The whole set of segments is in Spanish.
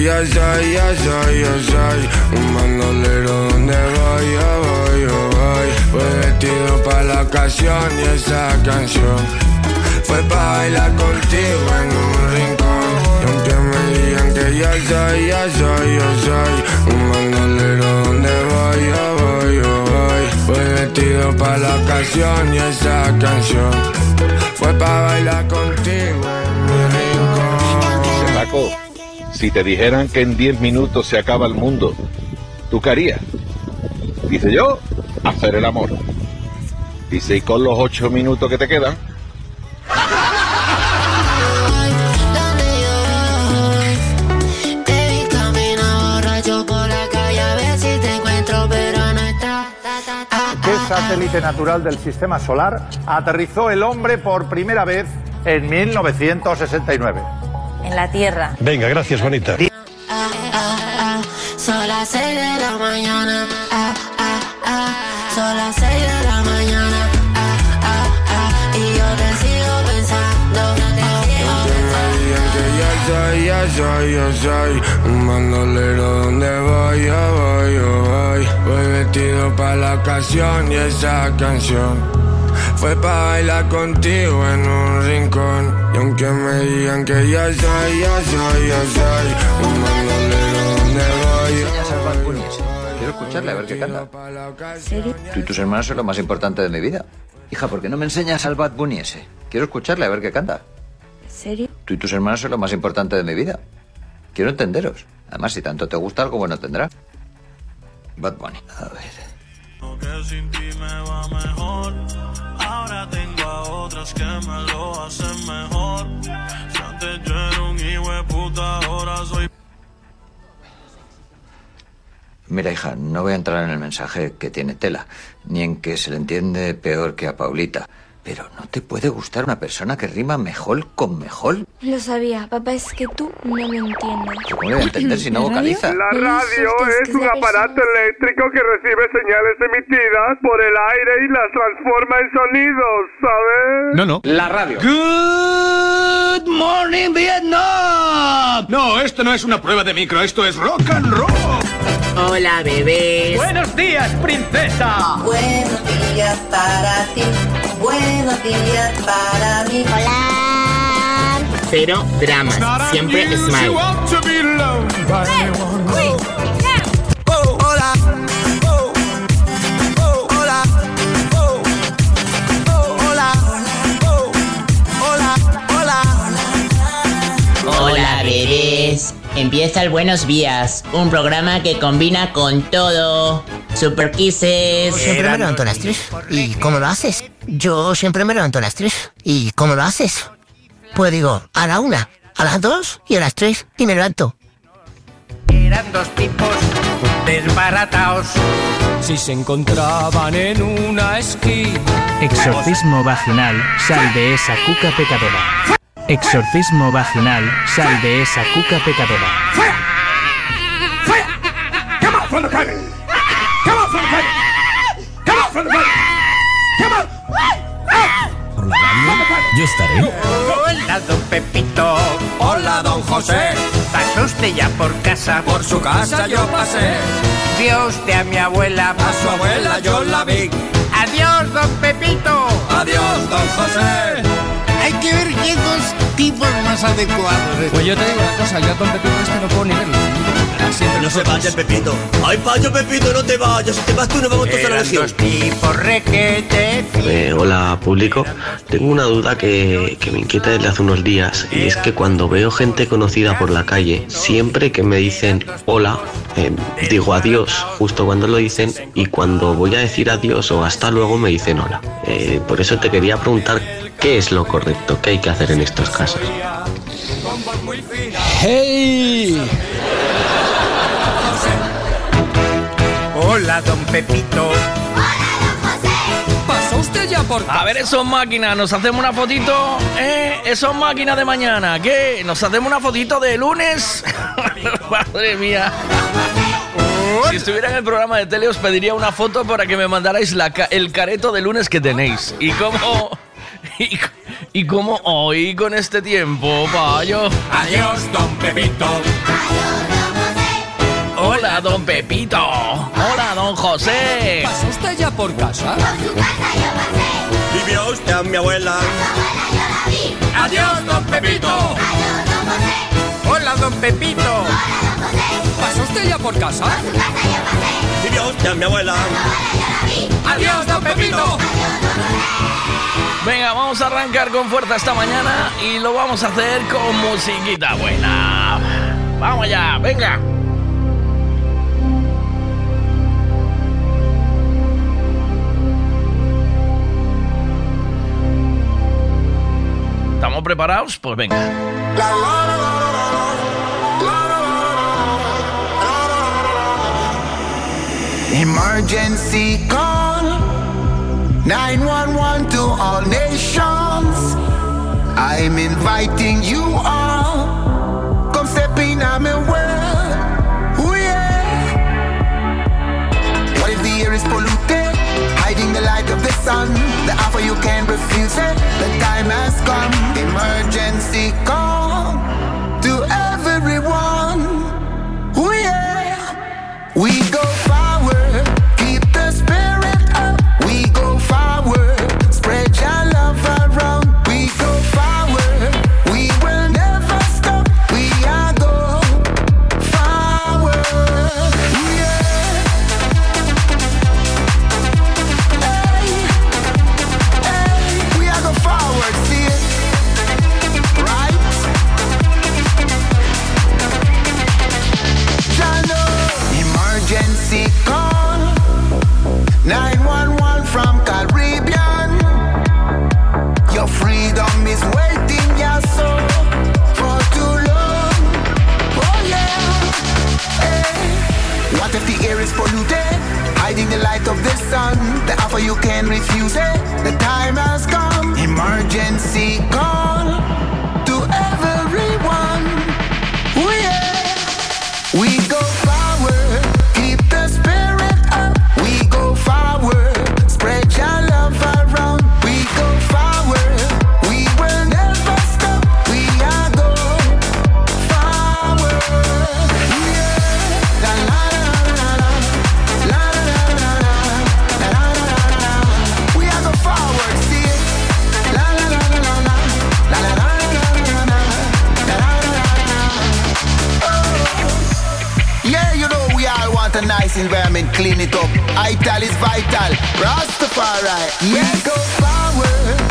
Yo soy, yo soy, yo soy un bandolero donde voy, yo voy, yo voy. Voy vestido para la ocasión y esa canción fue para bailar contigo en un rincón. Y aunque me digan que yo soy, yo soy, yo soy un bandolero donde voy, yo voy, yo voy. Voy vestido para la ocasión y esa canción fue para bailar contigo si te dijeran que en 10 minutos se acaba el mundo, ¿tú qué harías? Dice yo, hacer el amor. Dice, y con los 8 minutos que te quedan. ¿Qué satélite natural del sistema solar aterrizó el hombre por primera vez en 1969? En la Tierra. Venga, gracias, bonita. Ah, ah, ah, son las seis de la mañana. Ah, ah, ah, son las seis de la mañana. Ah, ah, ah, y yo te sigo pensando. Te sigo Me digan que yo soy, yo soy, yo soy un bandolero donde voy, yo voy, yo voy. Voy vestido para la ocasión y esa canción fue para bailar contigo en un rincón. Y aunque me digan que yo soy, yo soy, yo soy un bandolero donde voy. Quiero escucharle, a ver qué canta. pa'. Tú y tus hermanos son lo más importante de mi vida. Hija, ¿por qué no me enseñas al Bad Bunny ese? Quiero escucharle, a ver qué canta. ¿En serio? Tú y tus hermanos son lo más importante de mi vida. Quiero entenderos. Además, si tanto te gusta, algo bueno tendrá. Bad Bunny. A ver. que sin ti me va mejor. Ahora tengo a otras que me lo hacen mejor. Si antes yo era un hijo de puta, ahora soy Mira, hija, no voy a entrar en el mensaje que tiene tela, ni en que se le entiende peor que a Paulita. Pero ¿no te puede gustar una persona que rima mejor con mejor? Lo sabía, papá, es que tú no me entiendes. ¿Yo ¿Cómo voy a entender si no ¿La radio? vocaliza? La radio es un aparato persona- eléctrico que recibe señales emitidas por el aire y las transforma en sonidos, ¿sabes? No, no. La radio. Good morning, Vietnam. No, esto no es una prueba de micro, esto es rock and roll. Hola, bebés. Buenos días, princesa. Buenos días para ti, buenos días para mí. Hola. Cero dramas. Siempre smile. Empieza el Buenos Días, un programa que combina con todo. Super Kisses. Siempre me levanto a las 3. ¿Y cómo lo haces? Yo siempre me levanto a las 3. ¿Y cómo lo haces? Pues digo, a la una, a las dos y a las 3 y me levanto. Eran dos tipos desbaratados. Si se encontraban en una esquina. Exorcismo vaginal, sal de esa cuca pecadora. Exorcismo vaginal, sal de esa cuca pecadora. Come out from the closet! Come out from the closet! Come out from the closet! Come out! Por la radio, yo estaré. Hola, don Pepito. Hola, don José. ¿Pasó usted ya por casa? Por su casa yo pasé. ¿Vio usted a mi abuela? A su abuela yo la vi. Adiós, don Pepito. Adiós, don José. Hay que ver qué dos tipos más adecuados. Pues yo te digo una cosa, yo a Don Pepito este no puedo ni verlo. No se vaya, Pepito. Ay, vaya, Pepito, no te vayas. Si te vas tú, nos vamos todos a la requete. Eh, hola público, tengo una duda que, que me inquieta desde hace unos días y es que cuando veo gente conocida por la calle, siempre que me dicen hola, eh, digo adiós justo cuando lo dicen y cuando voy a decir adiós o hasta luego me dicen hola. Eh, por eso te quería preguntar qué es lo correcto, qué hay que hacer en estos casos. ¡Hey! Hola, don Pepito. ¿Pasó usted ya por A ver, esos máquinas, nos hacemos una fotito, ¿eh? Esos máquinas de mañana, ¿qué? ¿Nos hacemos una fotito de lunes? Madre mía. Si estuviera en el programa de tele os pediría una foto para que me mandarais la ca- el careto de lunes que tenéis. Y cómo... Y, y cómo hoy con este tiempo, payo. Adiós, don Pepito. Adiós, don Pepito. Hola, don José. ¿Pasó usted ya por casa? ¿Vivió usted a mi abuela? Adiós, don Pepito. Hola, don Pepito. ¿Pasó usted ya por casa? ¿Vivió usted a mi abuela? Adiós, don Pepito. Venga, vamos a arrancar con fuerza esta mañana y lo vamos a hacer con musiquita buena. Vamos allá, venga. ¿Estamos preparados? Pues venga. Emergency call 911 to all nations. I'm inviting you all. Come step in on my world. Ooh, yeah. What if the air is polluted? Hiding the light of the sun. The offer you can't refuse it. The time has come. Emergency call to everyone. Ooh, yeah. We go the offer you can't refuse it. The time has come. Emergency call clean it up. Is vital. Rastafari. Yeah, go forward.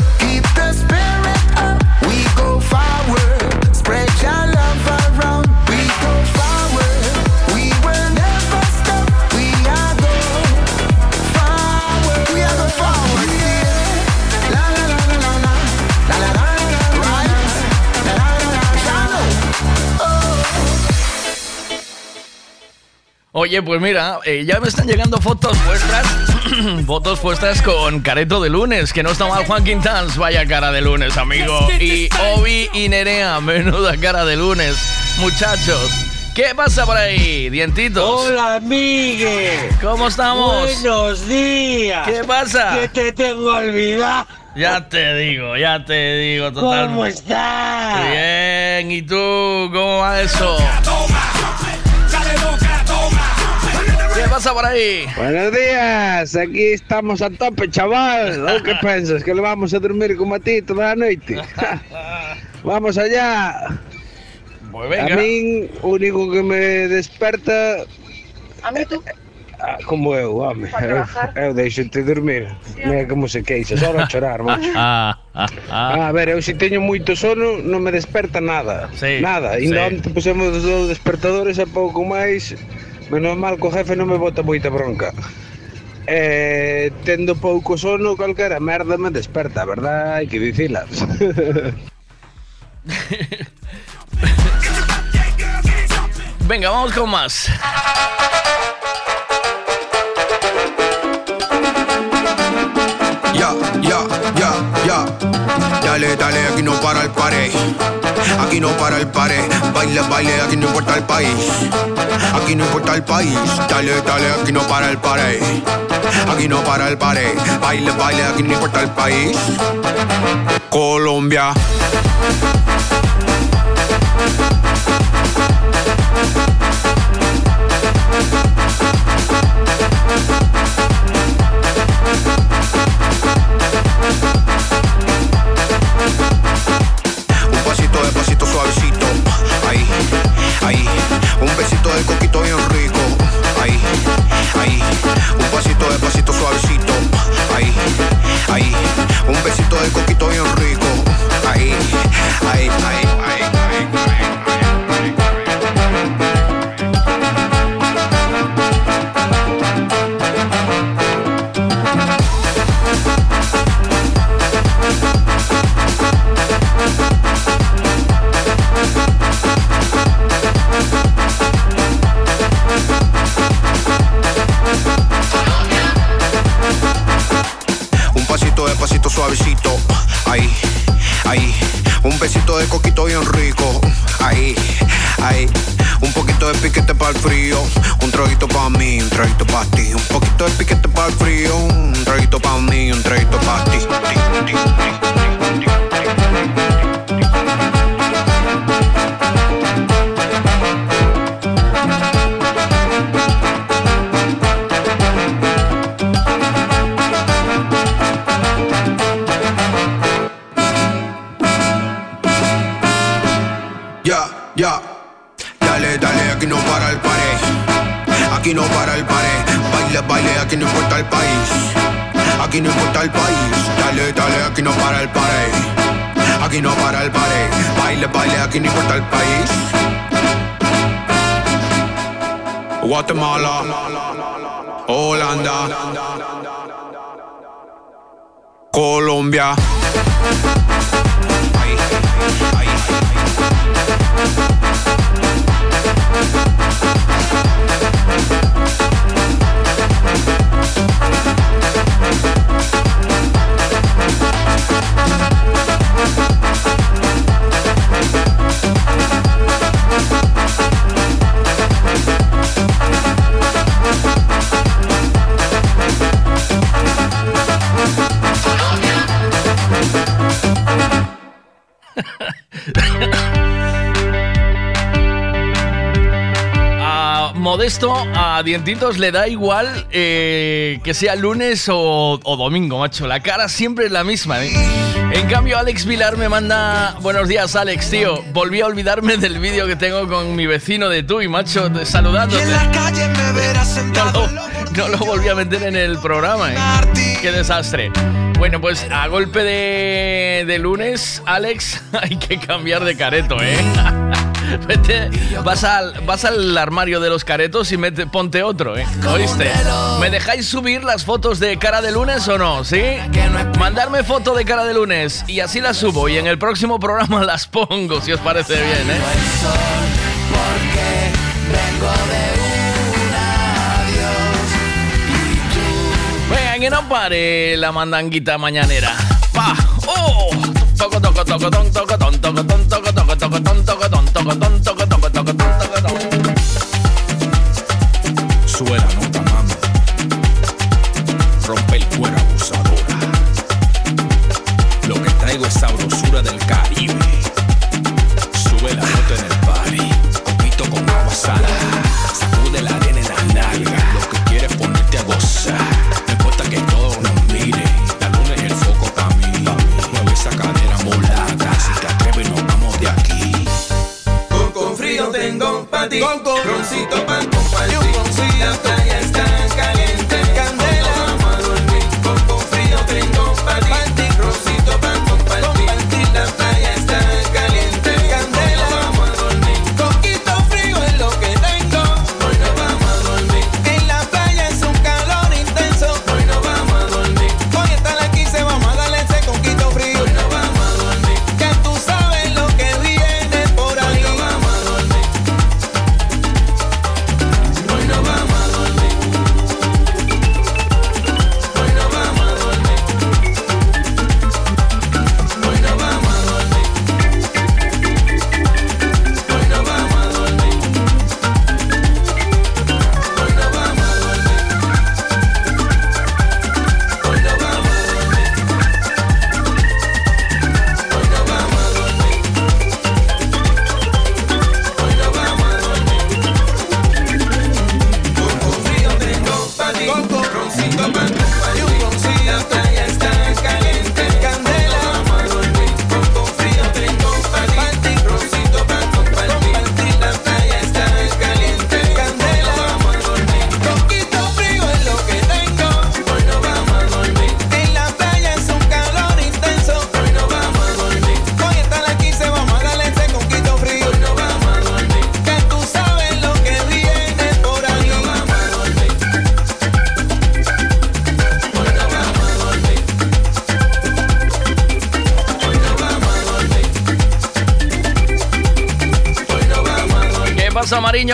Oye, pues mira, eh, ya me están llegando fotos vuestras, fotos vuestras con careto de lunes, que no está mal Juan Quintans, vaya cara de lunes, amigo. Y Obi y Nerea, menuda cara de lunes. Muchachos, ¿qué pasa por ahí, dientitos? Hola, Migue. ¿Cómo estamos? Buenos días. ¿Qué pasa? Que te tengo olvidado. Ya te digo, ya te digo, total. ¿Cómo estás? Bien, ¿y tú? ¿Cómo va eso? ¿Qué pasa por ahí? Buenos días, aquí estamos a tope, chaval. ¿O qué piensas? ¿Que le vamos a dormir como a ti toda la noche? vamos allá. Pues venga. A mí, único que me desperta... A mí tú. Ah, como eu, home. Para Eu, eu deixo-te dormir. Mira como se queixa, só a chorar, macho. Ah, A ver, eu se teño moito sono non me desperta nada. Sí, nada. sí. Ainda onte pusemos os dous despertadores e pouco máis. Menos mal que o jefe non me bota moita bronca. Eh, tendo pouco sono, calquera merda me desperta, verdad? Hai que dicilas. Venga, vamos con más. Ya, ya, ya, ya. Dale, dale, aquí no para el pared. Aquí no para el pared. Baile, baile, aquí no importa el país. Aquí no importa el país. Dale, dale, aquí no para el pared. Aquí no para el pared. Baile, baile, aquí no importa el país. Colombia. Un besito de coquito bien rico. Ahí, ahí. Un pasito de pasito suavecito. Ahí, ahí. Un besito de coquito bien rico. Ahí, ahí. Airecito de coquito bien rico. Ahí, ahí. Un poquito de piquete para el frío. Un traguito para mí, un traguito para ti. Un poquito de piquete para el frío. Un traguito para mí, un traguito para ti. Ya, aquí no para el pared. Aquí no para el pared. Baile, baile, aquí no importa el país. Guatemala. Holanda. Colombia. Modesto, a Dientitos le da igual eh, que sea lunes o, o domingo, macho. La cara siempre es la misma. ¿eh? En cambio, Alex Vilar me manda. Buenos días, Alex, tío. Volví a olvidarme del vídeo que tengo con mi vecino de tú y macho, saludándote. No lo, no lo volví a meter en el programa, ¿eh? Qué desastre. Bueno, pues a golpe de, de lunes, Alex, hay que cambiar de careto, ¿eh? Vete, vas, al, vas al armario de los caretos y mete, ponte otro, ¿eh? ¿Oíste? ¿Me dejáis subir las fotos de cara de lunes o no? ¿Sí? Mandarme foto de cara de lunes y así las subo y en el próximo programa las pongo, si os parece bien, ¿eh? Venga, que no pare la mandanguita mañanera. Pa, oh, toco toco toco toco toco ton toco toco toco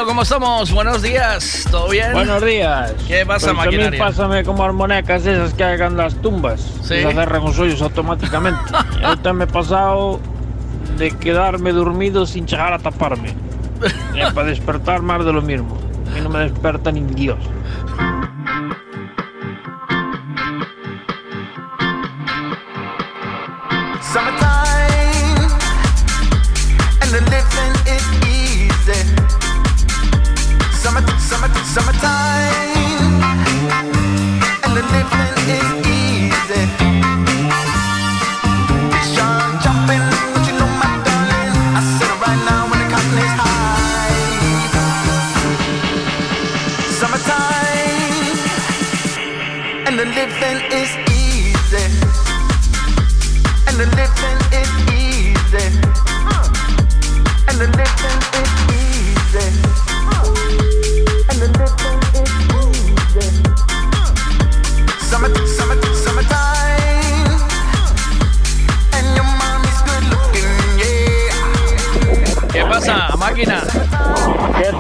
¿Cómo estamos? Buenos días. ¿Todo bien? Buenos días. ¿Qué pasa, Pues a mí maquinaria? pásame como armonecas esas que hagan las tumbas. Sí. Se cerran los hoyos automáticamente. Ahorita me he pasado de quedarme dormido sin llegar a taparme. Para despertar más de lo mismo. Y no me despierta ni Dios.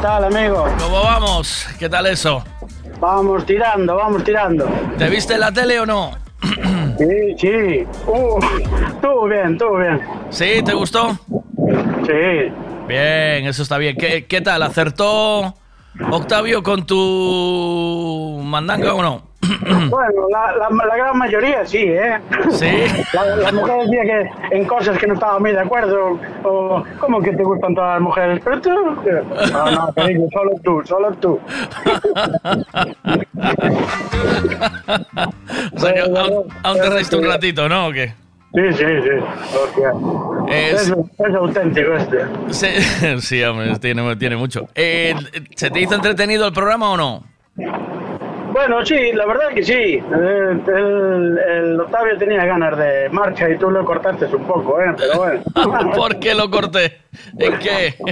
Tal, amigo? ¿Cómo vamos? ¿Qué tal eso? Vamos tirando, vamos tirando. ¿Te viste la tele o no? Sí, sí. Uh, estuvo bien, estuvo bien. ¿Sí? ¿Te gustó? Sí. Bien, eso está bien. ¿Qué, qué tal? ¿Acertó Octavio con tu mandanga o no? Bueno, la, la- la gran mayoría sí, ¿eh? Sí. La, la mujer decía que en cosas que no estaba muy de acuerdo, o ¿cómo que te gustan todas las mujeres? Pero tú... No, no, cariño, solo tú, solo tú. O sea, que aún, aún te reíste un ratito, ¿no? ¿O qué? Sí, sí, sí. Hostia. Es- Es, es auténtico este. Sí, sí, hombre, tiene, tiene mucho. Eh, ¿Se te hizo entretenido el programa o no? Bueno, sí, la verdad que sí. El, el Octavio tenía ganas de marcha y tú lo cortaste un poco, ¿eh? Pero bueno. ¿Por qué lo corté? ¿En qué?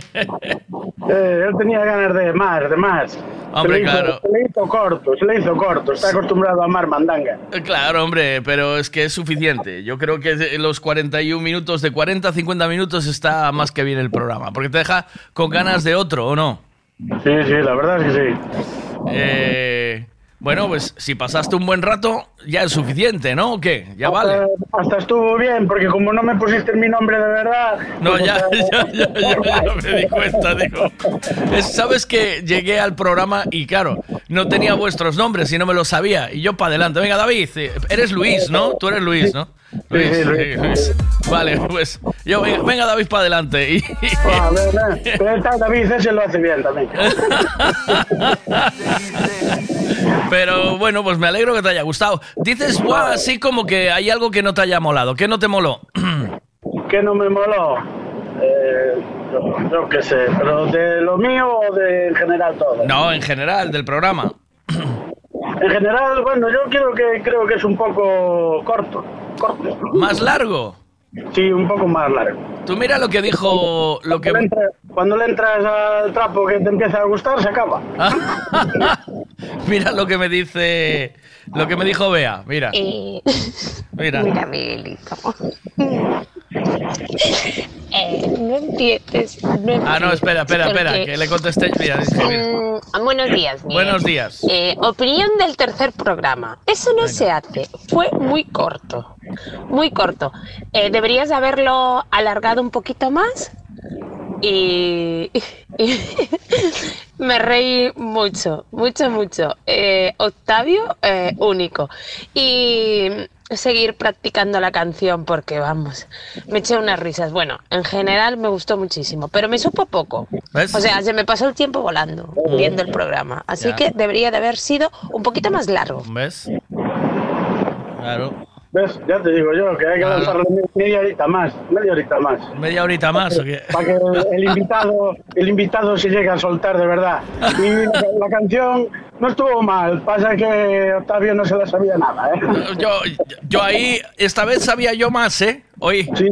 Eh, él tenía ganas de más, de más. Hombre, se hizo, claro. Se le hizo corto, se le hizo corto. Está acostumbrado a amar mandanga. Eh, Claro, hombre, pero es que es suficiente. Yo creo que los 41 minutos, de 40 a 50 minutos está más que bien el programa, porque te deja con ganas de otro, ¿o no? Sí, sí, la verdad es que sí. Eh, bueno, pues si pasaste un buen rato, ya es suficiente, ¿no? ¿O qué? Ya vale. Hasta, estuvo bien, porque como no me pusiste mi nombre de verdad. No, pues, ya, ya, ya, ya me di cuenta, digo. Es- Sabes que llegué al programa y claro, no tenía vuestros nombres y no me lo sabía. Y yo para adelante. Venga, David, eh, eres Luis, ¿no? Tú eres Luis, ¿no? Luis, Luis. Luis. Vale, pues yo, venga, venga, David para adelante. Y, Ah, David, ese lo hace bien también. pero bueno, pues me alegro que te haya gustado. Dices, así como que hay algo que no te haya molado. ¿Qué no te moló? ¿Qué no me moló? Eh, yo, yo qué sé, pero de lo mío o de en general todo. No, en general, del programa. En general, bueno, yo creo que creo que es un poco corto. Corto. ¿Más largo? Sí, un poco más largo. Tú mira lo que dijo, lo que... Cuando, le entra- cuando le entras al trapo que te empieza a gustar, se acaba. Mira lo que me dice, lo que me dijo Bea, mira. Eh, Mira. Mira, Miguelito. Eh, no. No Ah, no, espera, espera, espera, que le contesté. Mira, mm, buenos días, Miguel. Buenos días. Eh, opinión del tercer programa. Eso no se hace. Fue muy corto. Muy corto. Eh, deberías haberlo alargado un poquito más. Y, y me reí mucho, mucho, mucho. Eh, Octavio, eh, único. Y seguir practicando la canción porque, vamos, me eché unas risas. Bueno, en general me gustó muchísimo, pero me supo poco. ¿Ves? O sea, se me pasó el tiempo volando viendo el programa. Así Ya. que debería de haber sido un poquito más largo. ¿Ves? Claro. ¿Ves? Ya te digo yo que hay que Claro. lanzarle media horita más, media horita más. Media horita más, ¿o qué? Para que el, invitado, el invitado se llegue a soltar de verdad. Y la, la canción no estuvo mal, pasa que Octavio no se la sabía nada, ¿eh? Yo, yo ahí, esta vez sabía yo más, ¿eh?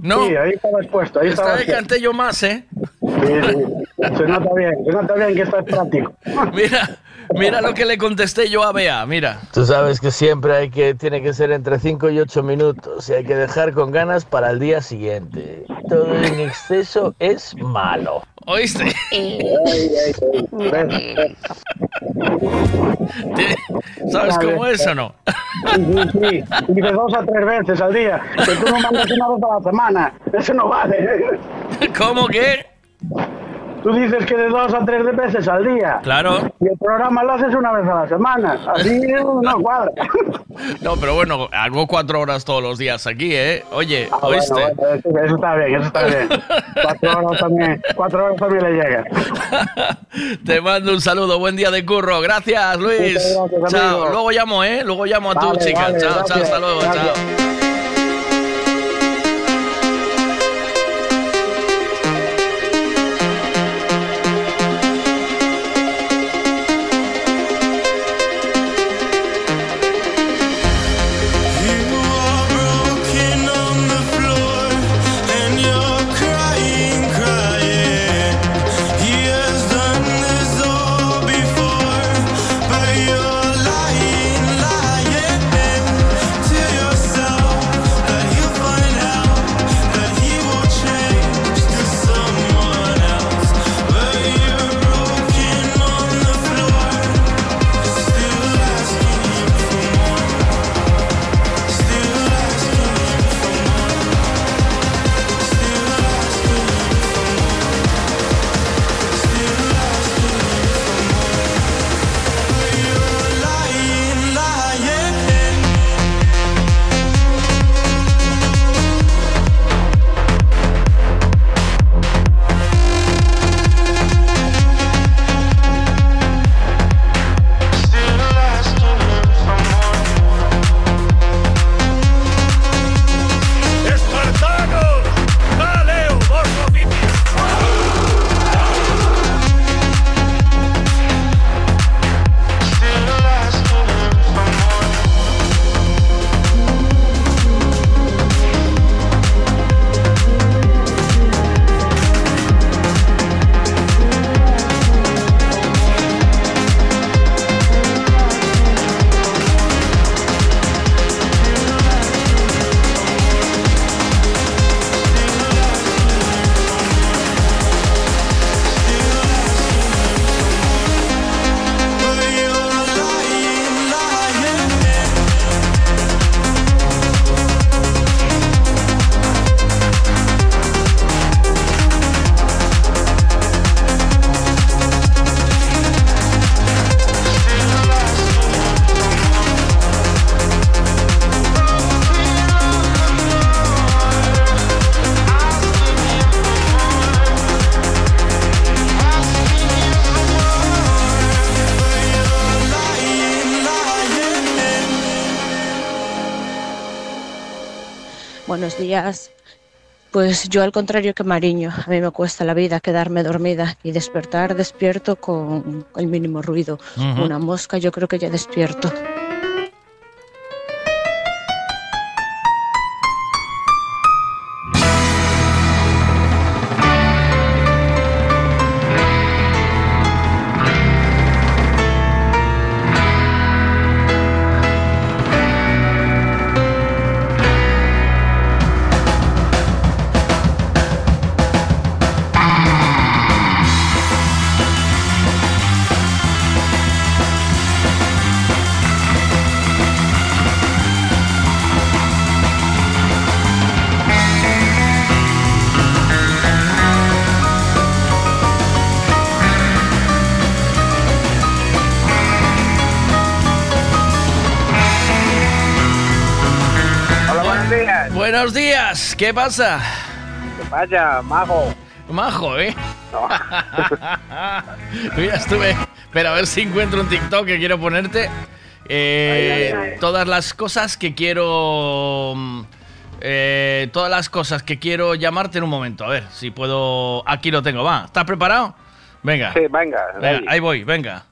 No. Sí, ahí estabas puesto, ahí Esta vez canté yo más, ¿eh? Sí, sí. Se nota bien, se nota bien que estás práctico. Mira, mira lo que le contesté yo a Bea, mira. Tú sabes que siempre hay que, tiene que ser entre 5 y 8 minutos y hay que dejar con ganas para el día siguiente. Todo en exceso es malo. ¿Oíste? ¿Sabes cómo es o no? Sí, sí, sí. Y de dos a tres veces al día. Que tú no mandas una vez a la semana. Eso no vale. ¿Cómo que? Tú dices que de dos a tres veces al día. Claro. Y el programa lo haces una vez a la semana. Así no cuadra. No, pero bueno, hago cuatro horas todos los días aquí, ¿eh? Oye, Ah, bueno, ¿oíste? bueno, eso, eso está bien, eso está bien. Cuatro horas también, cuatro horas también le llega. Te mando un saludo, buen día de curro. Gracias, Luis. Muchas gracias, chao. Luego llamo, ¿eh? Luego llamo a tu Vale, chica. vale, chao, chao, gracias, hasta luego, gracias. chao. Días. Pues yo al contrario que Mariño, a mí me cuesta la vida quedarme dormida y despertar despierto con el mínimo ruido. Una mosca yo creo que ya despierto. Buenos días, ¿qué pasa? ¿Qué pasa, majo? Majo, ¿eh? Mira, estuve. Pero a ver si encuentro un TikTok que quiero ponerte. Eh, Ay, ay, ay. Todas las cosas que quiero. mm, eh, todas las cosas que quiero llamarte en un momento. A ver si puedo. Aquí lo tengo, va. ¿Estás preparado? Venga. Sí, venga. Venga, ahí voy, venga.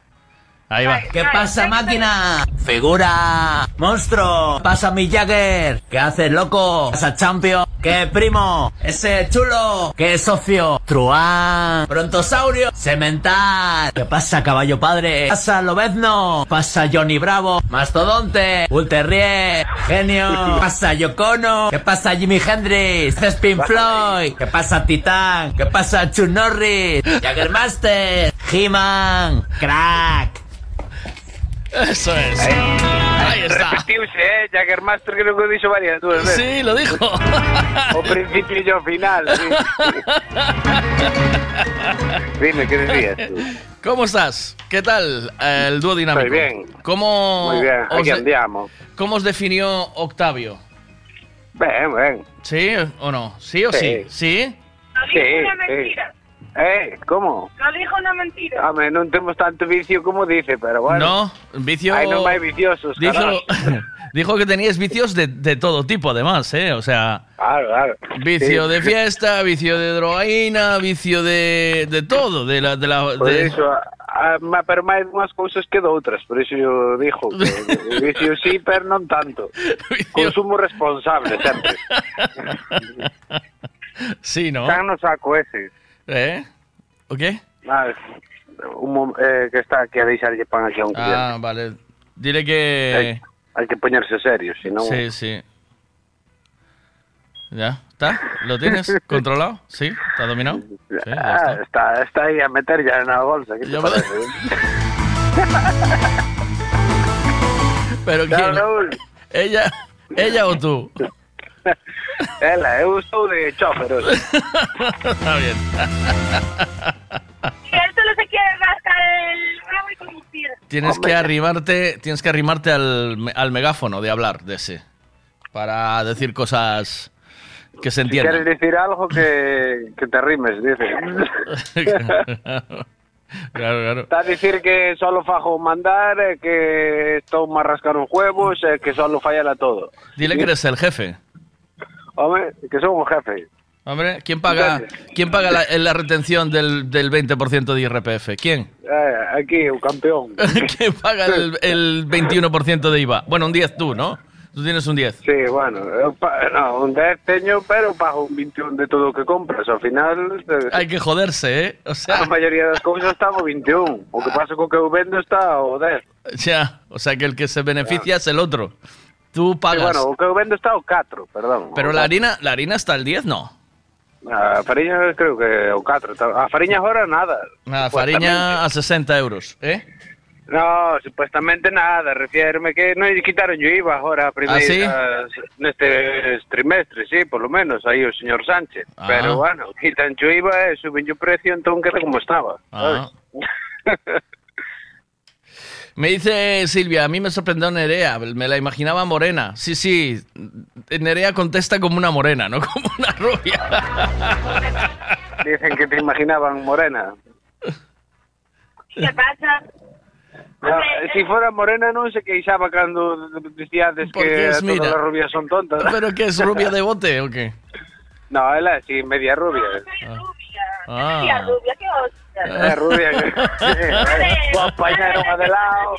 Ahí va. ¿Qué pasa, máquina? Figura, monstruo, pasa mi Jagger. ¿Qué haces, loco? Pasa Champion. ¿Qué primo? Ese chulo. ¿Qué socio? Truán. Brontosaurio. Cemental. ¿Qué pasa, caballo padre? Pasa Lobezno. Pasa Johnny Bravo. Mastodonte. Ulterrier. Genio. ¿Qué pasa Yocono? ¿Qué pasa Jimi Hendrix? ¿Qué Pink Floyd? ¿Qué pasa Titán? ¿Qué pasa Chuck Norris? Jaggermaster. He-Man. Crack. Eso es. Ahí está. Repetiuse, eh, Jaggermaster creo que lo dixo varias veces. Sí, lo dijo. O principio y o final, sí. Dime, ¿qué decías tú? ¿Cómo estás? ¿Qué tal el dúo dinámico? Estoy bien. ¿Cómo Muy bien, aquí andiamo. ¿Cómo os definió Octavio? Ben, ben. ¿Sí o no? ¿Sí o sí? ¿Sí? Sí, sí. Eh, como? No dijo una mentira. Home, non temos tanto vicio como dice, pero bueno. No, vicio. Vai viciosos, Dijo, dijo que tenías vicios de, de todo tipo, además, ¿eh? O sea, Claro, claro. vicio Sí. de fiesta, vicio de drogaína, vicio de, de todo, de la, de la, Por de- a, a, pero máis unhas cousas que doutras, por iso eu dixo que vicio sí, pero non tanto. Consumo responsable, sempre. Sí, ¿no? Están no saco ese. ¿Eh? ¿O qué? Ah, un eh, que está aquí a deixarlle pan aquí a un cliente. Ah, vale. Dile que... Hai que poñerse serio, si non... Sí, sí. ¿Ya? ¿Está? ¿Lo tienes controlado? ¿Sí? ¿Está dominado? Sí, ya Ah, está. está, está aí a meter ya na bolsa. ¿qué te me- parece? ¿Pero quién? Raúl. ¿Ella, ¿Ella o tú? Ela, eu estou de chofer hoxe. Está bien. Y él solo se quiere rascar el rabo y conducir. Tienes Hombre. que arrimarte, tienes que arrimarte al, me- al megáfono de hablar de ese. Para decir cosas que se Si queres entiendan. dicir algo que, que te rimes, dice. claro, claro. Está a dicir que solo fajo mandar, eh, que estou a rascar uns huevos, que solo falla todo. Dile que eres el jefe. Home, que son un jefe. Hombre, ¿quién paga, ¿quién paga la, la retención del, del 20% de IRPF? ¿Quién? Eh, aquí, un campeón. ¿Quién paga el, el 21% de IVA? Bueno, un 10 tú, ¿no? Tú tienes un 10. Sí, bueno, pa- no, un 10 teño, pero pago un 21 de todo o que compras. Ao final, eh, Hay que joderse, ¿eh? O sea, a maioría das cousas está o 21. O que pasa co que vendo está o 10. ya, o sea que el que se beneficia es el otro. Tú Sí, pagas. bueno, o que eu vendo está o 4, perdón. Pero o la 4. harina, la harina hasta el 10, no. A fariña creo que o 4. A fariña agora nada. Nada, fariña a 60 euros, ¿eh? No, supuestamente nada, refiérme que lle quitaron yo IVA agora a primeira neste trimestre, sí, por lo menos, aí o señor Sánchez. Ah. Pero bueno, quitan yo IVA e suben o precio, entón queda como estaba. Ah. Me dice Silvia, a mí me sorprendió Nerea, me la imaginaba morena. Sí, sí, Nerea contesta como una morena, no como una rubia. Dicen que te imaginaban morena. ¿Qué pasa? No, si fuera morena non se queixaba cando dicíades Porque que es, todas mira. as rubias son tontas. ¿Pero qué es rubia de bote o qué? No, ela é sí, media rubia. Ah. Tía rubia, qué hostia. É rubia que... Sí, compañero de lado.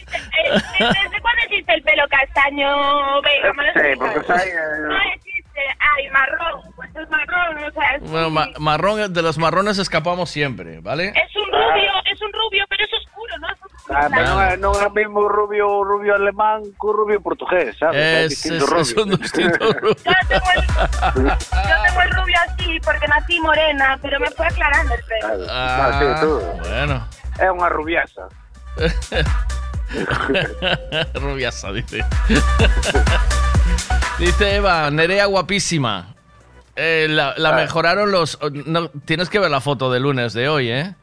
¿Desde cuándo existe el pelo castaño? Venga, me lo porque sai... eh, No existe. Ay, marrón. Pues es marrón, o sea, es, Bueno, ma- marrón, de los marrones escapamos siempre, ¿vale? es un rubio, es un rubio, pero es Ah, pero non é, non é mesmo rubio rubio alemán co rubio portugués, sabes? Es, es, es un distinto rubio. Yo tengo, el, yo tengo el rubio así porque nací morena, pero me fue aclarando el pelo. Ah, sí, tú. Bueno. É unha rubiasa. Rubiasa, dice. dice Eva, Nerea guapísima. Eh, la la Ah. mejoraron los... No, tienes que ver la foto de lunes de hoy, ¿eh?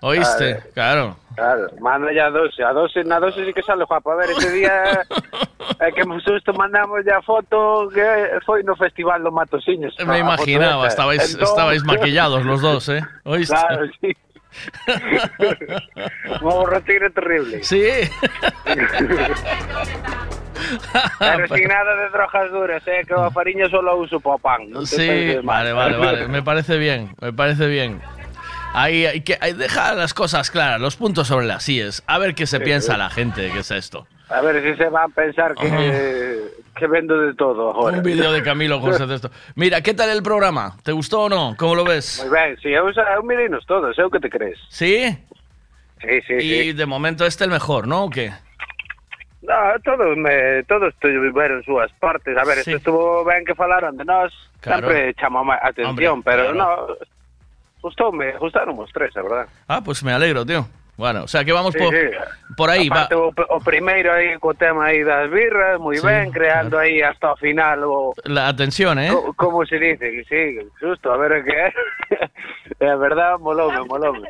¿Oíste? Ah, Claro. Claro, manda ya a 12, a 12, na 12 sí que sale guapo. A ver, ese día é que me susto mandamos ya foto que foi no Festival do Matosiños. Me imaginaba, estabais, estabais maquillados los dos, ¿eh? ¿Oíste? Claro, sí. Un borrachero terrible. Sí. Pero sin nada de drogas duras, eh, que a fariña solo uso para pan. te Sí, vale, vale, vale. Me parece bien, me parece bien. Ahí hay que hay- deja las cosas claras, los puntos sobre las IES. A ver qué se Sí, piensa sí. la gente, qué es esto. A ver si se van a pensar que, que vendo de todo. Un vídeo de Camilo José de esto. Mira, ¿qué tal el programa? ¿Te gustó o no? ¿Cómo lo ves? Moi ben, si eu, eu mirinos todos, eu que te crees. ¿Sí? Sí, sí, Y sí. de momento este el mejor, ¿no? ¿O qué? No, todos me, todos tiveron súas partes. A ver, Sí. isto estuvo ben que falaran de Claro. sempre chama má atención, Hombre, pero claro. no, gustoume, gustaron os tres, a verdad. Ah, pues me alegro, tío. Bueno, o sea que vamos Sí, por, sí. por ahí. Va. Aparte, o, o primeiro aí co tema aí das birras, moi Sí, ben, creando aí hasta o final o La atención, ¿eh? co- como se dice, que sí, justo, a ver que é. É verdad, molome, molome.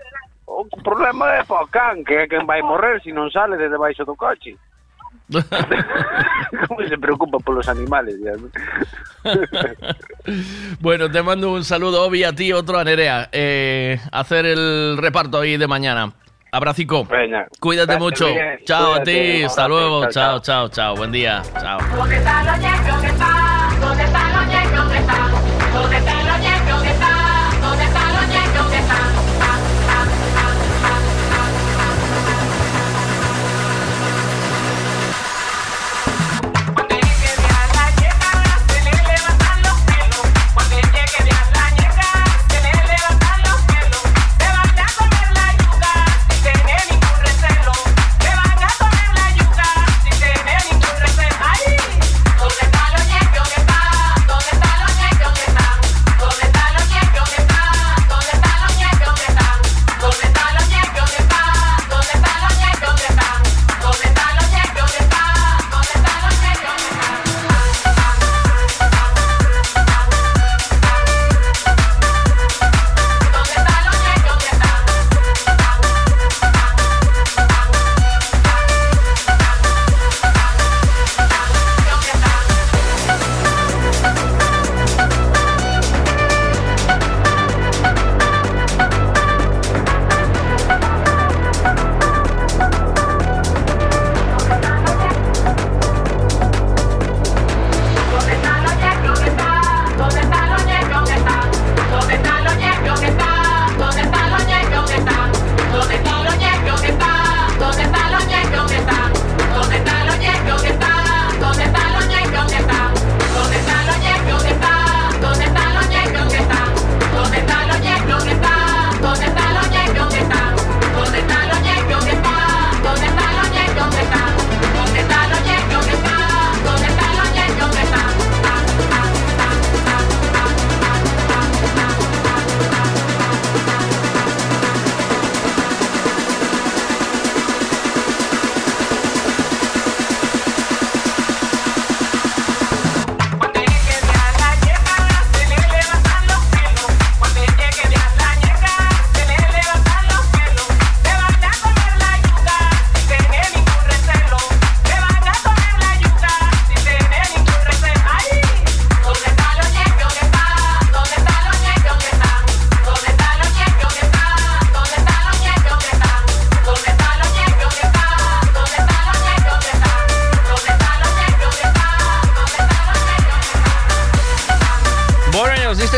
O problema é po can, que é quen vai morrer se non sale desde baixo do coche. Como se preocupa polos animales, ya. Bueno, te mando un saludo, Obi, a ti, otro a Nerea. Eh, hacer el reparto ahí de mañana. Abracico. Veña. Cuídate mucho. bien, Chao a ti. Hasta luego. chao, Chao, chao, chao. Buen día. Chao. ¿Dónde están los? ¿Dónde están? ¿Dónde están los? ¿Dónde están? ¿Dónde están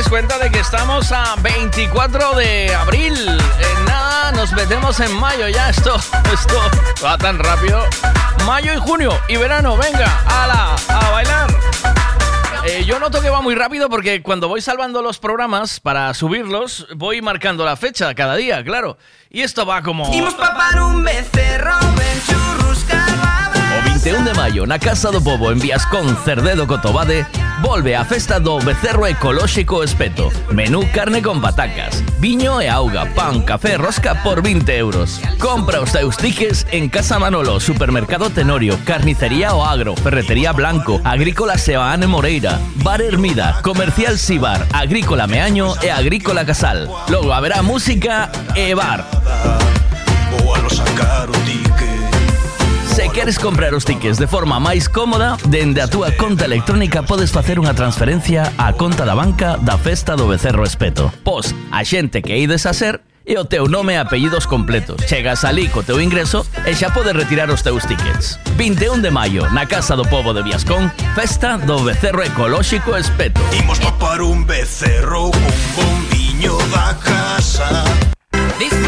cuenta de que estamos a 24 de abril. En nada, nos metemos en mayo ya. Esto, esto va tan rápido. Mayo y junio y verano, venga, ala, a bailar. Eh, yo noto que va muy rápido porque cuando voy salvando los programas para subirlos, voy marcando la fecha cada día, claro. Y esto va como... Un becerro ben churruscar O 21 de maio, na Casa do Pobo en Viascón, Cerdedo Cotobade, volve a festa do Becerro Ecolóxico Espeto. Menú carne con patacas, viño e auga, pan, café, rosca por 20 euros. Compra os teus en Casa Manolo, Supermercado Tenorio, Carnicería O Agro, Ferretería Blanco, Agrícola Seoane Moreira, Bar Hermida, Comercial Sibar, Agrícola Meaño e Agrícola Casal. Logo haberá música e bar. O Se queres comprar os tickets de forma máis cómoda, dende a túa conta electrónica podes facer unha transferencia á conta da banca da Festa do Becerro Espeto. Pos a xente que ides a ser e o teu nome e apellidos completos. Chegas ali co teu ingreso e xa podes retirar os teus tickets. 21 de maio, na Casa do Pobo de Viascón, Festa do Becerro Ecolóxico Espeto. Imos papar un becerro con bombiño da casa Disfruta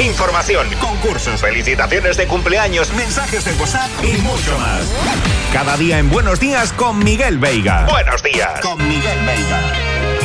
Información, concursos, felicitaciones de cumpleaños, mensajes de WhatsApp y mucho más. Cada día en Buenos Días con Miguel Veiga. Buenos días. Con Miguel Veiga.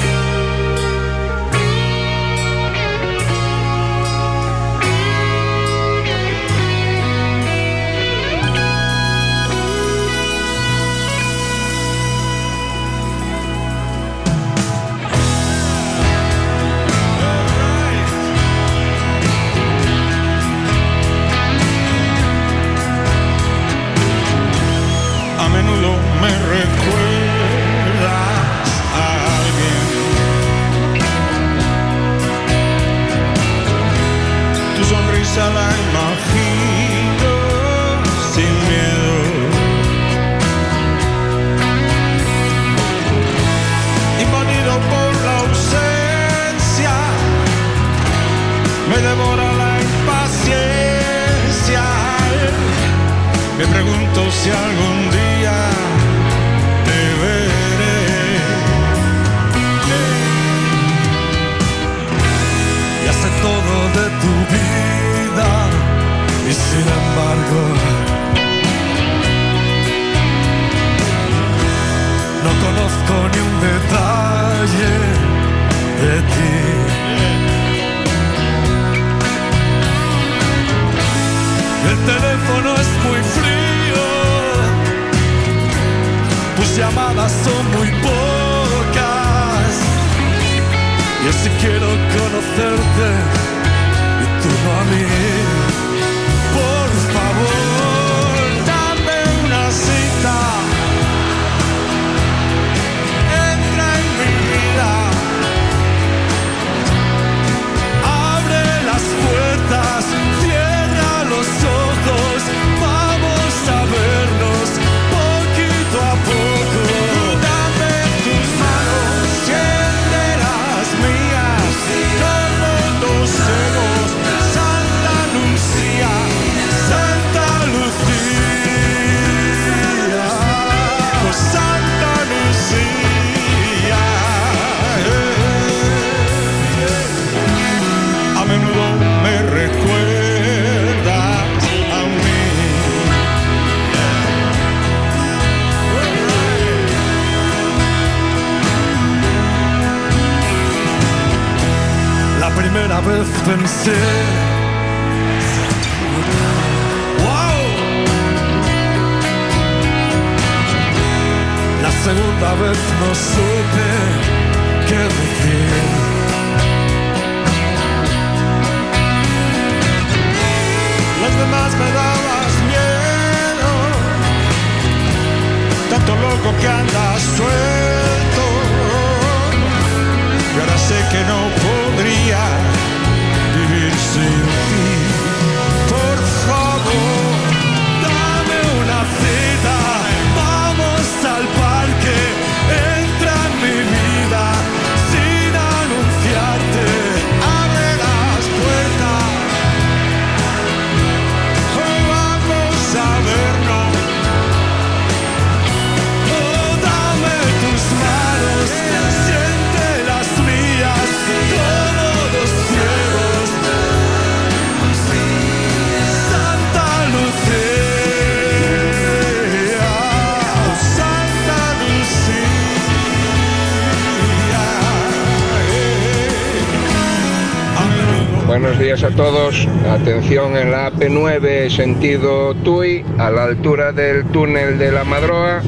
Días a todos. Atención en la AP9 sentido Tui, a la altura del túnel de la Madroa.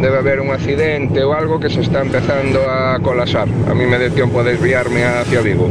Debe haber un accidente o algo que se está empezando a colapsar. A mí me dé tiempo a desviarme hacia Vigo.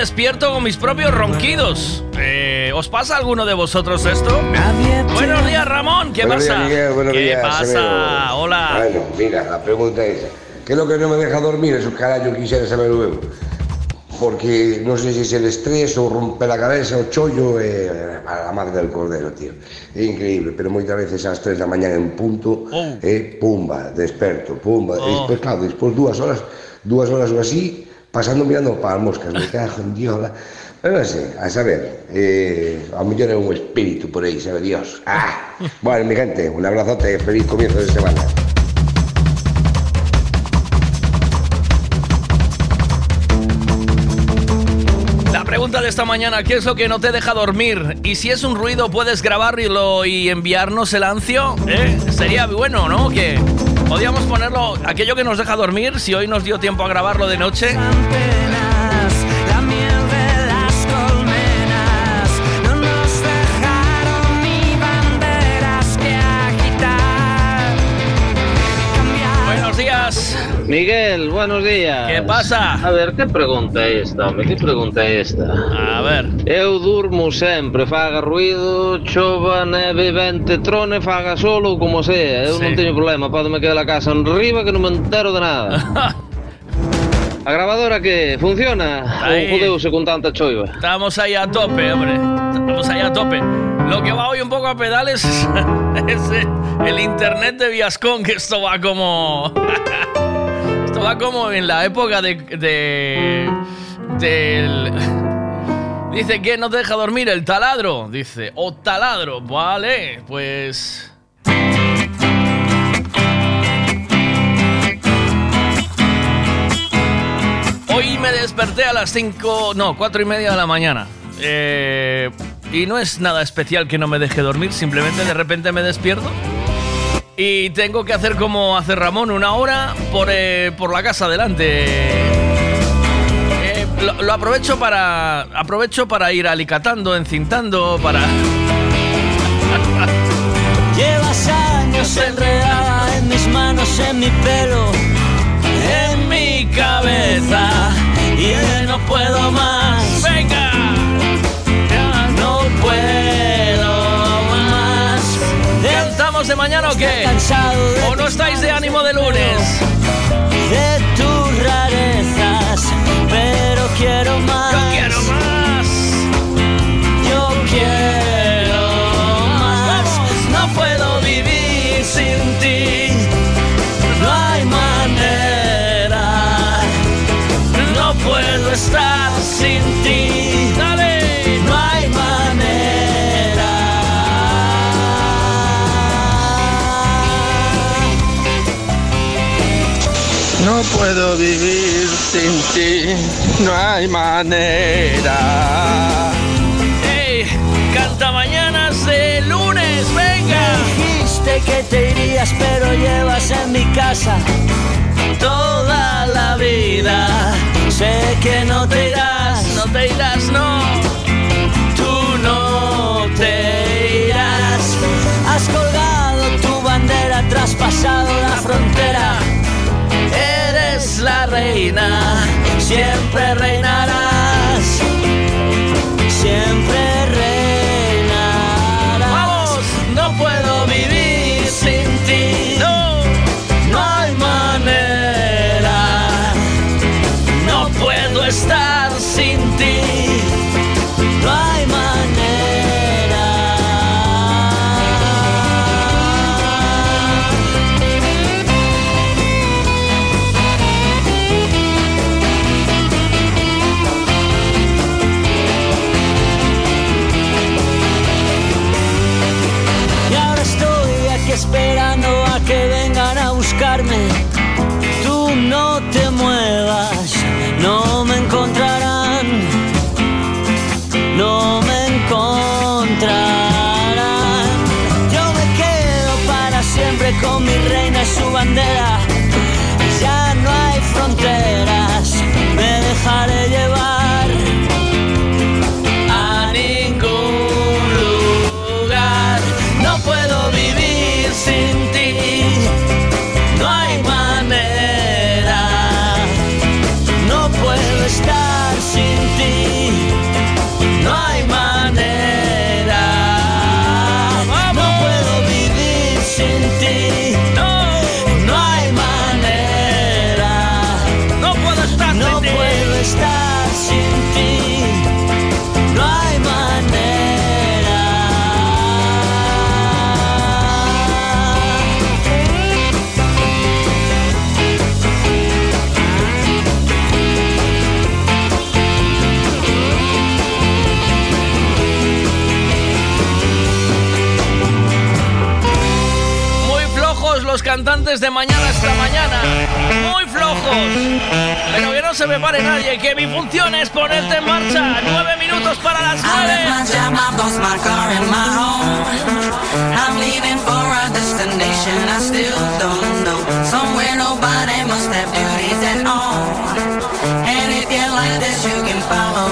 Despierto con mis propios ronquidos. Eh, ¿Os pasa a alguno de vosotros esto? Buenos días, Ramón. ¿Qué Buenos pasa? días, Miguel, ¿Qué días, pasa? Severo. Hola. Bueno, mira, la pregunta es, ¿qué es lo que no me deja dormir? Eso carajo quisiera saber luego. Porque no sé si es el estrés o rompe la cabeza o chollo eh, a la madre del cordero, tío. Es increíble, pero muchas veces a las 3 de la mañana en punto, eh, pumba, desperto, pumba. Oh. Después, claro, después dúas horas, dúas horas o así, pasando mirando para las moscas, me cago en Dios. la- Pero no sé, a saber, eh, a mí tiene un espíritu por ahí, sabe Dios. Ah. Bueno, mi gente, un abrazote, feliz comienzo de semana. La pregunta de esta mañana, ¿qué es lo que no te deja dormir? Y si es un ruido, ¿puedes grabarlo y enviarnos el ancio? ¿Eh? Sería bueno, ¿no? Que podíamos ponerlo, aquello que nos deja dormir, si hoy nos dio tiempo a grabarlo de noche. Buenos días. Miguel, buenos días. ¿Qué pasa? A ver, que pregunta esta, home? Que pregunta esta? A ver. Eu durmo sempre, faga ruido, chova, neve, vente, trone, faga solo, como sea. Eu non teño problema, podeme quedar a casa en riba que non me entero de nada. a grabadora que funciona? Aí. Ou jodeuse con tanta choiva? Estamos ahí a tope, hombre. Estamos ahí a tope. Lo que va hoy un poco a pedales es el internet de Viascon, que esto va como... Esto va como en la época de. de del. Dice que no te deja dormir el taladro. Dice, o taladro. Vale, pues. Hoy me desperté a las 5, no, 4 y media de la mañana. Eh, y no es nada especial que no me deje dormir, simplemente de repente me despierto y tengo que hacer como hace Ramón, una hora por, eh, por la casa adelante. Lo, lo aprovecho para aprovecho para ir alicatando, encintando, para Llevas años enredada en mis manos, en mi pelo, en mi cabeza. Y ya no puedo más. ¡Venga! Ya no puedo más. ¿Cantamos de mañana o qué? ¿O no estáis de ánimo de lunes? Quiero más. Yo quiero más. Yo quiero más. No puedo vivir sin ti. No hay manera. No puedo estar sin ti. No puedo vivir sin ti, no hay manera. ¡Ey! Canta mañanas de lunes, venga. Dijiste que te irías, pero llevas en mi casa toda la vida. Sé que no te irás, No te irás, no. tú no te irás. Has colgado tu bandera, traspasado la frontera. La reina, siempre reinarás. Siempre reinarás. Vamos. No puedo cantantes de mañana hasta mañana. Muy flojos. Pero que no se me pare nadie, que mi función es ponerte en marcha. Nueve minutos para las nueve. job, my boss, my car, and my home. I'm leaving for a destination I still don't know. Somewhere nobody must have duties at all. And if you like this, you can follow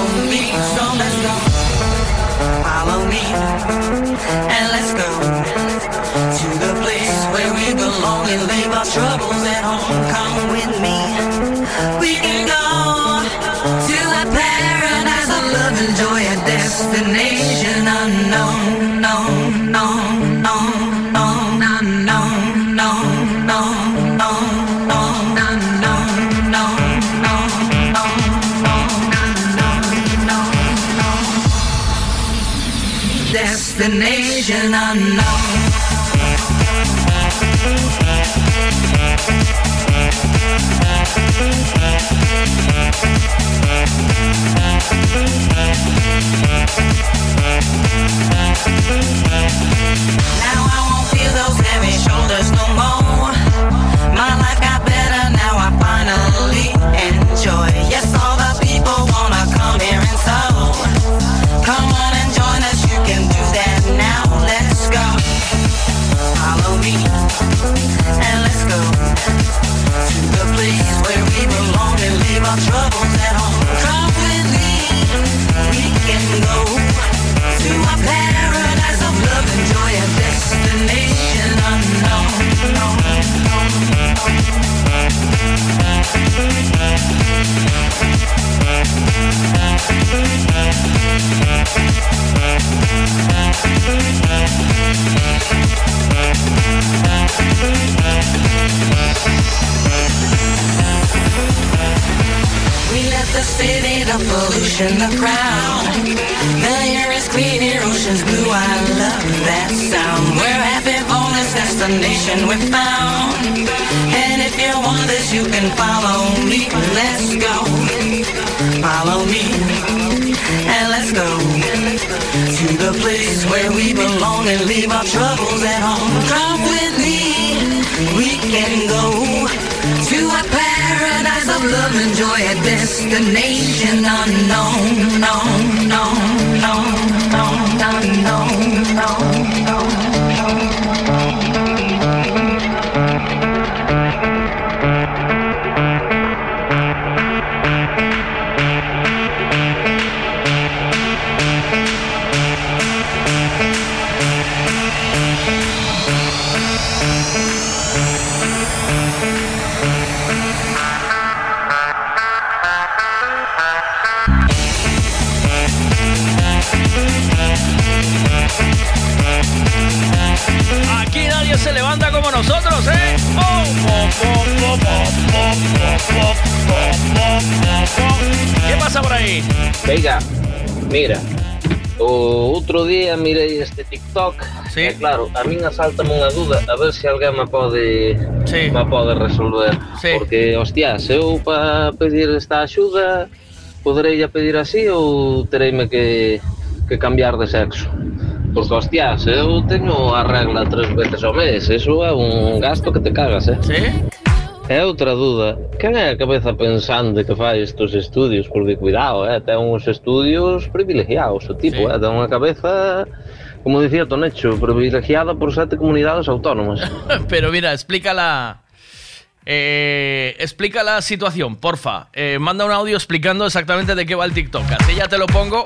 pollution, the crowd. The air is cleaner, ocean's blue. I love that sound. We're happy for this destination we found. And if you want this, you can follow me. Let's go. Follow me. And let's go to the place where we belong and leave our troubles at home. Come with me. We can go love, enjoy a destination unknown. unknown. ¿Qué pasa por aí? Veiga, mira, o outro día mirei este TikTok sí. e claro, a min asaltame unha duda a ver se alguén me pode sí. me pode resolver sí. porque, hostia, se eu para pedir esta axuda poderei a pedir así ou tereime que, que cambiar de sexo Porque, hostia, se eu teño a regla tres veces ao mes, eso é un gasto que te cagas, eh? Sí? E outra duda, quen é a cabeza pensante que fai estes estudios? Porque cuidado, eh, ten uns estudios privilegiados o tipo, sí. eh, ten unha cabeza como dicía Tonecho, privilegiada por sete comunidades autónomas. Pero mira, explícala Eh, explica la situación, porfa. Eh, manda un audio explicando exactamente de qué va el TikTok. Así ya te lo pongo.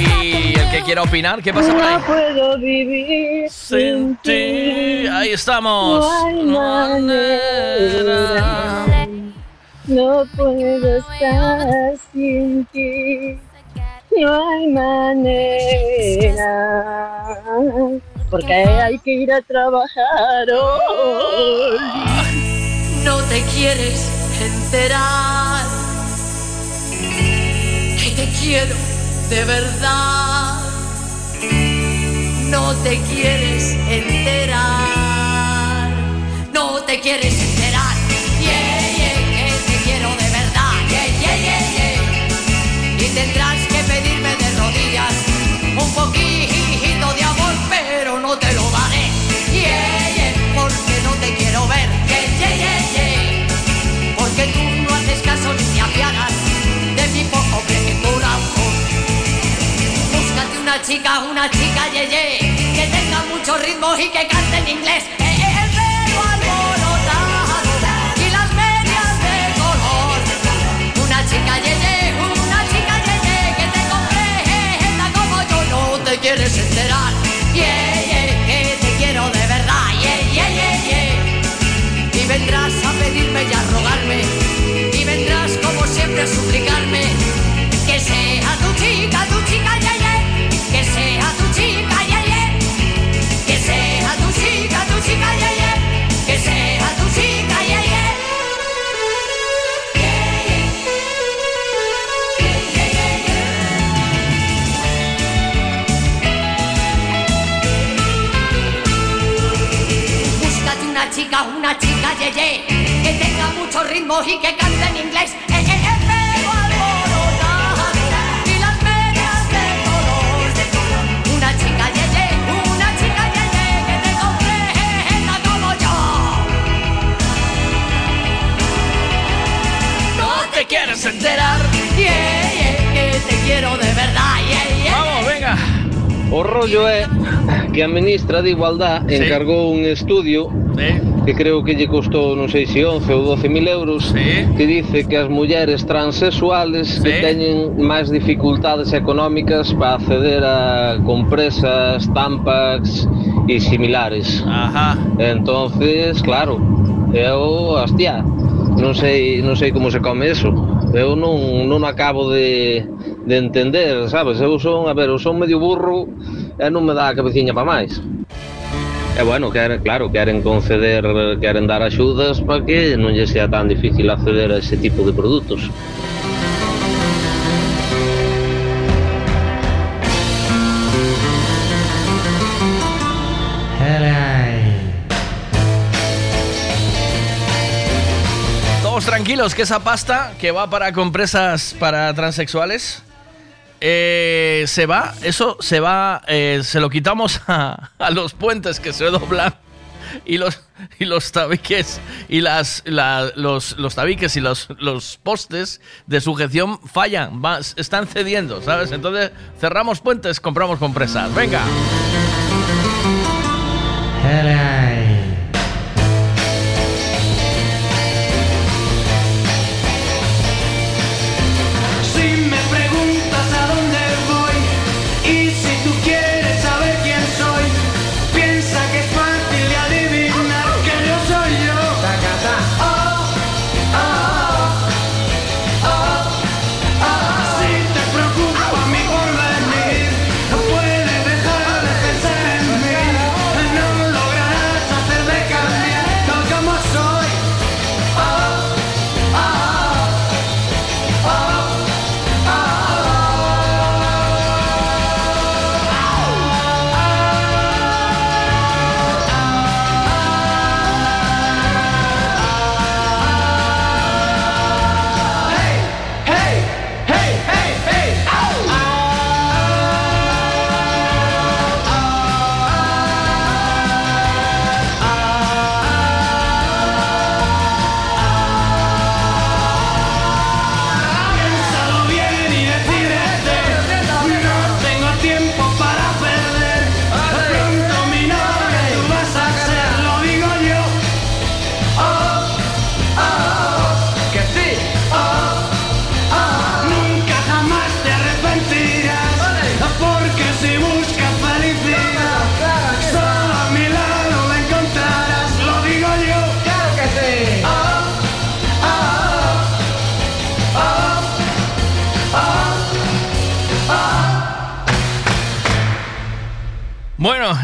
Y el que quiera opinar, ¿qué pasa por ahí? No puedo vivir sin ti. Ahí estamos. No hay manera. No puedo estar sin ti. No hay manera. Porque hay que ir a trabajar hoy. No te quieres enterar que te quiero de verdad. No te quieres enterar. No te quieres enterar. Yeah, yeah, que te quiero de verdad. Yeah, yeah, yeah, yeah. Y tendrás que pedirme de rodillas un poquito una chica, una chica, ye, ye, que tenga mucho ritmo y que cante en inglés. Eh, eh, el pelo alborotado y las medias de color. Una chica, ye, ye, una chica, ye, ye, que te comprenda como yo no te quieres enterar. Que te quiero de verdad. Y vendrás a pedirme y a rogarme. Chica, una chica, ye, ye, que tenga mucho ritmo y que cante en inglés. Eh, eh, eh, alborotado y las medias de color. Una chica, ye, ye, una chica, ye, ye, que te comprenda como yo. No te quieres enterar, yeah, yeah, que te quiero de verdad, O rollo é que a ministra de Igualdad sí. encargou un estudio sí. que creo que lle costou, non sei se 11 ou 12 mil euros, sí. que dice que as mulleres transexuales sí. que teñen máis dificultades económicas para acceder a compresas, tampax e similares. Ajá. Entonces, claro, eu, hostia, non sei, non sei como se come eso. Eu non, non acabo de, de entender, sabes? Eu son, a ver, eu son medio burro e non me dá a cabeciña para máis. E bueno, queren, claro, queren conceder, queren dar axudas para que non lle sea tan difícil acceder a ese tipo de produtos. Tranquilos que esa pasta que va para compresas para transexuales eh, se va, eso se va, eh, se lo quitamos a, a los puentes que se doblan y los y los tabiques y las la- los, los tabiques y los, los postes de sujeción fallan, están cediendo, ¿sabes? Entonces cerramos puentes, compramos compresas. Venga.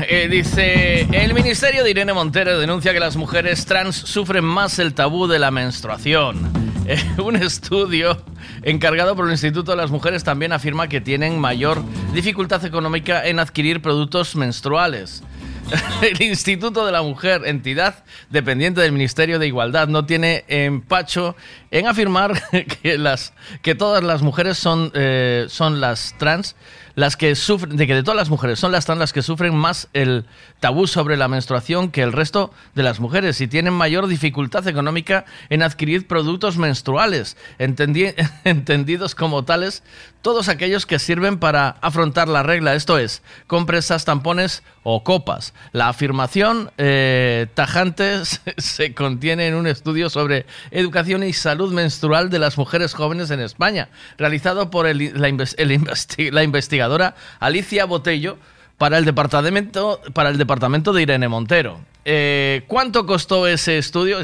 Eh, dice, el Ministerio de Irene Montero denuncia que las mujeres trans sufren más el tabú de la menstruación. Eh, un estudio encargado por el Instituto de las Mujeres también afirma que tienen mayor dificultad económica en adquirir productos menstruales. El Instituto de la Mujer, entidad dependiente del Ministerio de Igualdad, no tiene empacho en afirmar que todas las mujeres son, eh, son las trans las que sufren, de que de todas las mujeres son las las que sufren más el tabú sobre la menstruación que el resto de las mujeres y tienen mayor dificultad económica en adquirir productos menstruales, entendi- entendidos como tales todos aquellos que sirven para afrontar la regla, esto es, compresas, tampones o copas. La afirmación eh, tajante se, contiene en un estudio sobre educación y salud menstrual de las mujeres jóvenes en España, realizado por el- la, investi- la investigadora Alicia Botello para el departamento, para el departamento de Irene Montero. Eh, ¿Cuánto costó ese estudio?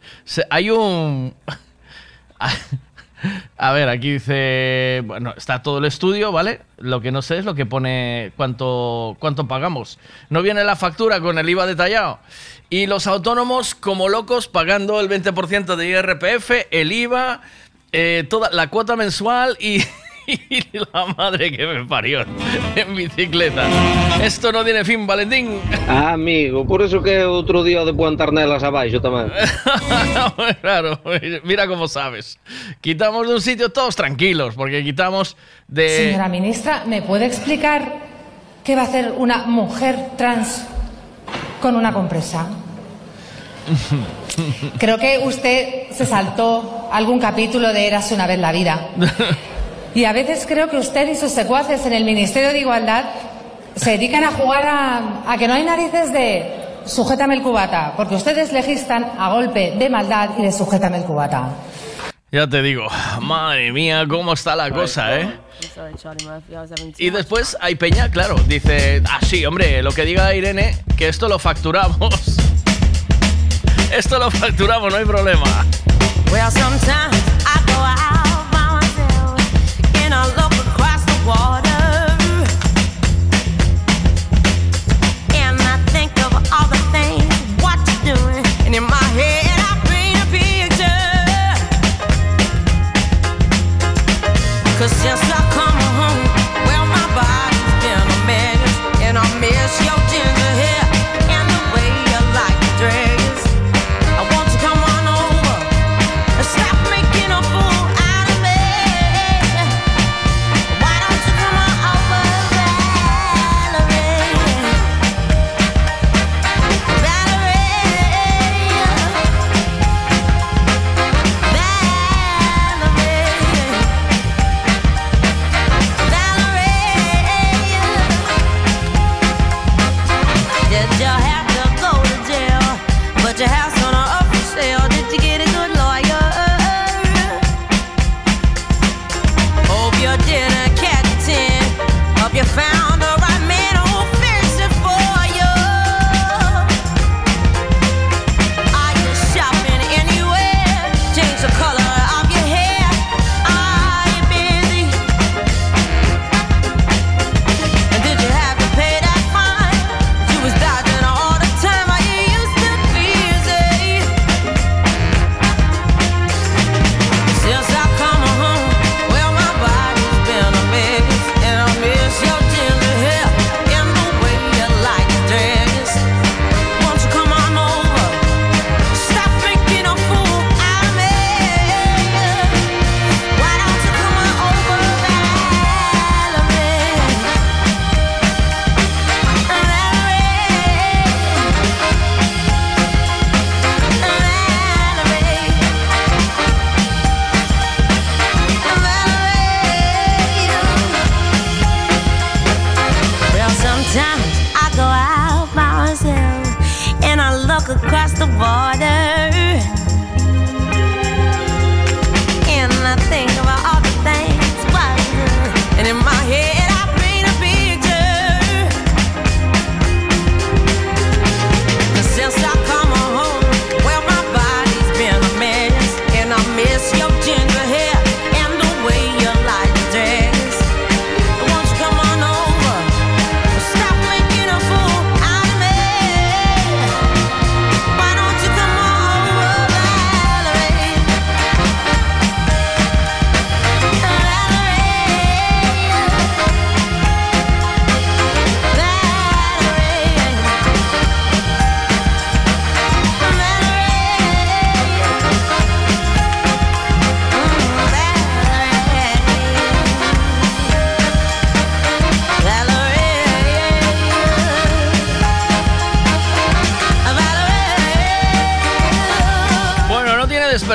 Hay un... A ver, aquí dice, bueno, está todo el estudio, ¿vale? Lo que no sé es lo que pone cuánto, cuánto pagamos. No viene la factura con el IVA detallado. Y los autónomos como locos pagando el 20% de IRPF, el IVA, eh, toda la cuota mensual y, y la madre que me parió en bicicleta. Esto no tiene fin, Valentín. Ah, amigo, por eso que outro día de Puantarnelas abaixo tamén. claro, mira cómo sabes. Quitamos de un sitio todos tranquilos, porque quitamos de... Señora ministra, ¿me puede explicar qué va a hacer una mujer trans con una compresa? Creo que usted se saltó algún capítulo de Érase una vez la vida. Y a veces creo que usted y sus secuaces en el Ministerio de Igualdad se dedican a jugar a, a que no hay narices de sujétame el cubata, porque ustedes legislan a golpe de maldad y de sujétame el cubata. Ya te digo, madre mía, cómo está la cosa, ¿eh? Y después hay Peña, claro, dice, ah, sí, hombre, lo que diga Irene, que esto lo facturamos. Esto lo facturamos, no hay problema. Water.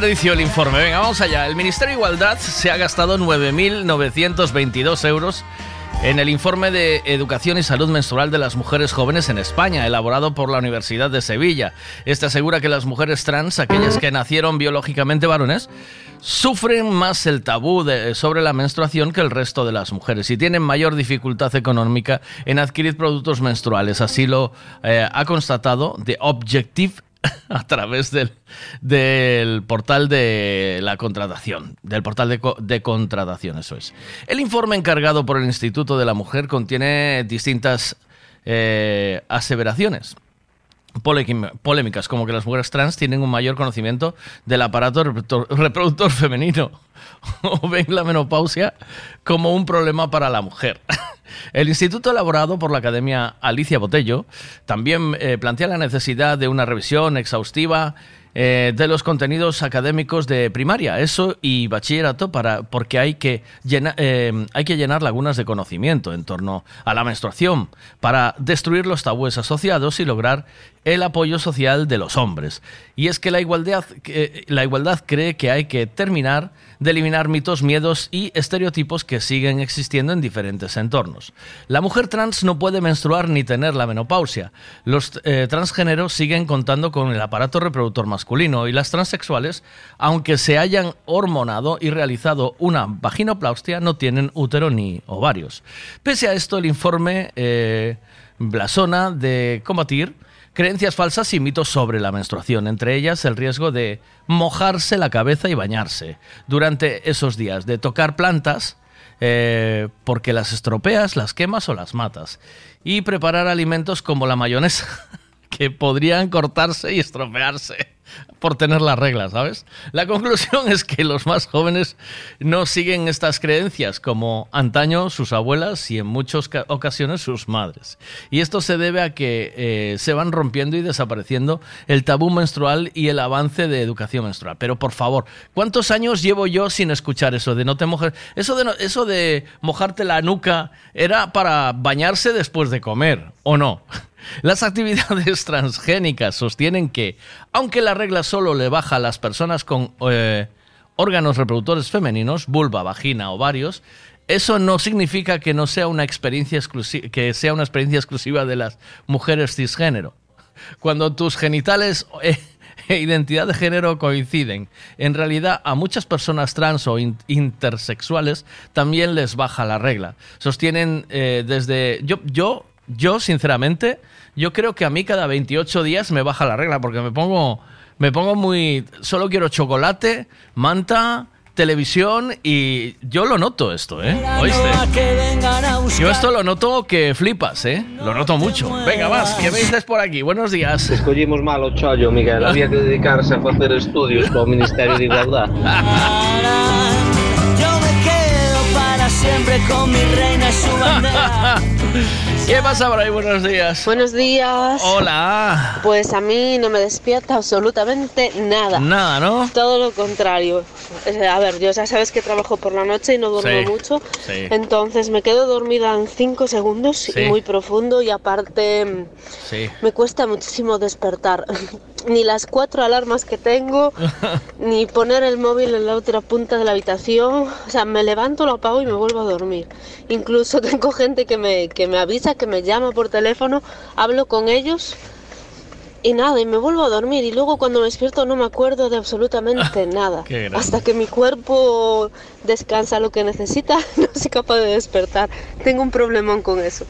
El informe. Venga, vamos allá. El Ministerio de Igualdad se ha gastado 9.922 euros en el informe de Educación y Salud Menstrual de las Mujeres Jóvenes en España, elaborado por la Universidad de Sevilla. Este asegura que las mujeres trans, aquellas que nacieron biológicamente varones, sufren más el tabú sobre la menstruación que el resto de las mujeres y tienen mayor dificultad económica en adquirir productos menstruales. Así lo eh, ha constatado The Objective a través del, del portal de la contratación, del portal de, de contratación, eso es. El informe encargado por el Instituto de la Mujer contiene distintas eh, aseveraciones polémicas, como que las mujeres trans tienen un mayor conocimiento del aparato reproductor, femenino o ven la menopausia como un problema para la mujer. El instituto elaborado por la Academia Alicia Botello también eh, plantea la necesidad de una revisión exhaustiva eh, de los contenidos académicos de primaria, eso y bachillerato, para, porque hay que, llena- eh, hay que llenar lagunas de conocimiento en torno a la menstruación para destruir los tabúes asociados y lograr el apoyo social de los hombres. Y es que la igualdad, que- la igualdad cree que hay que terminar de eliminar mitos, miedos y estereotipos que siguen existiendo en diferentes entornos. La mujer trans no puede menstruar ni tener la menopausia. Los eh, transgéneros siguen contando con el aparato reproductor masculino y las transexuales, aunque se hayan hormonado y realizado una vaginoplastia, no tienen útero ni ovarios. Pese a esto, el informe eh, blasona de combatir creencias falsas y mitos sobre la menstruación, entre ellas el riesgo de mojarse la cabeza y bañarse. Durante esos días, de tocar plantas eh, porque las estropeas, las quemas o las matas, y preparar alimentos como la mayonesa, que podrían cortarse y estropearse por tener las reglas, ¿sabes? La conclusión es que los más jóvenes no siguen estas creencias como antaño sus abuelas y en muchas ca- ocasiones sus madres. Y esto se debe a que eh, se van rompiendo y desapareciendo el tabú menstrual y el avance de educación menstrual. Pero por favor, ¿cuántos años llevo yo sin escuchar eso de no te mojes? Eso de, eso de mojarte la nuca era para bañarse después de comer, ¿o no? Las actividades transgénicas sostienen que, aunque la regla solo le baja a las personas con eh, órganos reproductores femeninos, vulva, vagina, ovarios, eso no significa que no sea una experiencia que sea una experiencia exclusiva de las mujeres cisgénero. Cuando tus genitales eh, e identidad de género coinciden, en realidad a muchas personas trans o in- intersexuales también les baja la regla. Sostienen eh, desde yo yo yo sinceramente yo creo que a mí cada 28 días me baja la regla porque me pongo me pongo muy solo quiero chocolate, manta, televisión y yo lo noto esto, ¿eh? ¿Oíste? Yo esto lo noto que flipas, ¿eh? Lo noto mucho. Venga, vas, ¿qué me dices por aquí? Buenos días. Escollimos mal o chollo, Miguel. Había que dedicarse a facer estudios co Ministerio de Igualdad. Yo me quedo para siempre con mi reina y su bandera. ¿Qué pasa por ahí? Buenos días. Buenos días. Hola. Pues a mí no me despierta absolutamente nada. Nada, ¿no? Todo lo contrario. A ver, yo ya sabes que trabajo por la noche y no duermo Sí, mucho. sí. Entonces me quedo dormida en 5 segundos Sí. y muy profundo y aparte mm, me cuesta muchísimo despertar. ni las cuatro alarmas que tengo, ni poner el móvil en la otra punta de la habitación. O sea, me levanto, lo apago y me vuelvo a dormir. Incluso tengo gente que me, que me avisa, que me llama por teléfono, hablo con ellos y nada, y me vuelvo a dormir. Y luego cuando me despierto no me acuerdo de absolutamente nada. Qué grande. Hasta que mi cuerpo descansa lo que necesita, no soy capaz de despertar. Tengo un problemón con eso.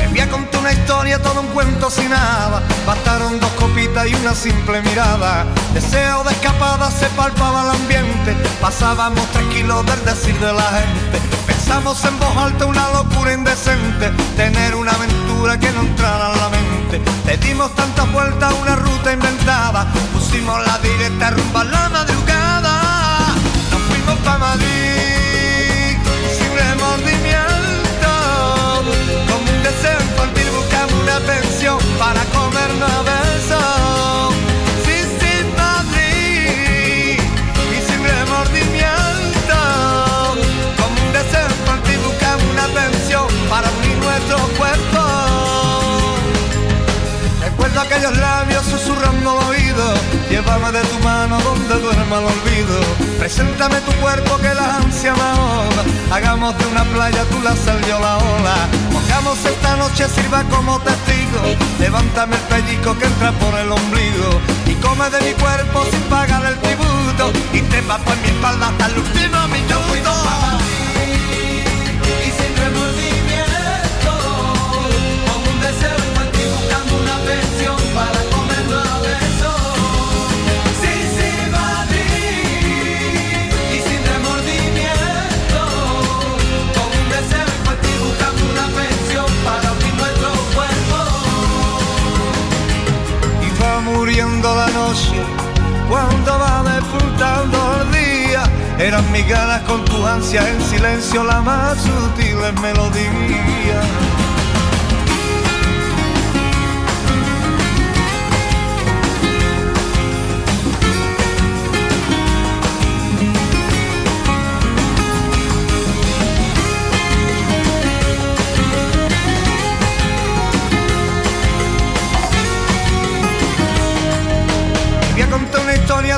Te voy a contar una historia, todo un cuento sin nada. Bastaron dos copitas y una simple mirada. Deseo de escapada se palpaba el ambiente. Pasábamos tranquilos del decir de la gente. Pensamos en voz alta una locura indecente. Tener una aventura que no entrara en la mente. Le dimos tantas vueltas a una ruta inventada. Pusimos la directa rumba a la madrugada. Nos fuimos para Madrid Aquellos labios susurrando al oído. Llévame de tu mano donde duerma el olvido. Preséntame tu cuerpo que la ansia me ahoga. Hagamos de una playa tú la sal yo la ola. Mojamos esta noche, sirva como testigo. Levántame el pellizco que entra por el ombligo. Y come de mi cuerpo sin pagar el tributo. Y te por mi espalda hasta el último minuto. La noche cuando va despuntando el día. Eran mis ganas con tu ansia en silencio la más sutil melodía.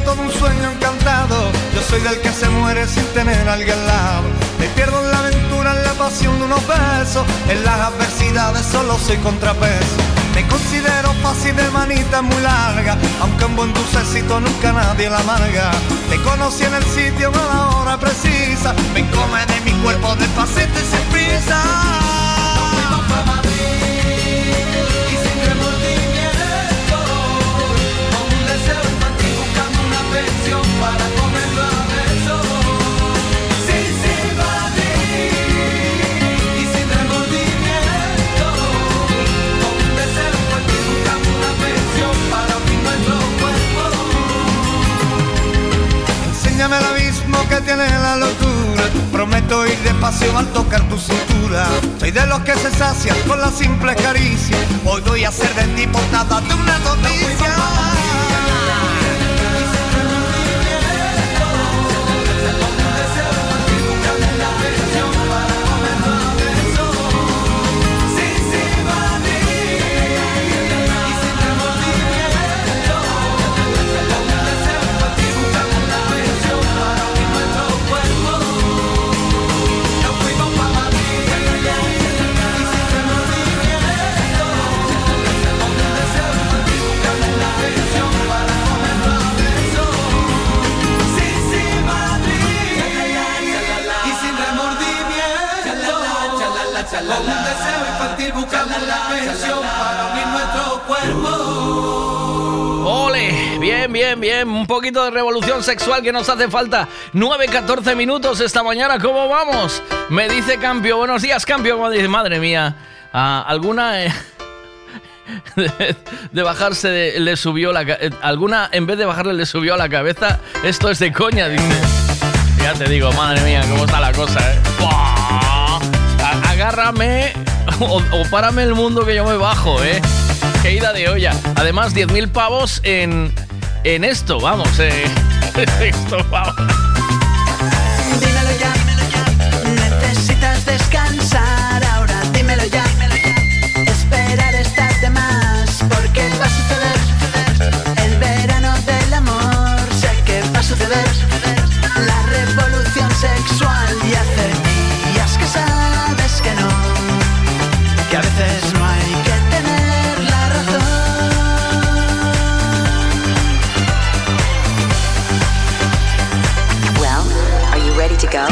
Todo un sueño encantado. Yo soy del que se muere sin tener a alguien al lado. Me pierdo en la aventura, en la pasión de unos besos. En las adversidades solo soy contrapeso. Me considero fácil de manita muy larga, aunque un buen dulcecito nunca nadie la amarga. Te conocí en el sitio a la hora precisa, me come de mi cuerpo despacito y sin prisa. Enséñame el abismo que tiene la locura. Prometo ir despacio al tocar tu cintura. Soy de los que se sacian con la simple caricia. Hoy voy a ser de ti portada de una noticia. Bien, bien, bien. Un poquito de revolución sexual que nos hace falta. 9-14 minutos esta mañana, ¿cómo vamos? Me dice Campio, buenos días, Campio. Me dice, madre mía, ah, ¿alguna eh, de, bajarse de- le subió la eh, alguna en vez de bajarle le subió a la cabeza? Esto es de coña, dice. Ya te digo, madre mía, cómo está la cosa, ¿eh? Agárrame o, o párame el mundo que yo me bajo, ¿eh? Qué ida de olla. Además, 10.000 pavos en, en esto, vamos, eh. esto, vamos. Dímelo ya, necesitas descansar go?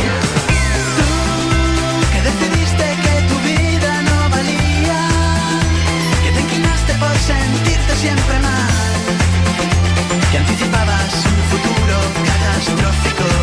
Que decidiste que tu vida no valía, que te inclinaste por sentirte siempre mal, que anticipabas un futuro catastrófico.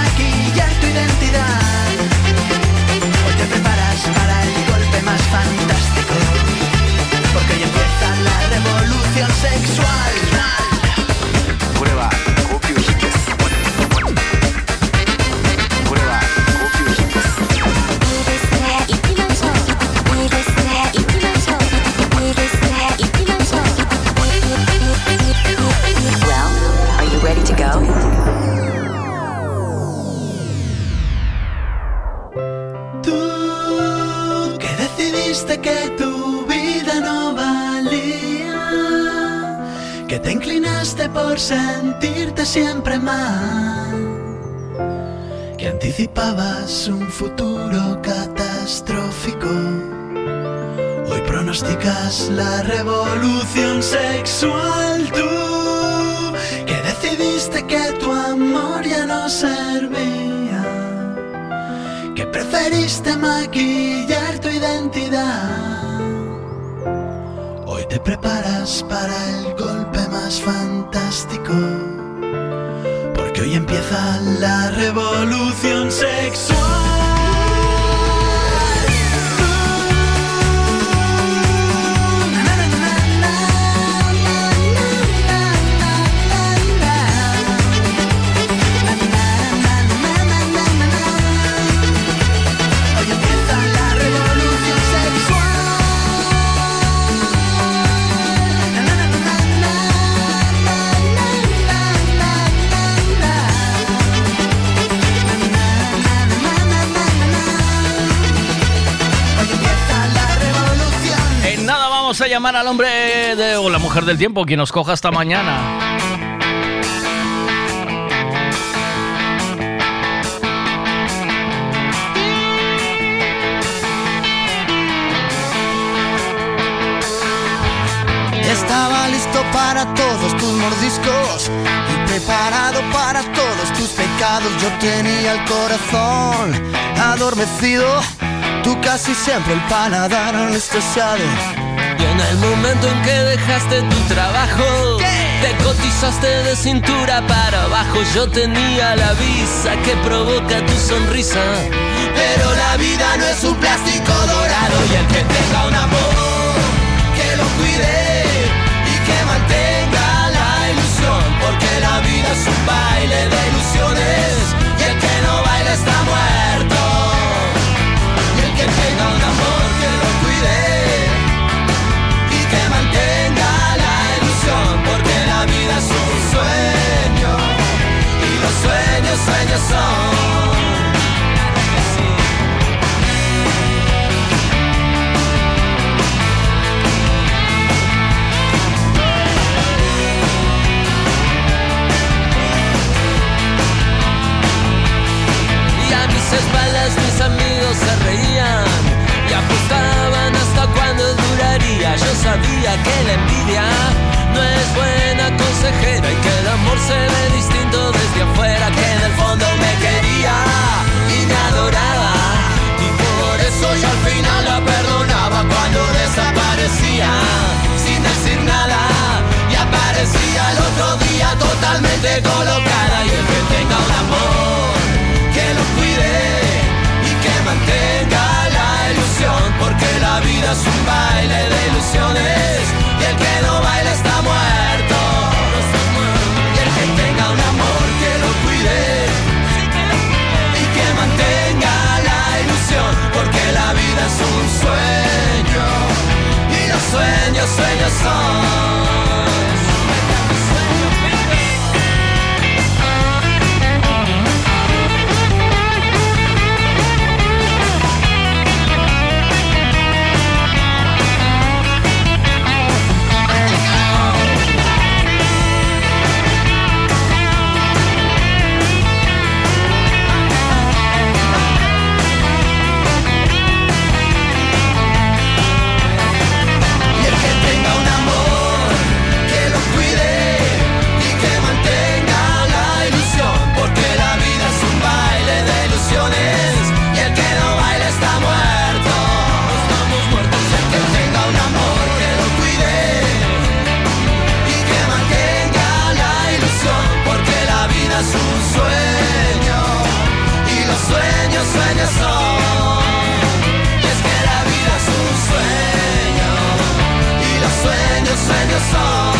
Maquillar tu identidad. Que anticipabas un futuro catastrófico. Hoy pronosticas la revolución sexual tú, que decidiste que tu amor ya no servía, que preferiste maquillar tu identidad. Hoy te preparas para el golpe más fantástico, empieza la revolución sexual. Llamar al hombre de, o la mujer del tiempo, quien nos coja hasta mañana. Estaba listo para todos tus mordiscos y preparado para todos tus pecados. Yo tenía el corazón adormecido, tú casi siempre el paladar anestesiado. Y en el momento en que dejaste tu trabajo, te cotizaste de cintura para abajo. Yo tenía la visa que provoca tu sonrisa. Pero la vida no es un plástico dorado y el que tenga un amor, que lo cuide y que mantenga la ilusión, porque la vida es un baile de ilusiones y el que no baila está muerto. Y el que tenga un amor, que lo cuide la vida es un sueño y los sueños, sueños son. Y a mis espaldas mis amigos se reían y apostaban hasta cuándo duraría. Yo sabía que la envidia no es buena consejera y que el amor se ve distinto desde afuera, que en el fondo me quería y me adoraba. Y por eso yo al final la perdonaba cuando desaparecía sin decir nada. Y aparecía el otro día totalmente colocada. Y el que tenga un amor que lo cuide y que mantenga la ilusión porque la vida es un baile de ilusiones y el que no baila está muerto. Y el que tenga un amor que lo cuide. Y que mantenga la ilusión porque la vida es un sueño. Y los sueños sueños son sueños, son. Y es que la vida es un sueño y los sueños, sueños son.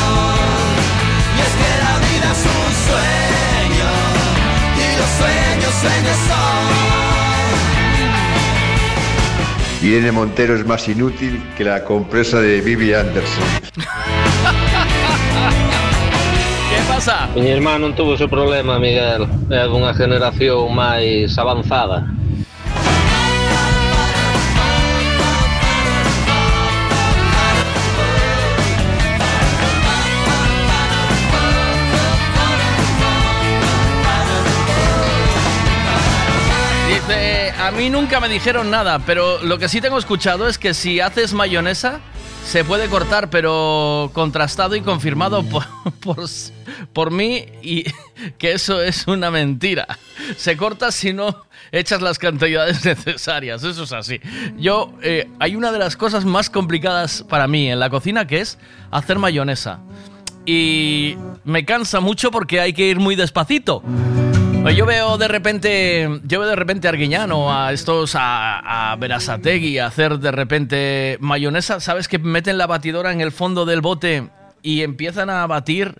Y es que la vida es un sueño y los sueños, sueños son. Irene Montero es más inútil que la compresa de Vivi Anderson. ¿Qué pasa? Mi irmán non tuvo ese problema, Miguel. É dunha generación máis avanzada. A mí nunca me dijeron nada, pero lo que sí tengo escuchado es que si haces mayonesa, se puede cortar, pero contrastado y confirmado por, por, por mí y que eso es una mentira. Se corta si no echas las cantidades necesarias, eso es así. Yo, eh, hay una de las cosas más complicadas para mí en la cocina que es hacer mayonesa. Y me cansa mucho porque hay que ir muy despacito. Yo veo de repente, yo veo de repente a Arguiñano, a estos, a, a a hacer de repente mayonesa. ¿Sabes que meten la batidora en el fondo del bote y empiezan a batir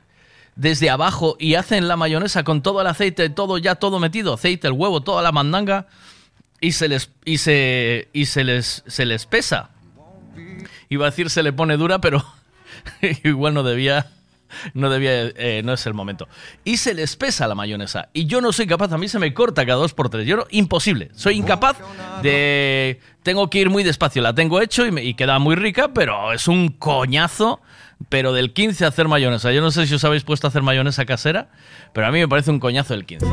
desde abajo y hacen la mayonesa con todo el aceite, todo ya todo metido, aceite, el huevo, toda la mandanga y se les y se y se les se les pesa. Iba a decir se le pone dura, pero igual no debía no debía, eh, no es el momento. Y se les pesa la mayonesa. Y yo no soy capaz, a mí se me corta cada dos por tres. Yo no, imposible. Soy incapaz de. Tengo que ir muy despacio. La tengo hecho y, queda muy rica, pero es un coñazo. Pero del 15 a hacer mayonesa. Yo no sé si os habéis puesto a hacer mayonesa casera, pero a mí me parece un coñazo el 15.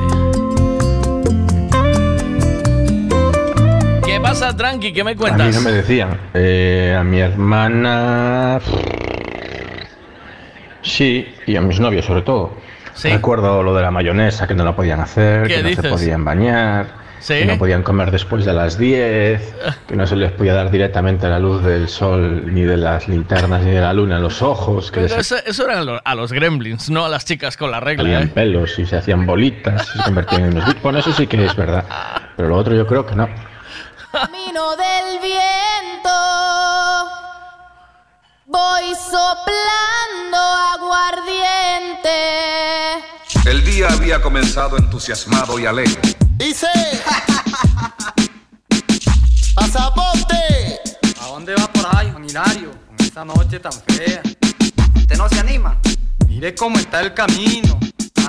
¿Qué pasa, Tranqui? ¿Qué me A mí cuentas? no me decían. Eh, a mi hermana. Sí, y a mis novios sobre todo. Recuerdo lo de la mayonesa, que no la podían hacer, ¿Qué que no dices? se podían bañar, ¿Sí? que no podían comer después de las 10, que no se les podía dar directamente la luz del sol, ni de las linternas, ni de la luna en los ojos, que Pero les eso, eso era a lo- a los gremlins, no a las chicas con la regla. salían ¿eh? pelos y se hacían bolitas, y se convertían en unos bits. Bueno, eso sí que es verdad. Pero lo otro yo creo que no. Camino del viento, voy soplando aguardiente. El día había comenzado entusiasmado y alegre. Dice. ¡Pasaporte! ¿A dónde va por ahí, Juan Hilario? Con esta noche tan fea. ¿Usted no se anima? Mire cómo está el camino.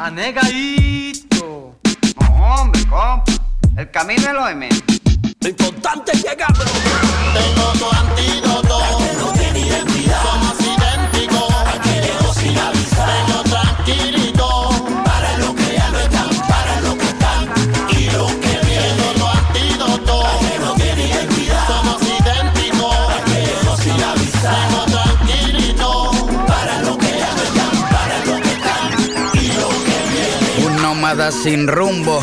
Anegadito. No, hombre, compa. El camino es lo de menos. Lo importante es llegar, bro. Tengo tu antídoto. Viene. Un nómada sin rumbo,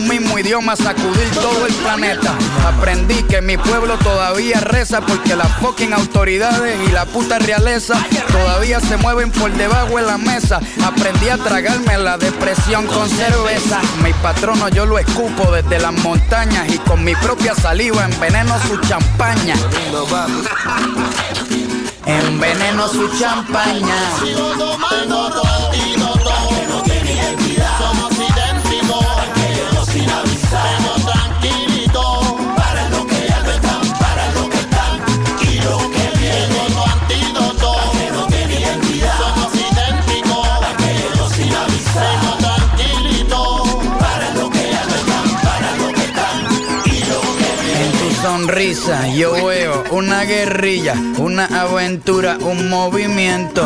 mismo idioma sacudir todo el planeta. Aprendí que mi pueblo todavía reza porque las fucking autoridades y la puta realeza todavía se mueven por debajo de la mesa. Aprendí a tragarme la depresión con cerveza. Mi patrono yo lo escupo desde las montañas y con mi propia saliva enveneno su champaña. Enveneno su champaña. Sigo tomando yo veo una guerrilla, una aventura, un movimiento.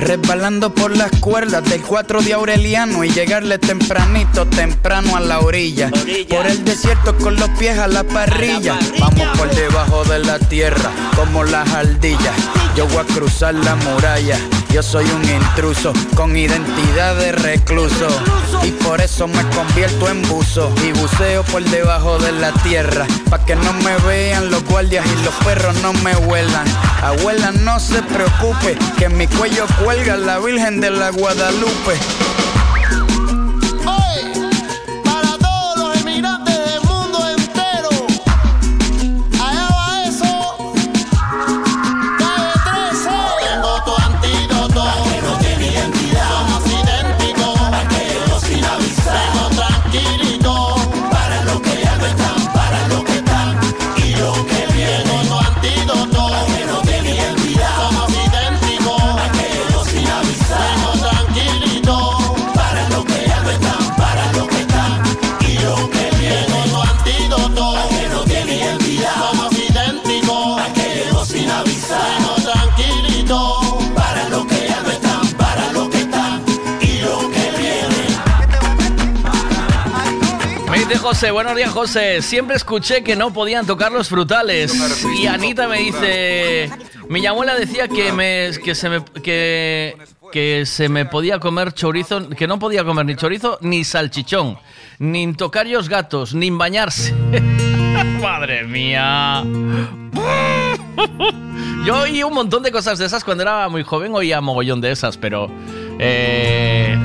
Resbalando por las cuerdas del 4 de Aureliano y llegarle tempranito, temprano a la orilla. Por el desierto con los pies a la parrilla. Vamos por debajo de la tierra como las ardillas. Yo voy a cruzar la muralla Yo soy un intruso con identidad de recluso. Y por eso me convierto en buzo. Y buceo por debajo de la tierra. Pa' que no me vean los guardias y los perros no me huelan. Abuela, no se preocupe, que en mi cuello cuelga la Virgen de la Guadalupe. José, buenos días José. Siempre escuché que no podían tocar los frutales. Y Anita me dice, mi abuela decía que me que se me que que se me podía comer chorizo, que no podía comer ni chorizo ni salchichón, ni tocar los gatos, ni bañarse. Madre mía. Yo oí un montón de cosas de esas cuando era muy joven, oía mogollón de esas, pero eh,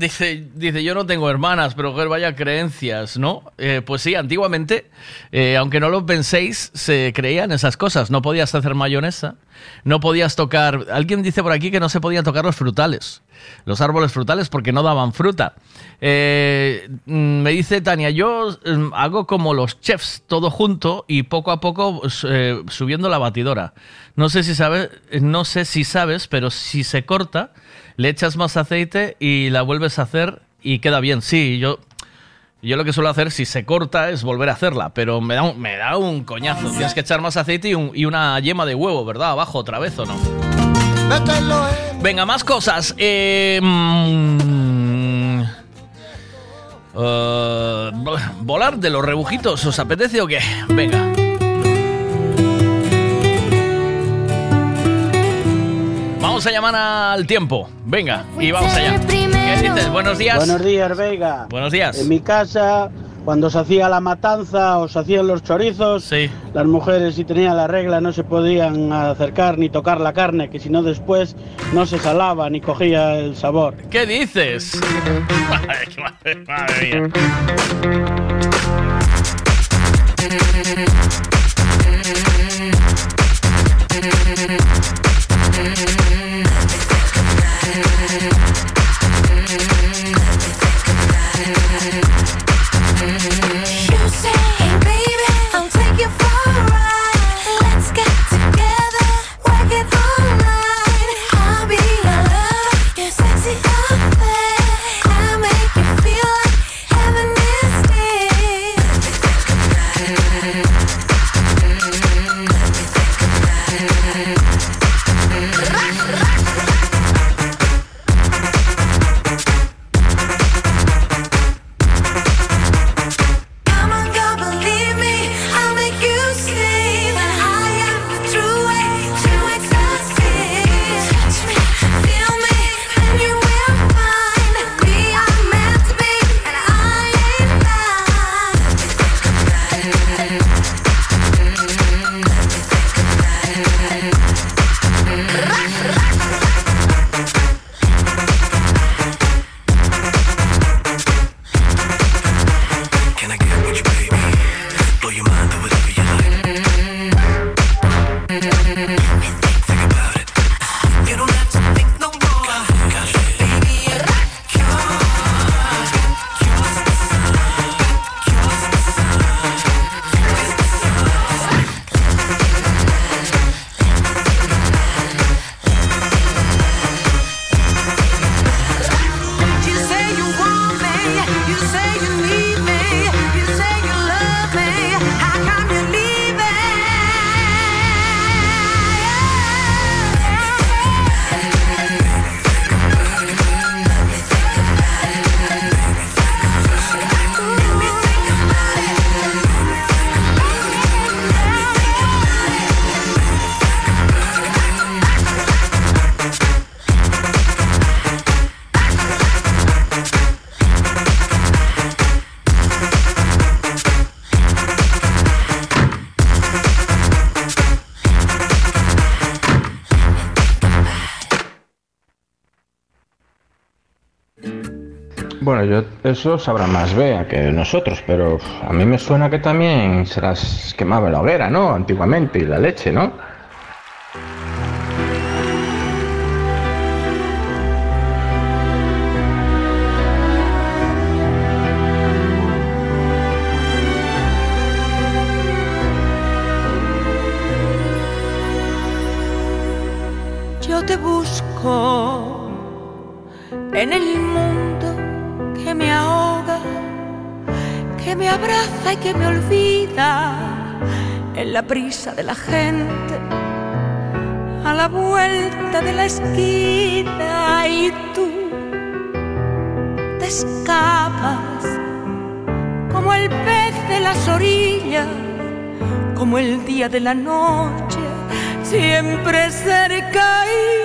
dice, dice, yo no tengo hermanas, pero vaya creencias, ¿no? Eh, pues sí, antiguamente, eh, aunque no lo penséis, se creían esas cosas. No podías hacer mayonesa, no podías tocar... Alguien dice por aquí que no se podían tocar los frutales, los árboles frutales, porque no daban fruta. Eh, mm, me dice Tania, yo mm, hago como los chefs, todo junto y poco a poco eh, subiendo la batidora. No sé si sabes, no sé si sabes, pero si se corta, le echas más aceite y la vuelves a hacer y queda bien. Sí, yo yo lo que suelo hacer si se corta es volver a hacerla, pero me da un, me da un coñazo. Tienes que echar más aceite y, un- y una yema de huevo, ¿verdad? Abajo otra vez o no. Venga, más cosas. Eh, mm, eh, volar de los rebujitos, ¿os apetece o qué? Venga. Vamos a llamar al tiempo. Venga, y vamos allá. ¿Qué dices? Buenos días. Buenos días, Vega. Buenos días. En mi casa, cuando se hacía la matanza o se hacían los chorizos, las mujeres si tenían la regla no se podían acercar ni tocar la carne, que si no después no se salaba ni cogía el sabor. ¿Qué dices? madre, madre mía. Let's get together, work it eso sabrá más Bea que nosotros, pero a mí me suena que también se las quemaba la hoguera, ¿no? Antiguamente, y la leche, ¿no? de la gente a la vuelta de la esquina y tú te escapas como el pez de las orillas, como el día de la noche, siempre cerca y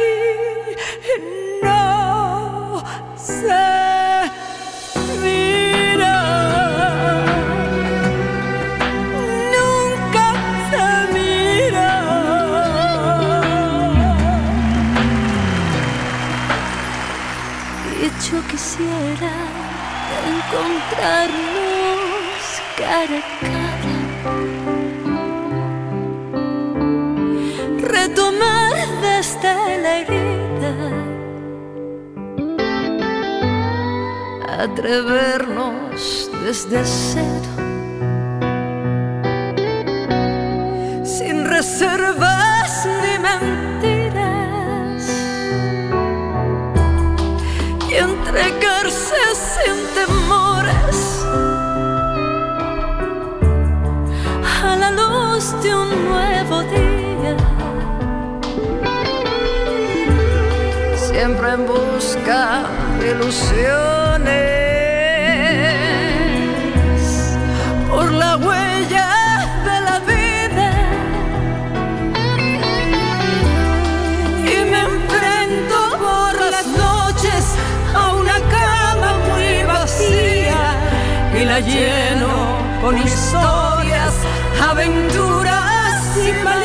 con historias, aventuras y.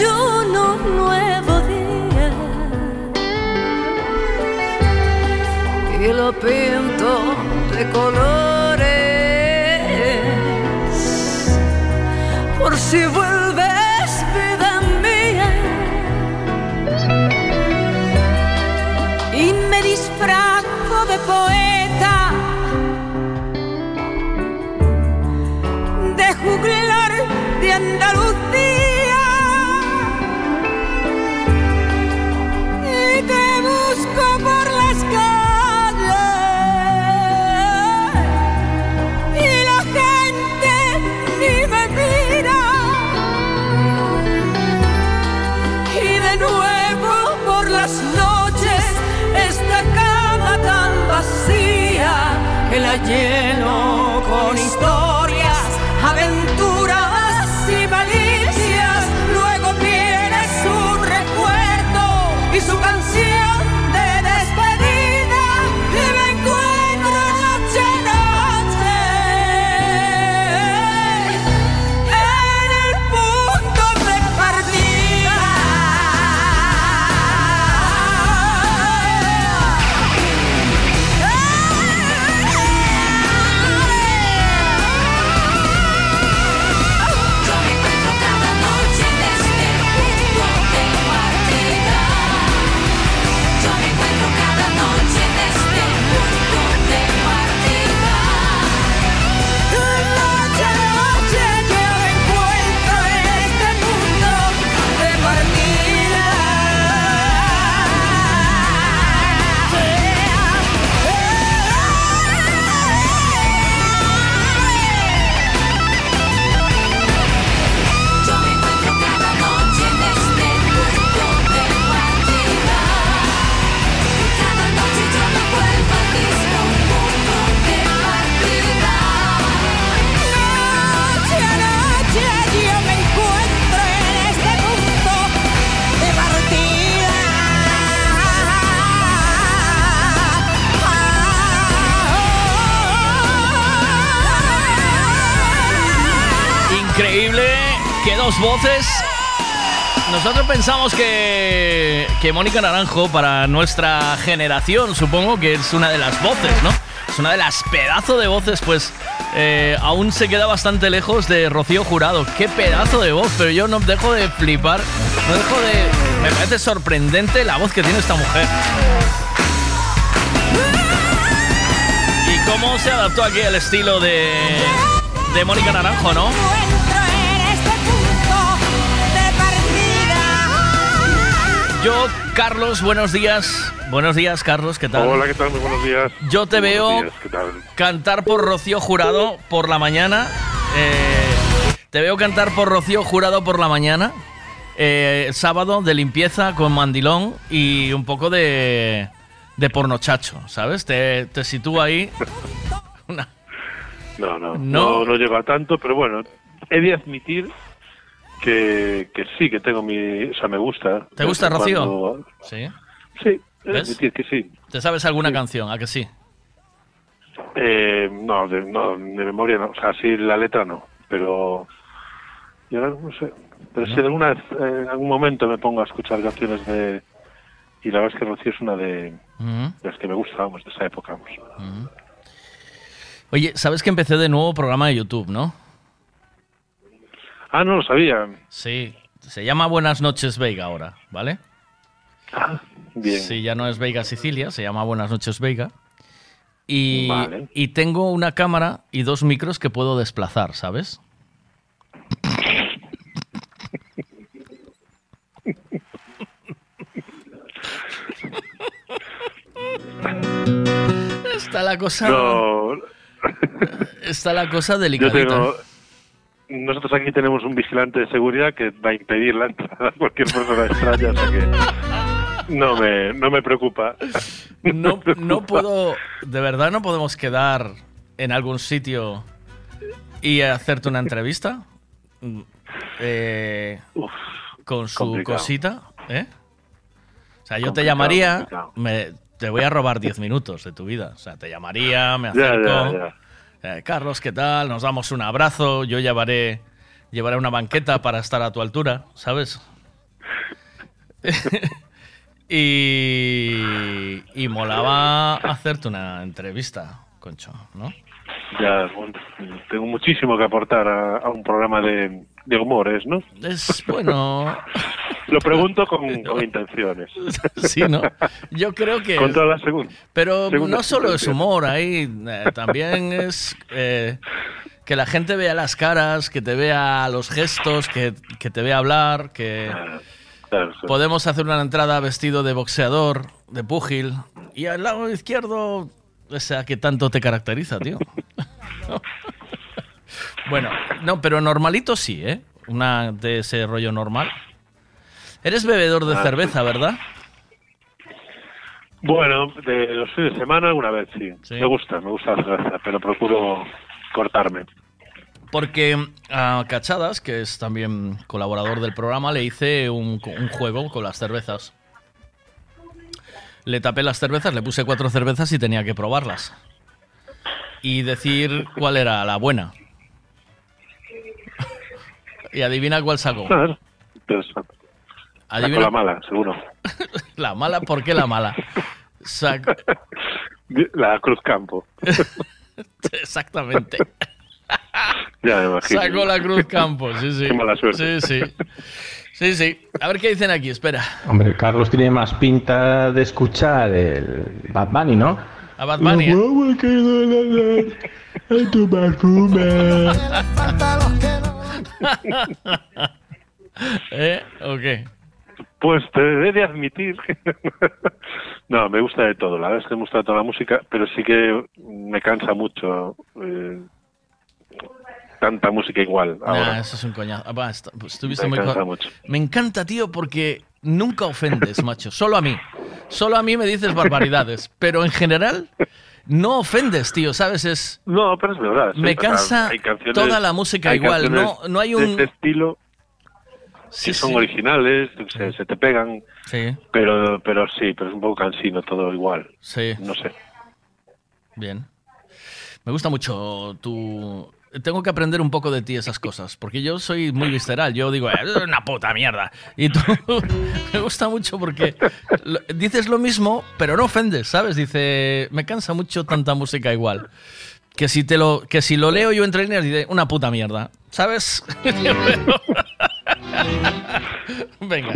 desayuno, un nuevo día. Y lo pinto de colores. Por si voy Ελλήν ο Κωνσταντινούπολη que dos voces. Nosotros pensamos que, que Mónica Naranjo, para nuestra generación, supongo que es una de las voces, ¿no? Es una de las pedazos de voces, pues eh, aún se queda bastante lejos de Rocío Jurado. ¡Qué pedazo de voz! Pero yo no dejo de flipar, no dejo de... Me parece sorprendente la voz que tiene esta mujer. ¿Y cómo se adaptó aquí al estilo de, de Mónica Naranjo, no? Yo, Carlos, buenos días. Buenos días, Carlos, ¿qué tal? Hola, ¿qué tal? Muy buenos días. Yo te veo buenos días, ¿qué tal? cantar por Rocío Jurado por la mañana. Eh, te veo cantar por Rocío Jurado por la mañana. Eh, sábado de limpieza con mandilón y un poco de, de pornochacho, ¿sabes? Te, te sitúo ahí. Una- No, no, No. no, no llega a tanto, pero bueno, he de admitir que, que sí, que tengo mi... O sea, me gusta. ¿Te gusta, Rocío? cuando- Sí. Sí, ¿Ves? que sí. ¿Te sabes alguna canción? ¿A que sí? Eh, no, de, no, de memoria no. O sea, sí, la letra no, pero... y ahora no sé. Pero si alguna vez, eh, en algún momento me pongo a escuchar canciones de... Y la verdad es que Rocío es una de, de las que me gusta, vamos, de esa época, vamos. Oye, ¿sabes que empecé de nuevo programa de YouTube, no? Ah, no lo sabía. Sí. Se llama Buenas noches Veiga ahora, ¿vale? Ah, bien. Sí, ya no es Veiga Sicilia, se llama Buenas noches Veiga. Y, Vale. y tengo una cámara y dos micros que puedo desplazar, ¿sabes? Está la cosa. No, Está la cosa yo delicadita. tengo... Nosotros aquí tenemos un vigilante de seguridad que va a impedir la entrada a cualquier persona extraña, sea que no me, no me preocupa. No, no puedo. De verdad, no podemos quedar en algún sitio y hacerte una entrevista. Mm, eh, con su complicado. cosita, ¿eh? O sea, yo te llamaría, me, te voy a robar 10 minutos de tu vida. O sea, te llamaría, me Ya, acerco. ya, eh, Carlos, ¿qué tal? Nos damos un abrazo. Yo llevaré, llevaré una banqueta para estar a tu altura, ¿sabes? y, y molaba hacerte una entrevista, Concho, ¿no? Ya, bueno, tengo muchísimo que aportar a, a un programa de, de humores, ¿no? Es bueno. Lo pregunto con, con intenciones. Sí, ¿no? Yo creo que... Con toda la segunda. Pero segunda no solo es humor, ahí eh, también es eh, que la gente vea las caras, que te vea los gestos, que, que te vea hablar, que Claro, sí. podemos hacer una entrada vestido de boxeador, de púgil, y al lado izquierdo, esa que tanto te caracteriza, tío. bueno, no, pero normalito sí, ¿eh? Una de ese rollo normal. Eres bebedor de Ah, cerveza, ¿verdad? Bueno, de los fines de semana alguna vez sí. Me gusta, me gusta la cerveza, pero procuro cortarme. Porque a Cachadas, que es también colaborador del programa, le hice un, un juego con las cervezas. Le tapé las cervezas, le puse cuatro cervezas y tenía que probarlas. Y decir cuál era la buena. Y adivina cuál sacó. Saco Adivina- la mala, seguro. La mala, ¿por qué la mala? Sac- La Cruz Campo. Exactamente. Ya me imagino. Sacó la Cruz Campos, sí, sí. Qué mala suerte. Sí, sí. Sí, sí. A ver qué dicen aquí, espera. Hombre, Carlos tiene más pinta de escuchar el Bad Bunny, ¿no? A Bad Bunny. ¿eh? En tu perfume. ¿Eh? ¿O qué? Pues te he de admitir que... no, me gusta de todo. La verdad es que me gusta toda la música, pero sí que me cansa mucho eh, tanta música igual Nah, ahora. eso es un coñazo. Ah, está- pues estuviste Me muy co- mucho. Me encanta, tío, porque nunca ofendes, macho. Solo a mí. Solo a mí me dices barbaridades. Pero en general, no ofendes, tío, ¿sabes? Es. No, pero es verdad. sí, Me cansa canciones- toda la música igual. No, no hay de un. este estilo Sí, que son sí. originales, se, se te pegan, Sí, pero pero sí, pero es un poco cansino todo igual. sí. No sé. Bien. Me gusta mucho tu, tengo que aprender un poco de ti esas cosas, porque yo soy muy visceral. Yo digo, "Eh, es una puta mierda. Y tú me gusta mucho porque lo- dices lo mismo, pero no ofendes, ¿sabes? Dice, me cansa mucho tanta música igual. Que si, te lo, que si lo leo yo entre líneas, dice, una puta mierda. ¿Sabes? Venga.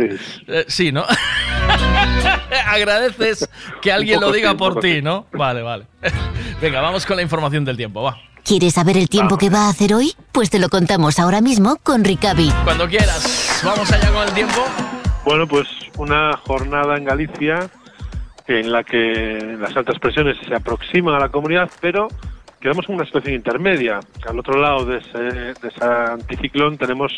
Eh, sí, ¿no? Agradeces que alguien lo diga por ti. ¿no? Vale, vale. Venga, vamos con la información del tiempo, va. ¿Quieres saber el tiempo que va a hacer hoy? Pues te lo contamos ahora mismo con Ricavi. Cuando quieras. Vamos allá con el tiempo. Bueno, pues una jornada en Galicia en la que las altas presiones se aproximan a la comunidad, pero quedamos en una situación intermedia. Al otro lado de ese, de ese anticiclón tenemos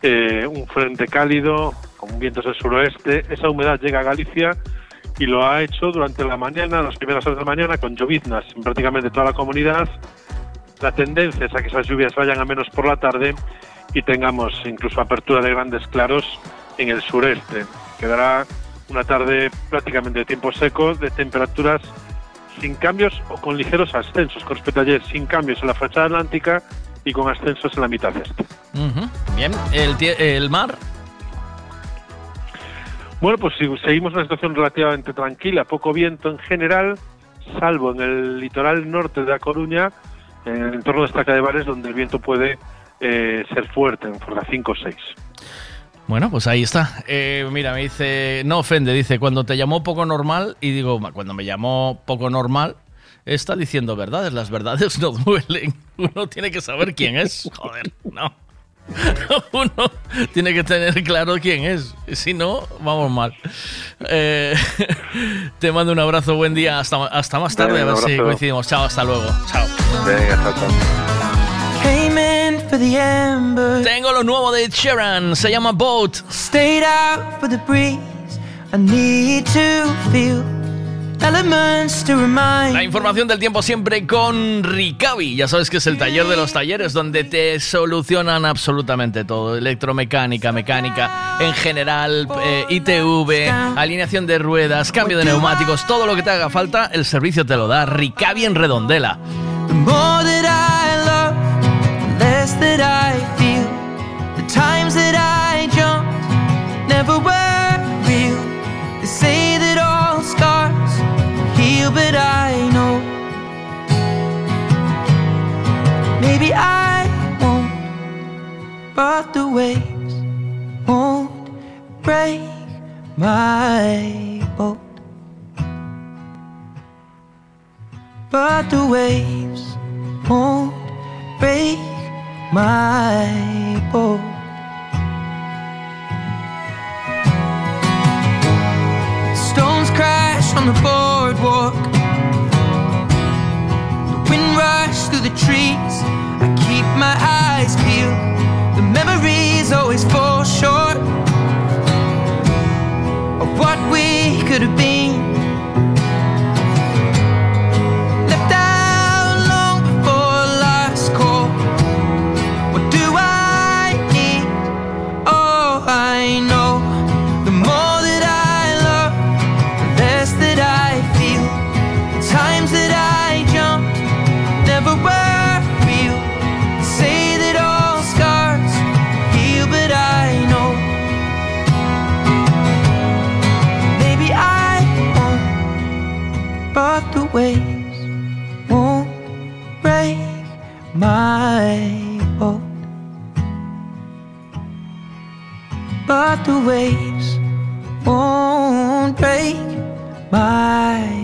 eh, un frente cálido con vientos del suroeste. Esa humedad llega a Galicia y lo ha hecho durante la mañana, las primeras horas de la mañana, con lloviznas en prácticamente toda la comunidad. La tendencia es a que esas lluvias vayan a menos por la tarde y tengamos incluso apertura de grandes claros en el sureste. Quedará una tarde prácticamente de tiempo seco, de temperaturas sin cambios o con ligeros ascensos, con respecto a ayer, sin cambios en la fachada atlántica y con ascensos en la mitad este. Bien, el, el mar. Bueno, pues si seguimos una situación relativamente tranquila, poco viento en general, salvo en el litoral norte de La Coruña, en el entorno de Estaca de Bares, donde el viento puede eh, ser fuerte, en fuerza 5 o 6. Bueno, pues ahí está. Eh, mira, me dice, no ofende, dice, cuando te llamó poco normal, y digo, "Ma, cuando me llamó poco normal, está diciendo verdades, las verdades no duelen. Uno tiene que saber quién es, joder, no. Uno tiene que tener claro quién es, si no, vamos mal. Eh, te mando un abrazo, buen día, hasta, hasta más tarde, Venga, a ver si coincidimos. Chao, hasta luego. Chao. Venga, the amber. Tengo lo nuevo de Sharon, se llama Boat. Stayed out for the breeze. I need to feel. La información del tiempo siempre con Ricavi. Ya sabes que es el taller de los talleres donde te solucionan absolutamente todo. Electromecánica, mecánica, en general, eh, ITV, alineación de ruedas, cambio de neumáticos, todo lo que te haga falta, el servicio te lo da Ricavi en Redondela. But I know maybe I won't. But the waves won't break my boat. but the waves won't break my boat. Stones crash on the boardwalk. Wind rush through the trees. I keep my eyes peeled. The memories always fall short of what we could have been. But the waves. Won't break my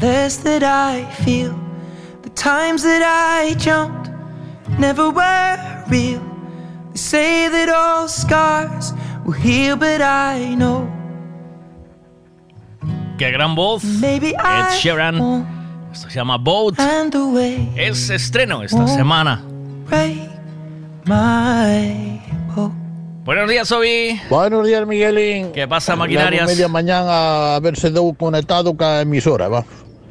less that I feel. The times that I jumped never were real. They say that all scars will heal, but I know Qué gran voz. maybe Ed I Sheeran. Esto se llama Boat. and the way Es estreno esta semana. Buenos días, Obi. Buenos días, Miguelín. ¿Qué pasa, maquinarias? media mañana a ver se deu conectado ca emisora, va.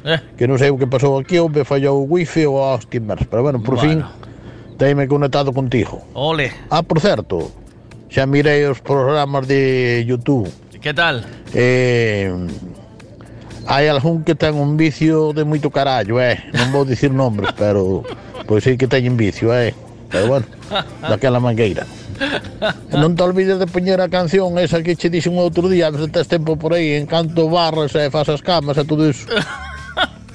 Eh. Que non sei o que pasou aquí, ou me fallou o wifi ou aos timbers. Pero bueno, por bueno. fin, teime conectado contigo. Ole. Ah, por certo, xa mirei os programas de YouTube. Que tal? Eh, hai algún que ten un vicio de moito carallo, eh. Non vou dicir nombres, pero pois sí que teñen vicio, eh. Pero bueno, daquela mangueira. non te olvides de poñer a canción esa que che dixen outro día, se tes tempo por aí, en canto barras e eh, fas as camas e eh, todo iso.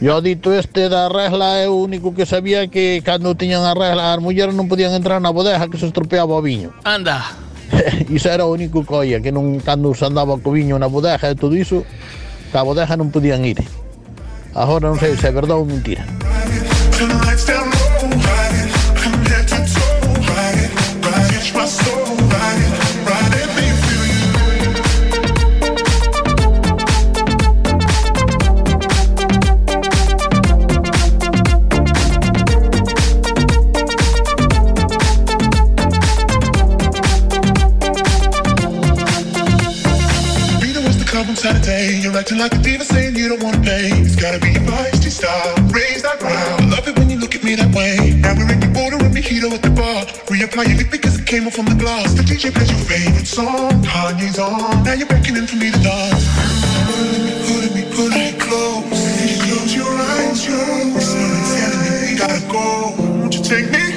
Yo dito este da regla é o único que sabía que cando tiñan a regla as mulleres non podían entrar na bodega que se estropeaba o viño. Anda. Iso era o único que oía, que non cando se andaba co viño na bodega e todo iso, que a bodega non podían ir. Agora non sei se é verdade ou mentira. Saturday. You're acting like a diva saying you don't wanna pay. It's gotta be your feisty style. Raise that ground. I love it when you look at me that way. Now we're in the border and mojito at the bar. Reapply your lip because it came off from the glass. The DJ plays your favorite song. Kanye's on. Now you're beckoning for me to dance. Pulling me, pulling me, pulling me close. Close your eyes, yo. Someone's telling me we gotta go. Won't you take me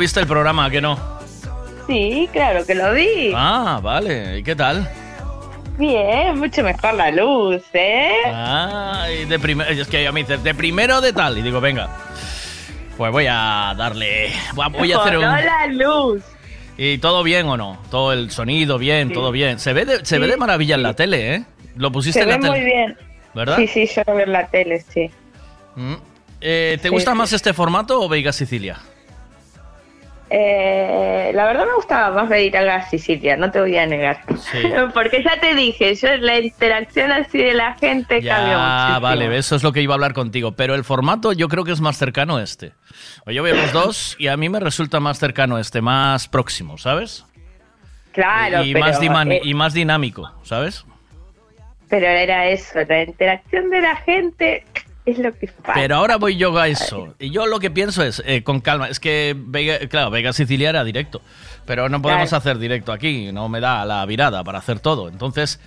viste el programa, ¿que no? Sí, claro que lo vi. Ah, vale. ¿Y qué tal? Bien, mucho mejor la luz, ¿eh? Ah, y de primero. Es que ya me dices, de primero de tal. Y digo, venga. Pues voy a darle. Voy a hacer un. La luz. ¿Y todo bien o no? Todo el sonido bien, Sí. todo bien. Se ve de, se Sí, ve de maravilla en la tele, ¿eh? Lo pusiste Se en la ve tele. muy bien. ¿Verdad? Sí, sí, yo lo veo en la tele, sí. Mm. Eh, ¿Te gusta más este formato o Veiga Sicilia? Eh, la verdad me gustaba más ver a Sicilia, no te voy a negar. Porque ya te dije, yo la interacción así de la gente cambió Ya, muchísimo. vale, eso es lo que iba a hablar contigo. Pero el formato yo creo que es más cercano a este. O Yo veo los dos y a mí me resulta más cercano este, más próximo, ¿sabes? Claro, y, pero, más diman- eh, y más dinámico, ¿sabes? pero era eso, la interacción de la gente es lo que falta. Pero ahora voy yo a eso. Y yo lo que pienso es, eh, con calma, es que, Vega, claro, Vega Sicilia era directo. Pero no podemos Claro. hacer directo aquí, no me da la virada para hacer todo. Entonces,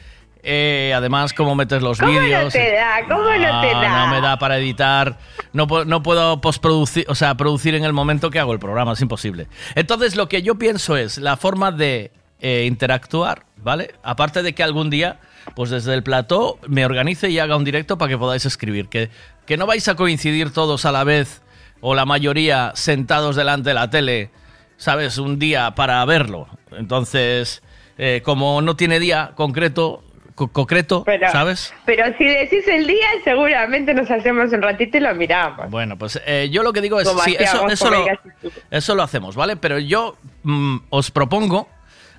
eh, además, cómo metes los ¿Cómo no vídeos. te da? ¿Cómo no te da? No me da para editar. No, no puedo postproducir, o sea, producir en el momento que hago el programa, es imposible. Entonces, lo que yo pienso es la forma de eh, interactuar, ¿vale? Aparte de que algún día, pues desde el plató, me organice y haga un directo para que podáis escribir. Que, que no vais a coincidir todos a la vez, o la mayoría sentados delante de la tele, ¿sabes? Un día para verlo. Entonces, eh, como no tiene día concreto, co- concreto, Pero- ¿sabes? Pero si decís el día, seguramente nos hacemos un ratito y lo miramos. Bueno, pues eh, yo lo que digo es, Como sí, eso, hacíamos eso, con lo, Vegas y eso lo hacemos, ¿vale? Pero yo mm, os propongo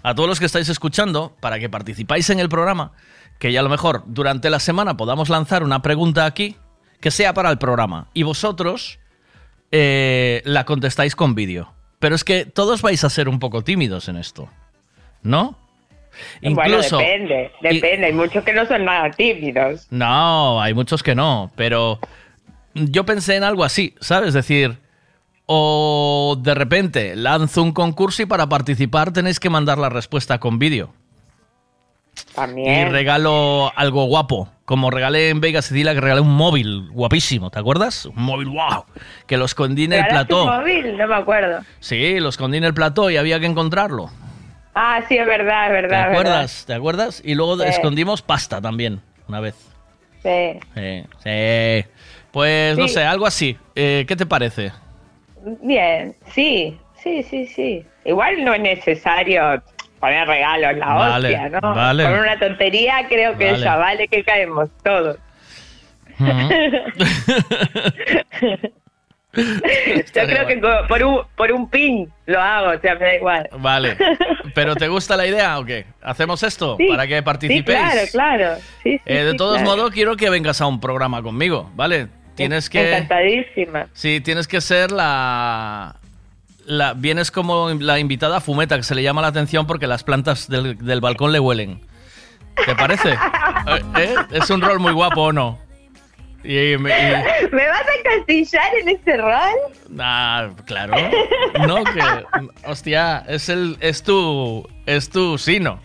a todos los que estáis escuchando, para que participáis en el programa, que ya a lo mejor durante la semana podamos lanzar una pregunta aquí que sea para el programa. Y vosotros eh, la contestáis con vídeo. Pero es que todos vais a ser un poco tímidos en esto, ¿no? Incluso... bueno, depende, depende. Hay muchos que no son nada tímidos. No, hay muchos que no, pero yo pensé en algo así, ¿sabes? Es decir, o de repente lanzo un concurso y para participar tenéis que mandar la respuesta con vídeo. Y regalo algo guapo, como regalé en Vega Sicilia, que regalé un móvil guapísimo, ¿te acuerdas? Un móvil wow, que lo escondí en el ¿Regalaste un plató. móvil? No me acuerdo. Sí, lo escondí en el plató y había que encontrarlo. Ah, sí, es verdad, es ¿Te verdad. es acuerdas? ¿Te acuerdas? Y luego Sí. escondimos pasta también, una vez. verdad. Sí, sí. Pues no Sí. sé, algo así. Eh, ¿Qué te parece? Sí. Bien, sí, sí, sí, sí. Igual no es necesario poner regalos la Vale, hostia, ¿no? vale. Con una tontería creo que Vale. ya vale que caemos todos. Yo creo que por un, por un pin lo hago, o sea, me da igual. Vale. ¿Pero te gusta la idea o qué? ¿Hacemos esto Sí, para que participéis? Sí, claro, claro. Sí, Eh, de todos claro. modos, quiero que vengas a un programa conmigo, ¿vale? Tienes que... Encantadísima. Sí, tienes que ser la... la... Vienes como la invitada fumeta, que se le llama la atención porque las plantas del, del balcón le huelen. ¿Te parece? Eh, eh, Es un rol muy guapo, ¿o no? Y, me- y- ¿Me vas a castillar en ese rol? Ah, claro. No, que. Hostia, es el. Es tu. Es tu sino.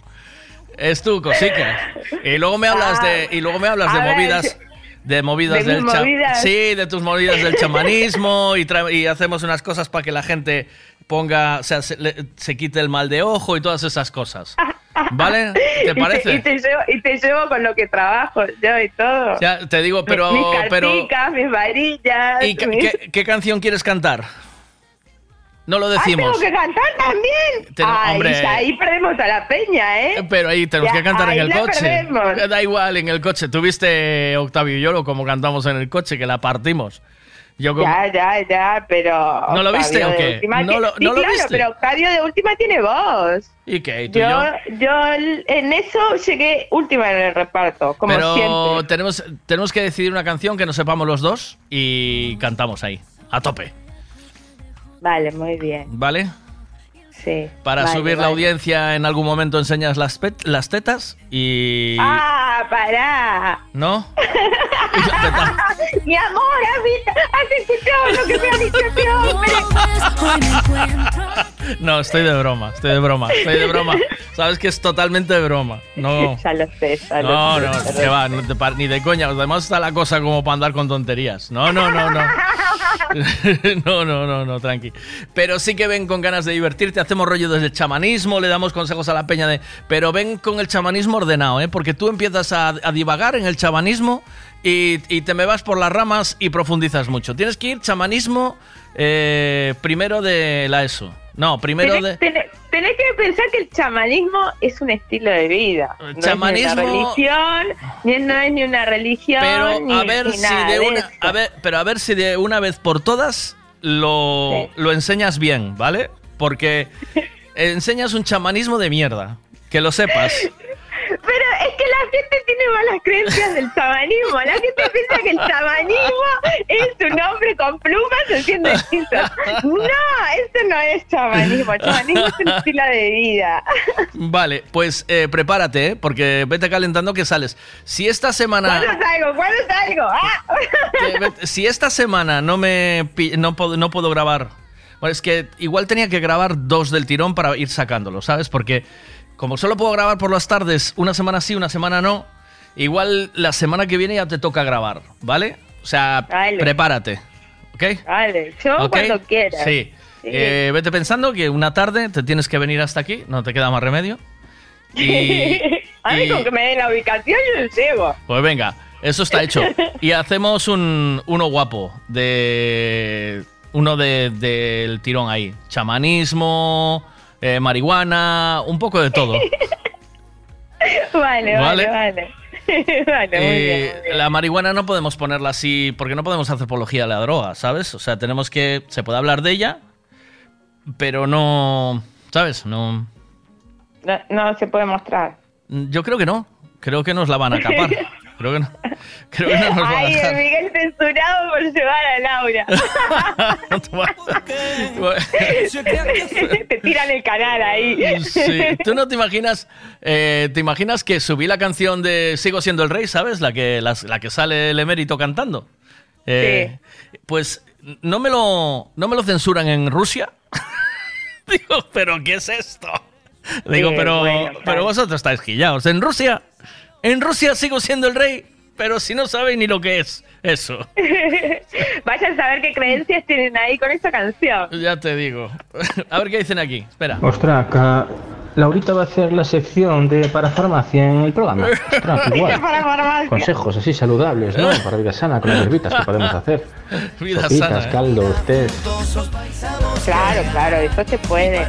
Es tu cosica. Y luego me hablas de. Y luego me hablas de ver, movidas. De movidas ¿de del mis movidas? Sí, de tus movidas del chamanismo. Y, y hacemos unas cosas para que la gente ponga. O sea, se, le- se quite el mal de ojo y todas esas cosas. ¿Vale? ¿Te parece? Y te, y te llevo, y te llevo con lo que trabajo yo y todo. Ya, te digo, pero. mis pero carticas, mis varillas. ¿Y mis- qué- qué canción quieres cantar? No lo Ah, decimos. tengo que cantar también. Ten- Ay, hombre. ahí perdemos a la peña, ¿eh? Pero ahí tenemos Ya, que cantar en el coche. perdemos. Da igual, en el coche. Tuviste Octavio y yo como cantamos en el coche, que la partimos. Yo como- Ya, ya, ya, pero. ¿No lo viste o qué? ¿No lo- sí, no lo claro, viste? pero Octavio de última tiene voz. ¿Y qué? ¿Y tú y Yo, yo? en eso llegué última en el reparto, como Pero siempre. tenemos, tenemos que decidir una canción que nos sepamos los dos y cantamos ahí, a tope, Vale, muy bien. ¿vale? Sí. Para vale, subir la audiencia en algún momento enseñas las, pet- las tetas y... ¡Ah, pará! ¿No? Mi amor, ¿has, visto- has escuchado lo que me ha dicho este hombre? No, estoy de broma, estoy de broma, estoy de broma. Sabes que es totalmente de broma. No. Ya lo sé, ya lo No, sé, no, que va, no te par- ni de coña. Además está la cosa como para andar con tonterías. No, no, no, no. no, no, no, no, tranqui. Pero sí que ven con ganas de divertirte. Hacemos rollo desde el chamanismo, le damos consejos a la peña de. Pero ven con el chamanismo ordenado, ¿eh? Porque tú empiezas a, a divagar en el chamanismo y, y te me vas por las ramas y profundizas mucho. Tienes que ir chamanismo eh, primero de la ESO. No, primero Tenés, de. tenés- tenés que pensar que el chamanismo es un estilo de vida. No chamanismo- es ni una religión, no es ni una religión, Pero ni, a ver ni si nada de de una, a ver, pero a ver si de una vez por todas lo, Sí. lo enseñas bien, ¿vale? Porque enseñas un chamanismo de mierda, que lo sepas. Gente tiene malas creencias del chamanismo. La gente piensa que el chamanismo es un hombre con plumas haciendo hechizos. No, eso no es chamanismo. El chamanismo es un estilo de vida. Vale, pues eh, prepárate, ¿eh? porque vete calentando que sales. Si esta semana, ¿Cuándo salgo? ¿Cuándo salgo? ¡Ah! eh, si esta semana no me no puedo, no puedo grabar, bueno, es que igual tenía que grabar dos del tirón para ir sacándolo, ¿sabes? Porque como solo puedo grabar por las tardes, una semana sí, una semana no, igual la semana que viene ya te toca grabar, ¿vale? O sea, Vale. prepárate, ¿ok? Vale, yo ¿Ok? cuando quiera. Sí. Eh, vete pensando que una tarde te tienes que venir hasta aquí, no te queda más remedio. Y, A mí y- con que me den la ubicación yo llego. pues venga, eso está hecho. Y hacemos un uno guapo de uno de- del tirón ahí, chamanismo, eh, marihuana, un poco de todo. Vale, Vale. vale, vale. Vale, muy Eh, bien. la marihuana no podemos ponerla así porque no podemos hacer apología de la droga, ¿sabes? O sea, tenemos que. Se puede hablar de ella, pero no. ¿Sabes? No. No, no se puede mostrar. Yo creo que no. Creo que nos la van a capar. Creo que no. Creo que no nos a Ay, dejar. Miguel censurado por llevar a Laura. Te tiran el canal ahí. Sí. ¿Tú no te imaginas, eh, te imaginas que subí la canción de Sigo siendo el rey, ¿sabes? La que, la, que sale el emérito cantando. Eh, Pues no me lo, no me lo censuran en Rusia. Digo, ¿pero qué es esto? Digo, Sí, pero, bueno, claro. pero vosotros estáis quillados. En Rusia, en Rusia sigo siendo el rey, pero si no sabéis ni lo que es eso. Vaya a saber qué creencias tienen ahí con esta canción. Ya te digo. A ver qué dicen aquí. Espera. Ostras, Laurita va a hacer la sección de parafarmacia en el programa. Ostras, farmacia. Consejos así saludables, ¿no? Para vida sana, con las hierbitas que podemos hacer. Vida Sopitas, sana, ¿eh? caldos, test. Claro, claro, eso se puede.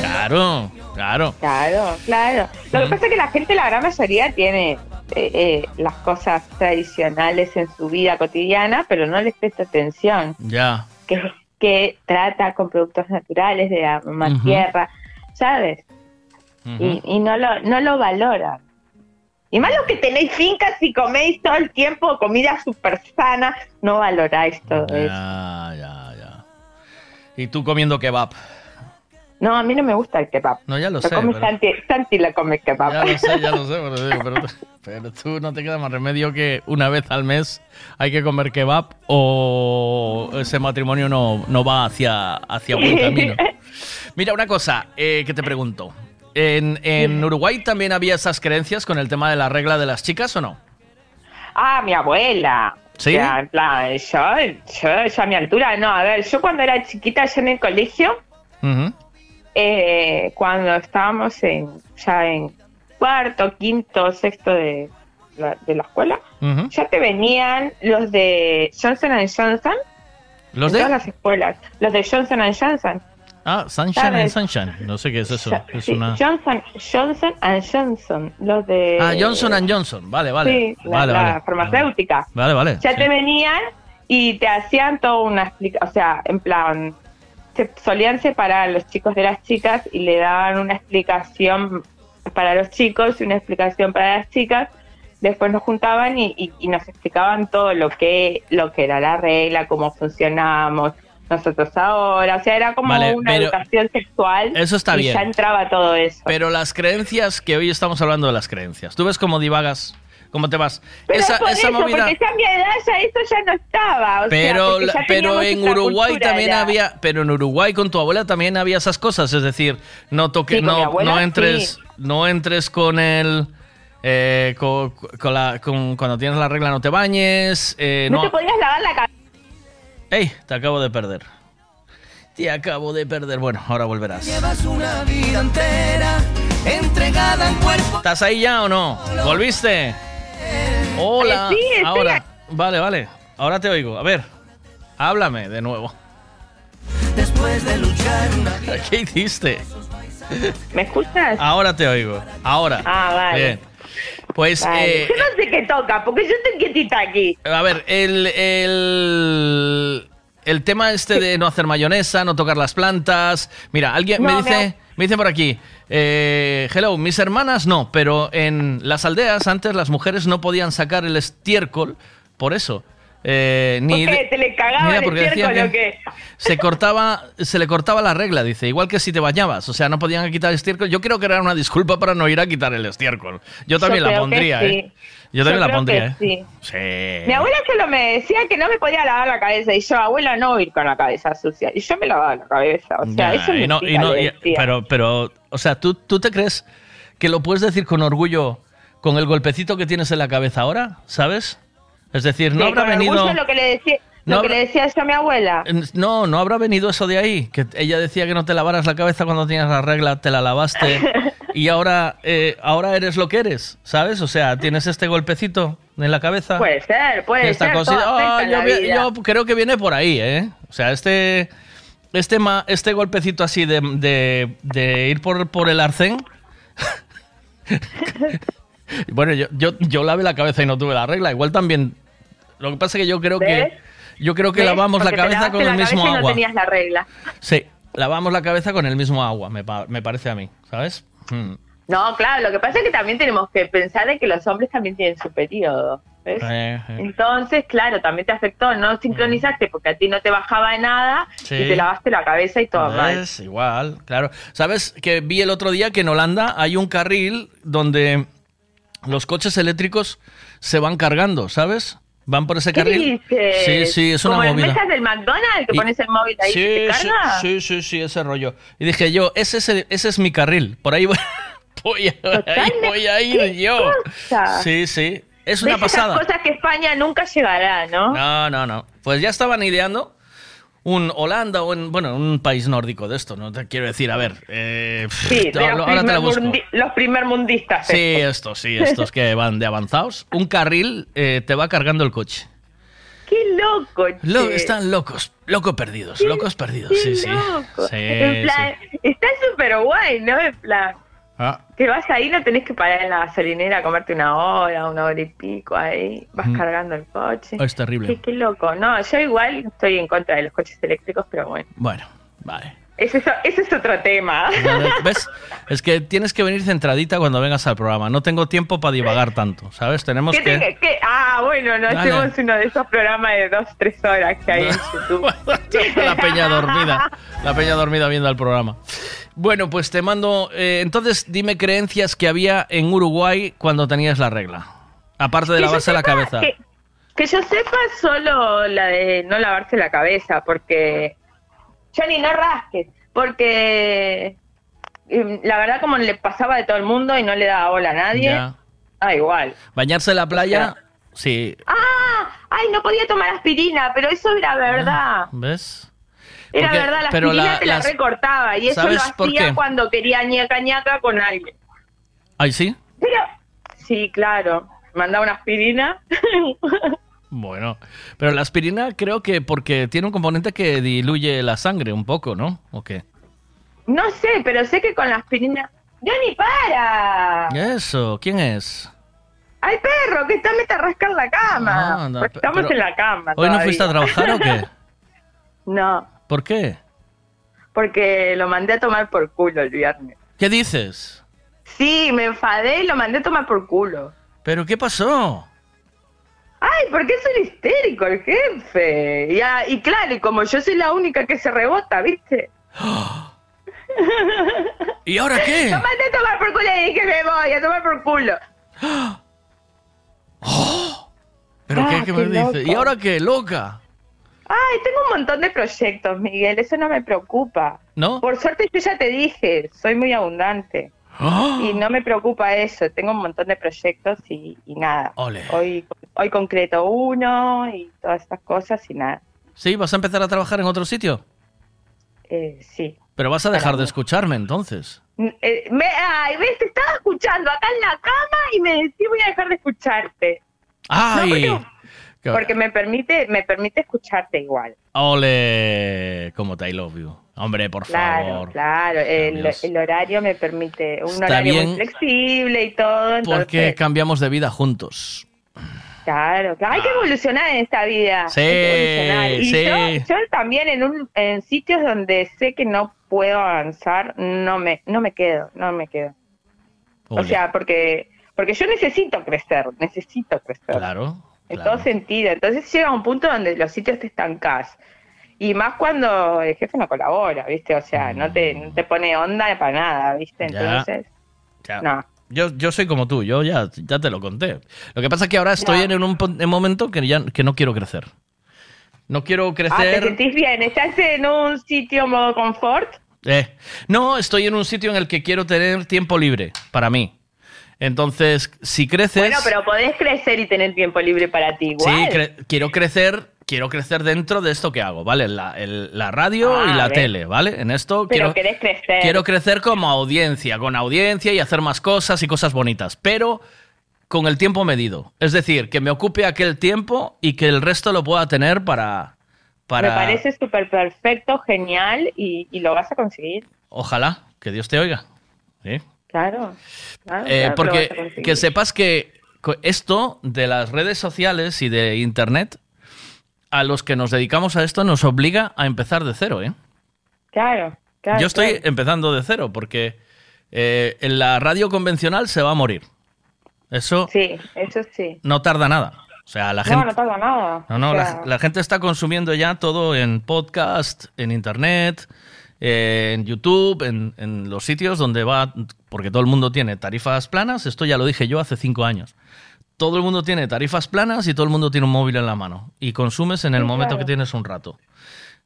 Claro, claro. Claro, claro. Lo que pasa es que la gente, la gran mayoría, tiene eh, eh, las cosas tradicionales en su vida cotidiana, pero no les presta atención. Ya. Que, que trata con productos naturales de la mamá tierra, ¿sabes? y, y no lo no lo valoran. Y más los que tenéis fincas y coméis todo el tiempo comida súper sana, no valoráis todo eso. Ya, ya, ya. Y tú comiendo kebab. No, a mí no me gusta el kebab. No, ya lo Lo sé. come pero- Santi, Santi lo come kebab. Ya lo sé, ya lo sé, pero, digo, pero, pero tú no te queda más remedio que una vez al mes hay que comer kebab o ese matrimonio no, no va hacia, hacia buen camino. Mira, una cosa eh, que te pregunto. ¿En, en Uruguay también había esas creencias con el tema de la regla de las chicas o no? Ah, mi abuela. ¿Sí? O sea, en plan, yo, yo, yo a mi altura, no, a ver, yo cuando era chiquita, yo en el colegio. Eh, cuando estábamos en, ya en cuarto, quinto, sexto de la, de la escuela, ya te venían los de Johnson Johnson. ¿Los de? todas las escuelas. Los de Johnson Johnson. Ah, Sunshine and Sunshine. No sé qué es eso. Es una... Johnson, Johnson Johnson. Los de. Ah, Johnson and Johnson. Vale, vale. Sí, la, vale, la farmacéutica. Vale, vale. Ya sí. te venían y te hacían toda una explicación, o sea, en plan, se solían separar a los chicos de las chicas y le daban una explicación para los chicos y una explicación para las chicas. Después nos juntaban y, y- y nos explicaban todo lo que, lo que era la regla, cómo funcionábamos nosotros ahora. O sea, era como Vale, una educación sexual. Eso está y bien. ya entraba todo eso. Pero las creencias, que hoy estamos hablando de las creencias. ¿Tú ves cómo divagas? ¿Cómo te vas? Pero esa, por esa eso, movida. porque ya a mi edad ya eso ya no estaba. o Pero, la- en Uruguay también ya. había, pero en Uruguay con tu abuela también había esas cosas, es decir, no toques, Sí, no, abuela no entres, sí. no entres con el, eh, co- con, la, con- cuando tienes la regla no te bañes, eh, No, no, te podías lavar la cabeza. ¡Ey! Te acabo de perder. Te acabo de perder. Bueno, ahora volverás. Llevas una vida entera entregada en cuerpo. ¿Estás ahí ya o no? ¿Volviste? Hola. Eh, sí, estoy Ahora. Vale, vale. Ahora te oigo. A ver. Háblame de nuevo. Después de luchar una ¿Qué hiciste? ¿Me escuchas? Ahora te oigo. Ahora. Ah, vale. Bien. Pues, Vale. eh, Yo no sé qué toca, porque yo estoy quietita aquí. a ver, el, el, el tema este de no hacer mayonesa, no tocar las plantas. Mira, alguien me dice, no. me dice por aquí, eh, hello, mis hermanas no, pero en las aldeas antes las mujeres no podían sacar el estiércol por eso. Eh, ni Porque te le cagaba el estiércol o qué. se cortaba, se le cortaba la regla, dice, igual que si te bañabas, o sea, no podían quitar el estiércol. Yo creo que era una disculpa para no ir a quitar el estiércol. Yo también la pondría, sí. ¿eh? Yo también la pondría, ¿eh? sí. Mi abuela solo me decía que no me podía lavar la cabeza y yo, abuela, no ir con la cabeza sucia. Y yo me lavaba la cabeza. O sea, Ya, eso y me no- y no- y- pero, pero, o sea, ¿tú, ¿tú te crees que lo puedes decir con orgullo con el golpecito que tienes en la cabeza ahora? ¿Sabes? Es decir, no habrá venido... lo que le decía, no lo que habrá- le decía a mi abuela. No, no habrá venido eso de ahí. Que ella decía que no te lavaras la cabeza cuando tenías la regla, te la lavaste y ahora, eh, ahora eres lo que eres, ¿sabes? O sea, tienes este golpecito en la cabeza. Puede ser, puede esta ser. cosita. Ah, yo, yo creo que viene por ahí, ¿eh? O sea, este, este, ma- este golpecito así de, de- de ir por, por el arcén Bueno, yo, yo, yo lavé la cabeza y no tuve la regla. Igual también. Lo que pasa es que yo creo ¿Ves? que. Yo creo que ¿Ves? lavamos la Porque cabeza con la el mismo y agua. No tenías la regla. Sí, lavamos la cabeza con el mismo agua, me, pa- me parece a mí, ¿sabes? Mm. No, claro, lo que pasa es que también tenemos que pensar de que los hombres también tienen su periodo. ¿Ves? Eh, eh. Entonces, claro, también te afectó, no sincronizaste porque a ti no te bajaba de nada Sí. y te lavaste la cabeza y todo mal. Es igual, claro. ¿Sabes que vi el otro día que en Holanda hay un carril donde los coches eléctricos se van cargando, ¿sabes? Van por ese ¿Qué carril. dices? Sí, sí, es una Como movida. mesas del McDonald's que Y- pones el móvil ahí y te carga. sí, sí, sí, ese rollo. Y dije yo, ese es, el- ese es mi carril, por ahí voy, voy a, ahí voy a ir yo. cosa? Sí, sí, es una ¿Ves esas pasada. cosas que España nunca llegará, ¿no? No, no, no. Pues ya estaban ideando un Holanda o en, bueno, un país nórdico de esto, ¿no? Te quiero decir, a ver. eh, Sí, te- ahora te la busco. los primer mundistas. Sí, estos, sí, estos que van de avanzados. Un carril eh, te va cargando el coche. Qué loco, che. Lo- están locos, locos perdidos, locos perdidos, Qué sí, sí. loco. Sí, en plan, está súper guay, ¿no? En plan, Ah, que vas ahí, no tenés que parar en la gasolinera a comerte una hora, una hora y pico ahí, vas Mm. cargando el coche. es terrible. Qué, qué loco. No, yo igual estoy en contra de los coches eléctricos, pero bueno. Bueno, vale. Ese es, ese es otro tema. ¿Ves? Es que tienes que venir centradita cuando vengas al programa. No tengo tiempo para divagar tanto, ¿sabes? Tenemos ¿Qué que... te-? Ah, bueno, no Dale. hacemos uno de esos programas de dos, tres horas que hay en YouTube. La peña dormida. La peña dormida viendo el programa. Bueno, pues te mando... eh, entonces, dime creencias que había en Uruguay cuando tenías la regla. Aparte de Que la cabeza. Que, que yo sepa solo la de no lavarse la cabeza, porque... Johnny, no rasques, porque... eh, La verdad, como le pasaba de todo el mundo y no le daba bola a nadie, Ya. ah, igual. Bañarse en la playa, sí. ¡Ah! ¡Ay, no podía tomar aspirina! Pero eso era verdad. ¿Ves? Era Porque- verdad, la pero aspirina la- te la las- recortaba y eso lo ¿Sabes por hacía cuando quería ñaca ñaca con alguien. ¿Ay, sí? Pero, sí, claro. Mandaba una aspirina. Bueno, pero la aspirina creo que porque tiene un componente que diluye la sangre un poco, ¿no? ¿O qué? No sé, pero sé que con la aspirina. ¡Johnny, para! Eso, ¿quién es? ¡Ay, perro! Que está mete a rascar la cama. Ah, Pues estamos en la cama. ¿Hoy no fuiste a trabajar o qué? no, ¿Por qué? porque lo mandé a tomar por culo el viernes. ¿Qué dices? Sí, me enfadé y lo mandé a tomar por culo. ¿Pero qué pasó? Ay, porque es un histérico el jefe. Y, ah, y claro, y como yo soy la única que se rebota, ¿viste? ¿Y ahora qué? Lo mandé a tomar por culo y dije, me voy a tomar por culo. ¿Pero Ah, qué, qué me qué loco. ¿Y ahora qué? ¿Loca? Ay, tengo un montón de proyectos, Miguel, eso no me preocupa. ¿No? Por suerte yo ya te dije, soy muy abundante. Y no me preocupa eso, tengo un montón de proyectos y, y nada. Ole. Hoy, hoy concreto uno y todas estas cosas y nada. ¿Sí? ¿Vas a empezar a trabajar en otro sitio? Eh, sí. Pero vas a dejar de escucharme entonces. Eh, me, ay, ves, te estaba escuchando acá en la cama y me decís voy a dejar de escucharte. ¡Ay! No, Porque me permite, me permite escucharte igual. ¡Ole! Como te I love you. Hombre, por Claro, favor. claro. El, el horario me permite un Está horario bien. muy flexible y todo. Entonces, Porque cambiamos de vida juntos. Claro, claro, hay que evolucionar en esta vida. Sí, hay que evolucionar. Y sí. yo, yo también en, un, en sitios donde sé que no puedo avanzar, no me, no me quedo, no me quedo. O sea, porque, porque yo necesito crecer, necesito crecer. Claro. En todo sentido. Entonces llega un punto donde los sitios te estancás. Y más cuando el jefe no colabora, ¿viste? O sea, no te, no te pone onda para nada, ¿viste? Ya. Entonces, Ya. no. Yo, yo soy como tú, yo ya, ya te lo conté. Lo que pasa es que ahora estoy en un en momento que ya que no quiero crecer. No quiero Ah, ¿te crecer. sentís bien? ¿Estás en un sitio modo confort? Eh, no, estoy en un sitio en el que quiero tener tiempo libre para mí. Entonces, si creces, Bueno, pero podés crecer y tener tiempo libre para ti igual. sí, quiero crecer, quiero crecer dentro de esto que hago, ¿vale? La, el- la radio Ah, y la ves. tele, ¿vale? En esto pero quiero, crecer. quiero crecer como audiencia, con audiencia y hacer más cosas y cosas bonitas, pero con el tiempo medido. Es decir, que me ocupe aquel tiempo y que el resto lo pueda tener para... para... Me parece súper perfecto, genial y, y lo vas a conseguir. Ojalá, que Dios te oiga. ¿Sí? Claro. claro, Eh, claro porque que sepas que esto de las redes sociales y de Internet, a los que nos dedicamos a esto nos obliga a empezar de cero, ¿eh? Claro, claro. Yo estoy claro. empezando de cero porque eh, en la radio convencional se va a morir. Eso Sí, eso sí. no tarda nada. O sea, la no, gente... no tarda nada. No, no, O la, sea, la gente está consumiendo ya todo en podcast, en internet, eh, en YouTube, en, en los sitios donde va, porque todo el mundo tiene tarifas planas, esto ya lo dije yo hace cinco años. Todo el mundo tiene tarifas planas y todo el mundo tiene un móvil en la mano y consumes en el Sí, momento claro. que tienes un rato.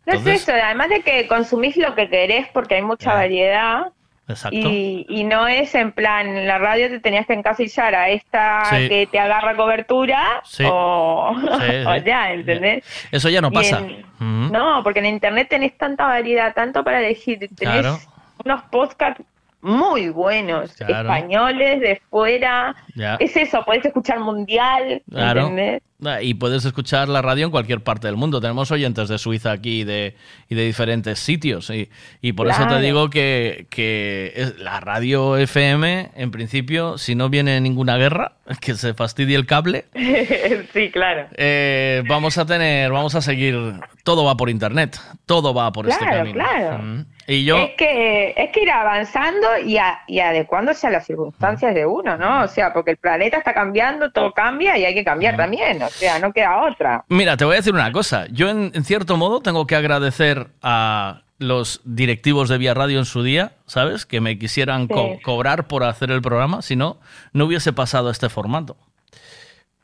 No es eso, además de que consumís lo que querés porque hay mucha variedad Exacto. y, y no es en plan, en la radio te tenías que encasillar a esta Sí. que te agarra cobertura Sí. o, ya, ¿entendés? Eso ya no pasa. en-. No, porque en internet tenés tanta variedad, tanto para elegir, tenés Claro. unos podcasts muy buenos, Claro. españoles, de fuera, es eso, podés escuchar mundial, Claro. ¿entendés? Ah, Y puedes escuchar la radio en cualquier parte del mundo. Tenemos oyentes de Suiza aquí y de, y de diferentes sitios. Y, y por eso te Claro. digo que, que es- la radio FM, en principio, si no viene ninguna guerra, que se fastidie el cable, sí, claro. eh, vamos a tener, vamos a seguir. Todo va por internet. Todo va por este Claro, camino. claro. Mm. Y yo. Es que, es que ir avanzando y, a- y adecuándose a las circunstancias de uno, ¿no? O sea, porque el planeta está cambiando, todo cambia y hay que cambiar también, o sea, no queda otra. Mira, te voy a decir una cosa. Yo, en, en cierto modo, tengo que agradecer a los directivos de Vía Radio en su día, ¿sabes? Que me quisieran co- cobrar por hacer el programa. Si no, no hubiese pasado este formato.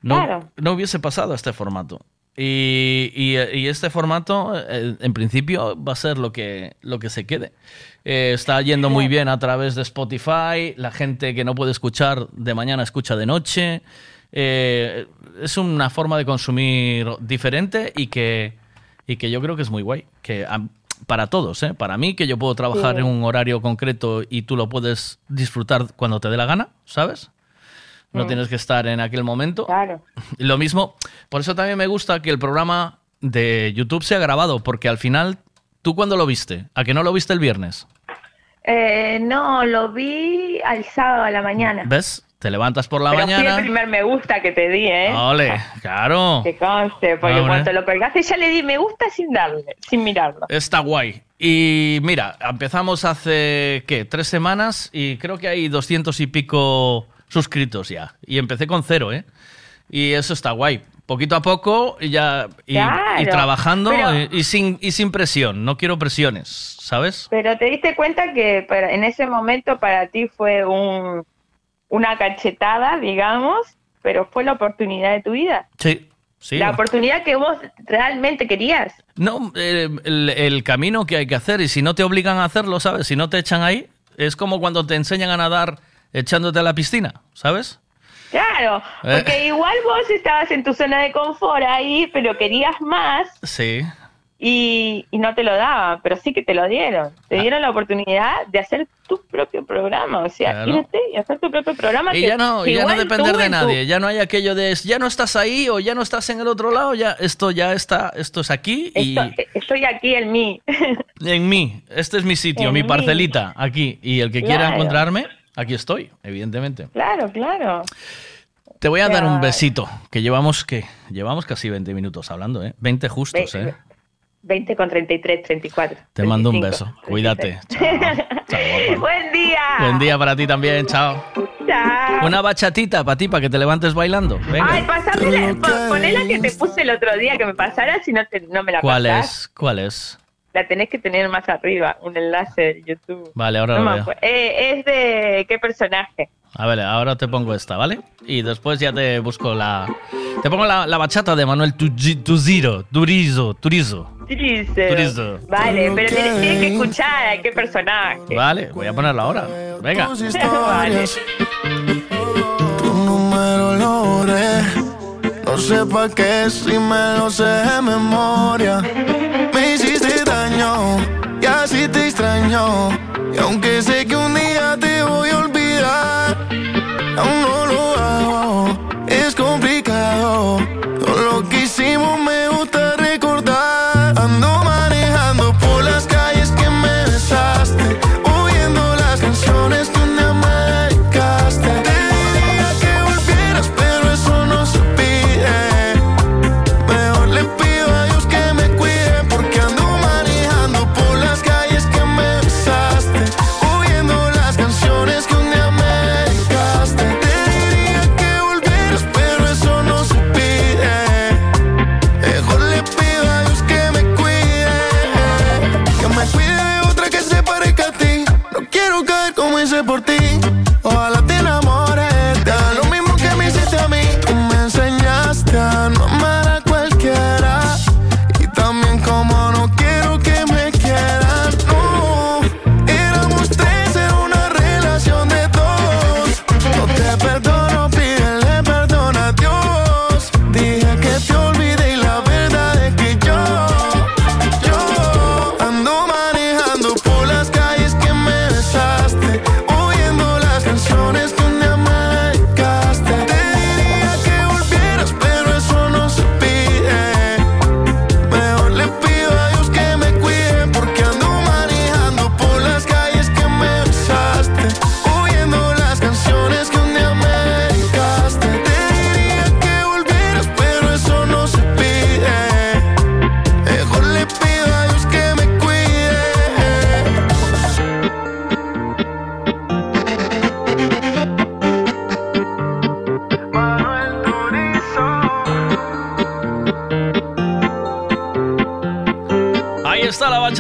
No, Claro. no hubiese pasado este formato. Y, y- y este formato, eh, en principio, va a ser lo que, lo que se quede. Eh, está yendo muy bien a través de Spotify. La gente que no puede escuchar de mañana escucha de noche. Eh, es una forma de consumir diferente y que, y que yo creo que es muy guay. Que a- para todos, ¿eh? para mí, que yo puedo trabajar Sí. en un horario concreto y tú lo puedes disfrutar cuando te dé la gana, ¿sabes? No Mm. tienes que estar en aquel momento. Claro. Lo mismo, por eso también me gusta que el programa de YouTube sea grabado, porque al final, ¿tú cuándo lo viste? ¿A que no lo viste el viernes? Eh, no, lo vi al sábado a la mañana. ¿Ves? Te levantas por la Pero fui el mañana. primer me gusta que te di, ¿eh? Ole, claro. Que conste, porque Hombre. cuando lo colgaste ya le di me gusta sin darle, sin mirarlo. Está guay. Y mira, empezamos hace, ¿qué? Tres semanas y creo que hay doscientos y pico suscritos ya. Y empecé con cero, ¿eh? Y eso está guay. Poquito a poco y ya y, Claro, y trabajando pero- y, y sin, y sin presión. No quiero presiones, ¿sabes? Pero te diste cuenta que para- en ese momento para ti fue un, una cachetada, digamos, pero fue la oportunidad de tu vida. Sí, sí. La oportunidad que vos realmente querías. No, eh, el, el camino que hay que hacer y si no te obligan a hacerlo, ¿sabes? Si no te echan ahí, es como cuando te enseñan a nadar echándote a la piscina, ¿sabes? Claro, Eh. porque igual vos estabas en tu zona de confort ahí, pero querías más Sí. y, y no te lo daban, pero sí que te lo dieron. Ah. Te dieron la oportunidad de hacer tu propio programa, o sea, Claro. irte y hacer tu propio programa. Y que- ya no, que ya no depender de en tu- nadie, ya no hay aquello de ya no estás ahí o ya no estás en el otro lado, ya esto ya está, esto es aquí y Esto- estoy aquí en mí. en mí, este es mi sitio, En mi mí. parcelita, aquí y el que quiera Claro. encontrarme, aquí estoy, evidentemente. claro, claro. Te voy a dar un besito, que llevamos que llevamos casi 20 minutos hablando, ¿eh? 20 justos, Ve- ¿eh? 20 con 33, 34. Te mando un 35. beso. Cuídate. Buen día. Buen día para ti también, chao. Chao. Una bachatita para ti, para que te levantes bailando. Venga. Ay, pasámela, po- ponela que te puse el otro día que me pasara si no, te, no me la ¿Cuál pasás. es? ¿Cuál es? La tenés que tener más arriba, un enlace de YouTube. Vale, ahora No lo veo. Eh, es de qué personaje. A ver, ahora te pongo esta, ¿vale? Y después ya te busco la... Te pongo la, la bachata de Manuel Tuziro, Turizo, Turizo. Dice. Turizo. Vale, pero tienes, tienes que escuchar a qué personaje. Vale, voy a ponerla ahora. Venga. vale. Tu número lo. No sé pa' qué si me lo sé de memoria. Me hiciste y así te extraño. Y aunque sé que un día te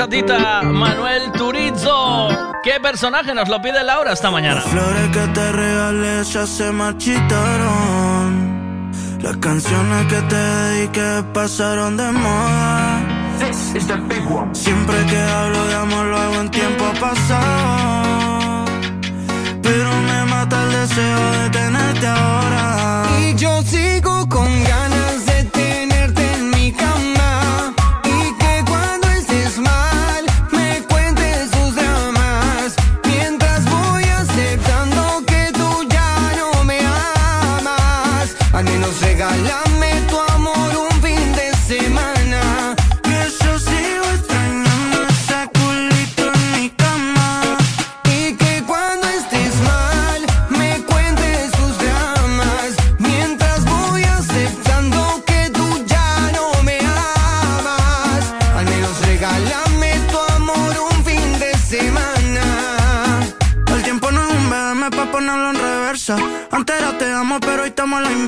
Tatita, Manuel Turizo. ¿Qué personaje nos lo pide Laura esta mañana? Las flores que te regalé ya se marchitaron. Las canciones que te dediqué pasaron de moda. This is the big one. Siempre que hablo de amor lo hago en tiempo pasado. Pero me mata el deseo de tenerte ahora. Y yo sigo con ganas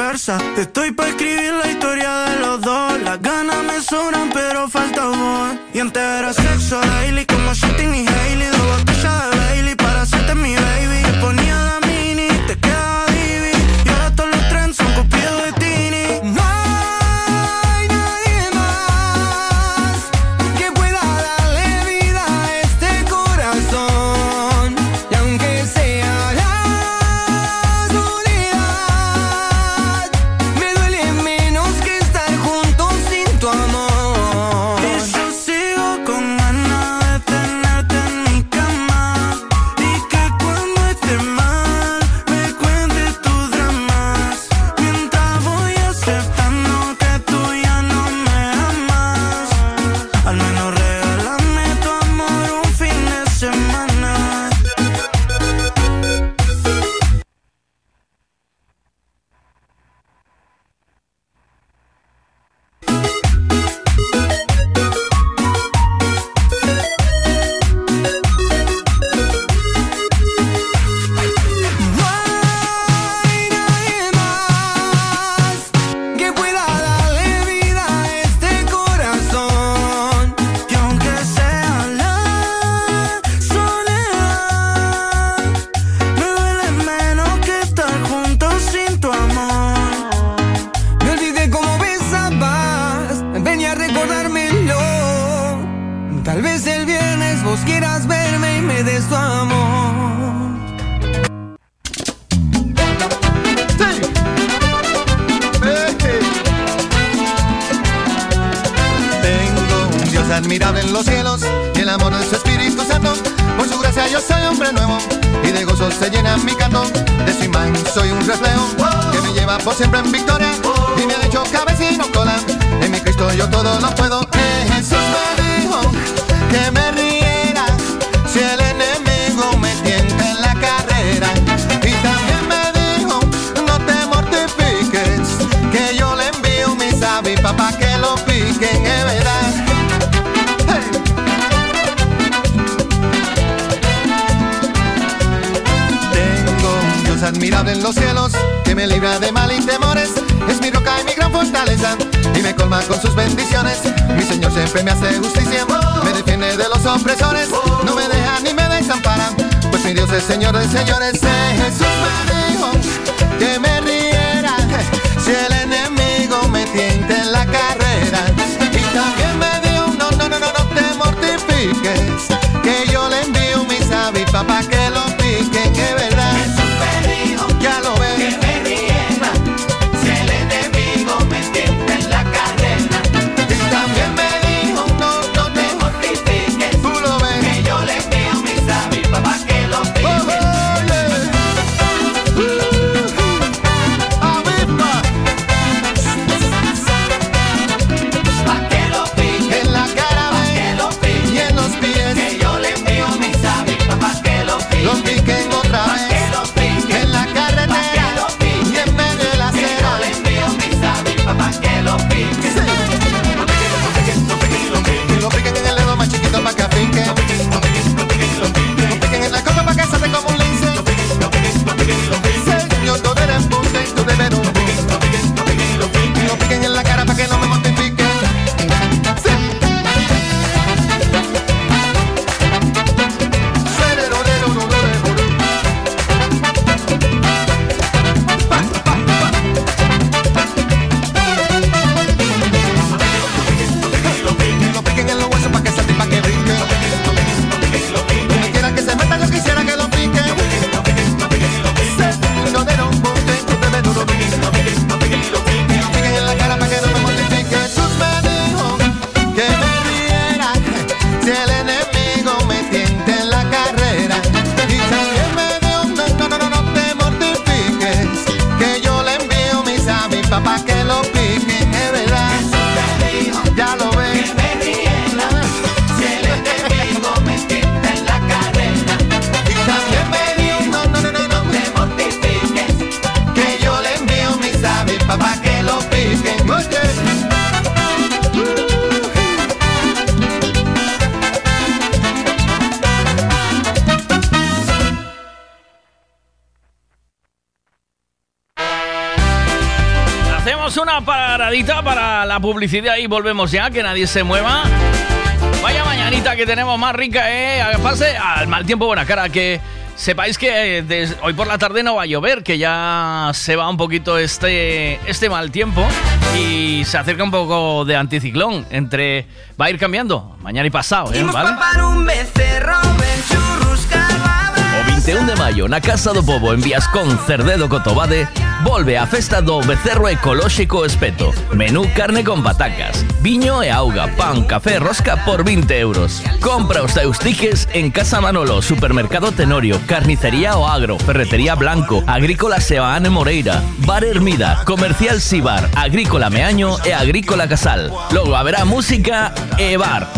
Te estoy pa' escribir publicidad y volvemos ya, que nadie se mueva. Vaya mañanita que tenemos más rica, eh. Pase al mal tiempo, buena cara, que sepáis que eh, hoy por la tarde no va a llover, que ya se va un poquito este, este mal tiempo y se acerca un poco de anticiclón. Entre. Va a ir cambiando, mañana y pasado, eh, ¿vale? O 21 de maio na Casa do Pobo en Viascón Cerdedo Cotobade volve a festa do Becerro Ecolóxico Espeto. Menú carne con patacas, viño e auga, pan, café rosca por 20 euros. Compra os teus tiques en Casa Manolo, Supermercado Tenorio, Carnicería O Agro, Ferretería Blanco, Agrícola Sebaane Moreira, Bar Hermida, Comercial Sibar, Agrícola Meaño e Agrícola Casal. Logo haberá música e bar.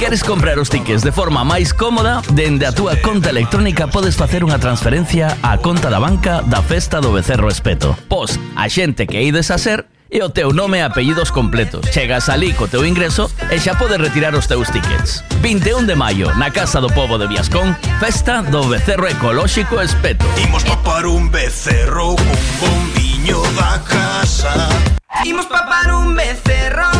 queres comprar os tickets de forma máis cómoda, dende a túa conta electrónica podes facer unha transferencia á conta da banca da Festa do Becerro Espeto. Pos a xente que ides a ser e o teu nome e apellidos completos. Chegas ali co teu ingreso e xa podes retirar os teus tickets. 21 de maio, na Casa do Povo de Viascón, festa do Becerro Ecolóxico Espeto. Imos papar un becerro cun bombiño da casa. Imos papar un becerro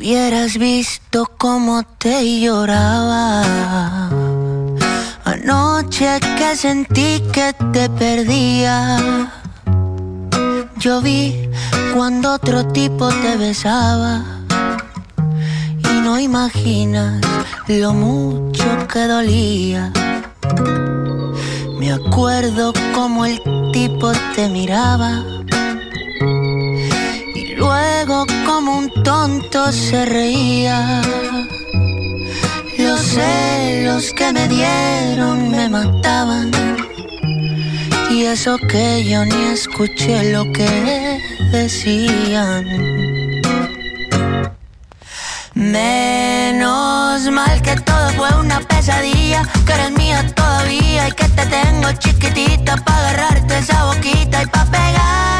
Hubieras visto cómo te lloraba. Anoche que sentí que te perdía. Yo vi cuando otro tipo te besaba. Y no imaginas lo mucho que dolía. Me acuerdo como el tipo te miraba y luego como un tonto se reía. Los celos que me dieron me mataban. Y eso que yo ni escuché lo que decían. Menos mal que todo fue una pesadilla, que eres mía todavía y que te tengo chiquitita para agarrarte esa boquita y para pegarla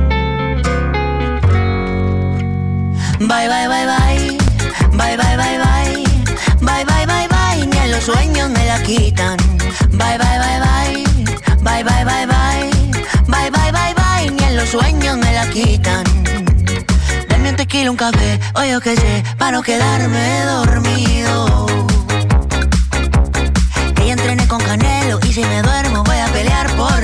Bye, bye, bye, bye. Bye, bye, bye, bye. Bye, bye, bye, bye. Ni en los sueños me la quitan. Bye, bye, bye, bye. Bye, bye, bye, bye. Bye, bye, bye, bye. Ni en los sueños me la quitan. Dame un tequila, un café, o yo qué sé, para no quedarme dormido. Que ya entrené con Canelo y si me duermo voy a pelear por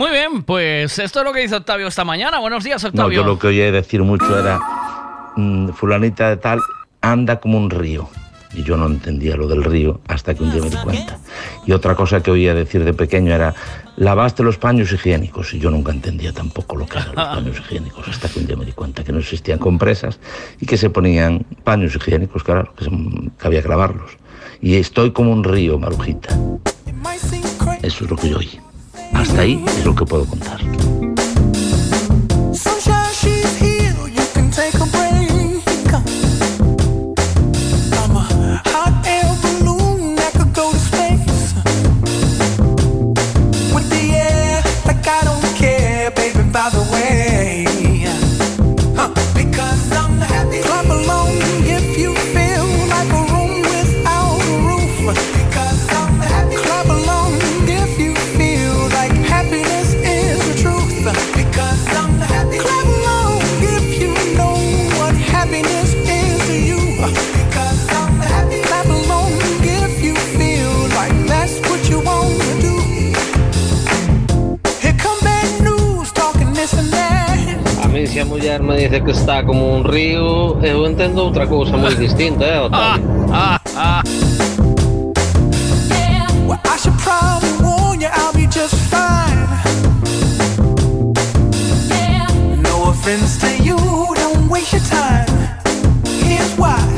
Muy bien, pues esto es lo que hizo Octavio esta mañana. Buenos días, No, Octavio. yo lo que oía decir mucho era, mm, fulanita de tal anda como un río. Y yo no entendía lo del río hasta que un día me di cuenta. Y otra cosa que oía decir de pequeño era, lavaste los paños higiénicos. Y yo nunca entendía tampoco lo que eran los paños higiénicos hasta que un día me di cuenta que no existían compresas y que se ponían paños higiénicos, claro, que, se- que había que lavarlos. Y estoy como un río, Marujita. Eso es lo que yo oí. Hasta ahí es lo que puedo contar. Mí se a muller me dice que está como un río, distinta, eh, Otavio? Offense to you, don't waste your time. Here's why.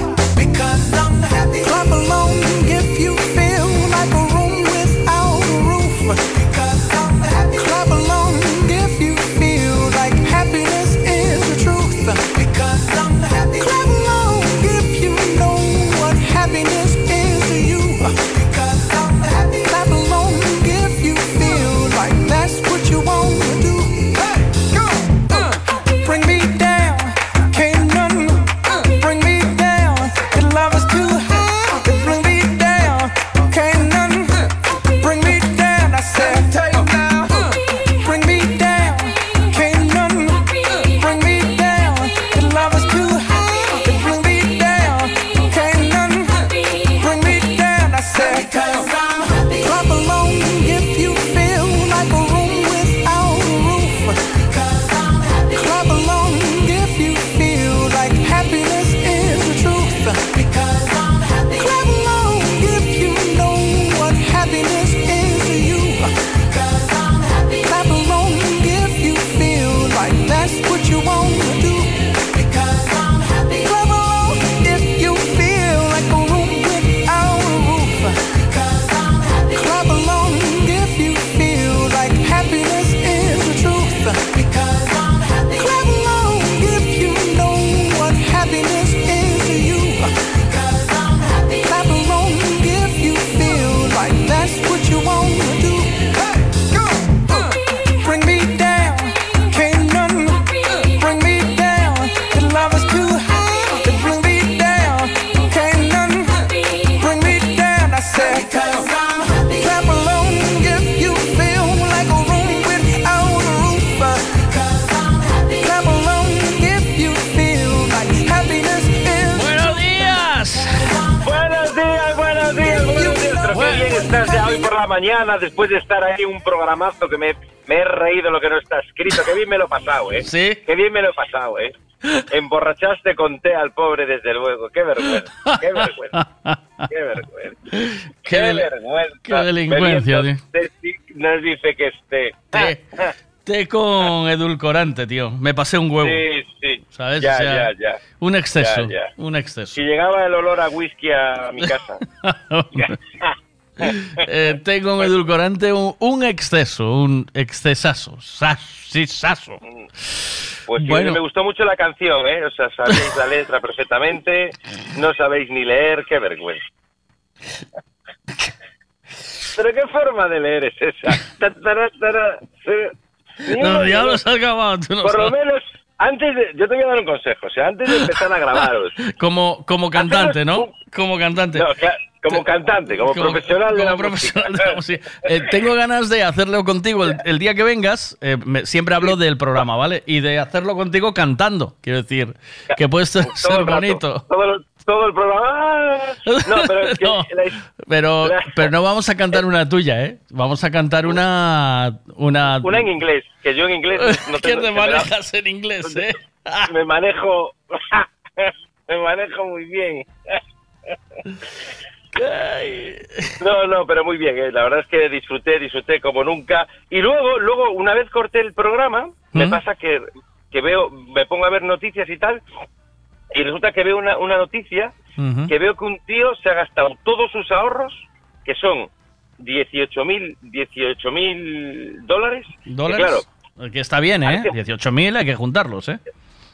Después de estar ahí un programazo que me, me he reído lo que no está escrito. Qué bien me lo he pasado, ¿eh? Sí. Qué bien me lo he pasado, ¿eh? Emborrachaste con té al pobre, desde luego. Qué vergüenza, qué vergüenza. Qué vergüenza. Qué del- vergüenza. qué delincuencia, sí, Nos dice que esté. Té. Té con edulcorante, tío. Me pasé un huevo. Sí, sí. ¿Sabes? Ya, O sea, ya, ya. Un exceso. Ya, ya. Un exceso. Si llegaba el olor a whisky a mi casa. Eh, té con edulcorante, un, un exceso. Un excesazo. Saso. Pues sí, Bueno. me gustó mucho la canción, ¿eh? O sea, sabéis la letra perfectamente, no sabéis ni leer, qué vergüenza. Pero qué forma de leer es esa. Diablos dos. has acabado. tú no Por lo sabes. menos, antes de, yo te voy a dar un consejo, o sea, antes de empezar a grabaros, Como, como cantante, ¿no? Como cantante. no, cla- como cantante, como, profesional de como la profesional de la música. Eh, tengo ganas de hacerlo contigo el, el día que vengas. eh, me- siempre hablo del programa, ¿vale? Y de hacerlo contigo cantando. Quiero decir, que puede ser, Todo ser el rato, bonito. Todo, el- todo el programa. No, pero es que No, la- Pero, pero no vamos a cantar una tuya, ¿eh? Vamos a cantar una. Una, una en inglés, que yo en inglés no ¿Qué te manejas en inglés, eh? me manejo me manejo muy bien no no pero muy bien eh. la verdad es que disfruté disfruté como nunca y luego luego una vez corté el programa me pasa que, que veo me pongo a ver noticias y tal y resulta que veo una, una noticia que veo que un tío se ha gastado todos sus ahorros que son 18 mil 18 mil dólares que ¿Dólares? claro Que está bien, ¿eh? que- 18.000 hay que juntarlos, ¿eh?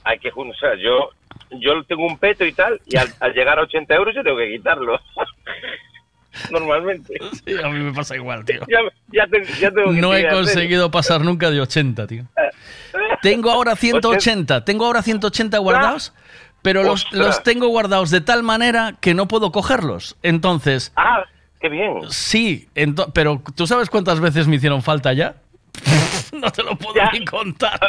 hay que jun- o sea, yo yo tengo un peto y tal y al, al llegar a 80 euros yo tengo que quitarlo normalmente Sí, a mí me pasa igual, tío. ya, ya, te- ya tengo que No he conseguido pasar nunca de 80, tío. Tengo ahora 180, tengo ahora 180 guardados, pero los, los tengo guardados de tal manera que no puedo cogerlos. Entonces, ah qué bien sí, ento- pero ¿tú sabes cuántas veces me hicieron falta ya? no te lo puedo ni contar.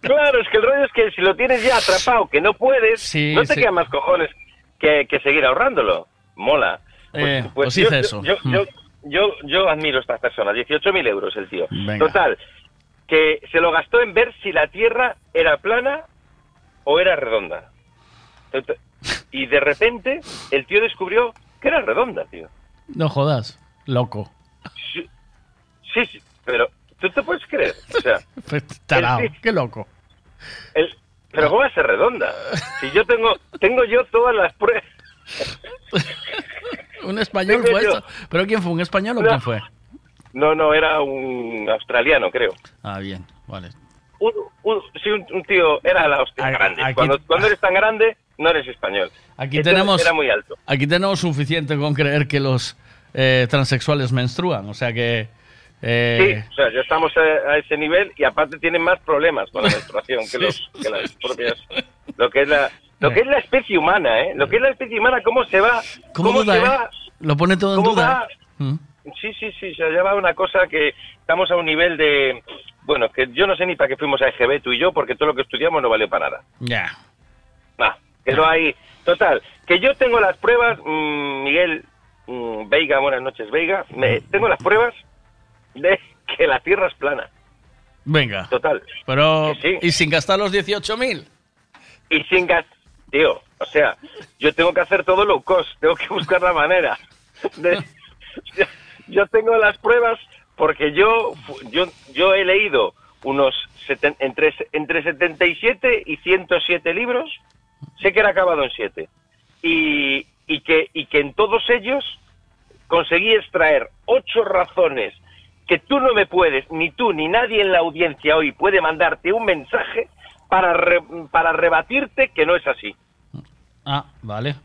Claro es que el rollo es que si lo tienes ya atrapado que no puedes Sí, no te sí. queda más cojones que, que seguir ahorrándolo mola Eh, pues hice eso. yo, Mm. yo, yo, yo admiro a estas personas 18.000 euros el tío Venga. total que se lo gastó en ver si la Tierra era plana o era redonda. Y de repente el tío descubrió que era redonda, tío. No jodas, loco. Sí, sí, sí, pero tú te puedes creer. O sea, Pues, Tarao, El- qué loco. el- pero ¿cómo va a ser redonda? Si yo tengo, tengo yo todas las pruebas. Un español fue yo- esto. ¿Pero quién fue? ¿Un español o No. quién fue? No, no, era un australiano, creo. Ah, bien, vale. Un, un- sí, un, un tío, era la hostia grande. aquí- Cuando, cuando eres tan grande, no eres español. Aquí tenemos, Era muy alto. aquí tenemos suficiente con creer que los eh, transexuales menstruan. O sea que... eh, Sí, o sea, ya estamos a, a ese nivel y aparte tienen más problemas con la menstruación que, los, que las propias... Lo que es la... Lo que es la especie humana, ¿eh? Lo que es la especie humana, cómo se va... ¿Cómo, ¿Cómo, duda, se eh? va... Lo pone todo en ¿Cómo duda. va? Mm. Sí, sí, sí, se lleva una cosa que estamos a un nivel de... Bueno, que yo no sé ni para qué fuimos a EGB tú y yo, porque todo lo que estudiamos no vale para nada. Ya. Ah, que no hay... Total, que yo tengo las pruebas, mm, Miguel mm, Veiga, buenas noches Veiga, me, tengo las pruebas de que la Tierra es plana. Venga. Total. Pero... Sí. ¿Y sin gastar los 18.000? Y sin gas, tío, o sea, yo tengo que hacer todo low cost, tengo que buscar la manera. de- yo, tengo las pruebas porque yo, yo, yo he leído unos seten- entre, entre 77 y 107 libros, sé que era acabado en 7, y, y, que, y que en todos ellos conseguí extraer ocho razones que tú no me puedes, ni tú ni nadie en la audiencia hoy puede mandarte un mensaje para, re- para rebatirte que no es así. Ah, vale.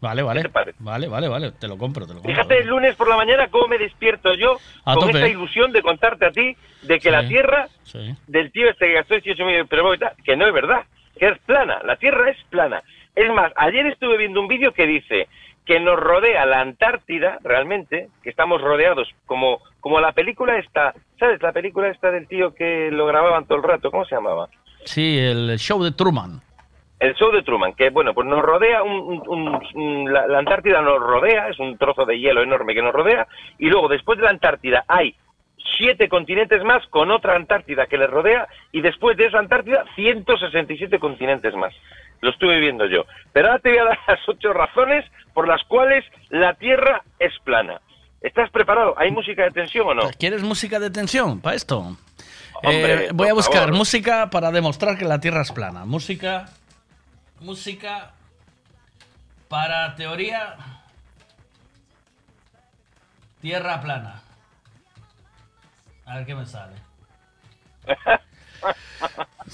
Vale, vale. Vale, vale, vale. Te lo compro, te lo compro. Fíjate el lunes por la mañana cómo me despierto yo A con tope. esta ilusión de contarte a ti de que Sí. la Tierra Sí. del tío este que gastó 18 mil pero que no es verdad, que es plana, la Tierra es plana. Es más, ayer estuve viendo un vídeo que dice que nos rodea la Antártida, realmente, que estamos rodeados, como, como la película esta, ¿sabes? La película esta del tío que lo grababan todo el rato, ¿cómo se llamaba? Sí, el show de Truman. El show de Truman, que bueno, pues nos rodea, un, un- un- un- la, la Antártida nos rodea, es un trozo de hielo enorme que nos rodea, y luego después de la Antártida hay siete continentes más con otra Antártida que le rodea, y después de esa Antártida 167 continentes más. Lo estuve viendo yo. Pero ahora te voy a dar las ocho razones por las cuales la Tierra es plana. ¿Estás preparado? ¿Hay música de tensión o no? ¿Quieres música de tensión para esto? Hombre, Eh, voy a buscar favor. música para demostrar que la Tierra es plana. Música. Música. Para teoría. Tierra plana. A ver qué me sale.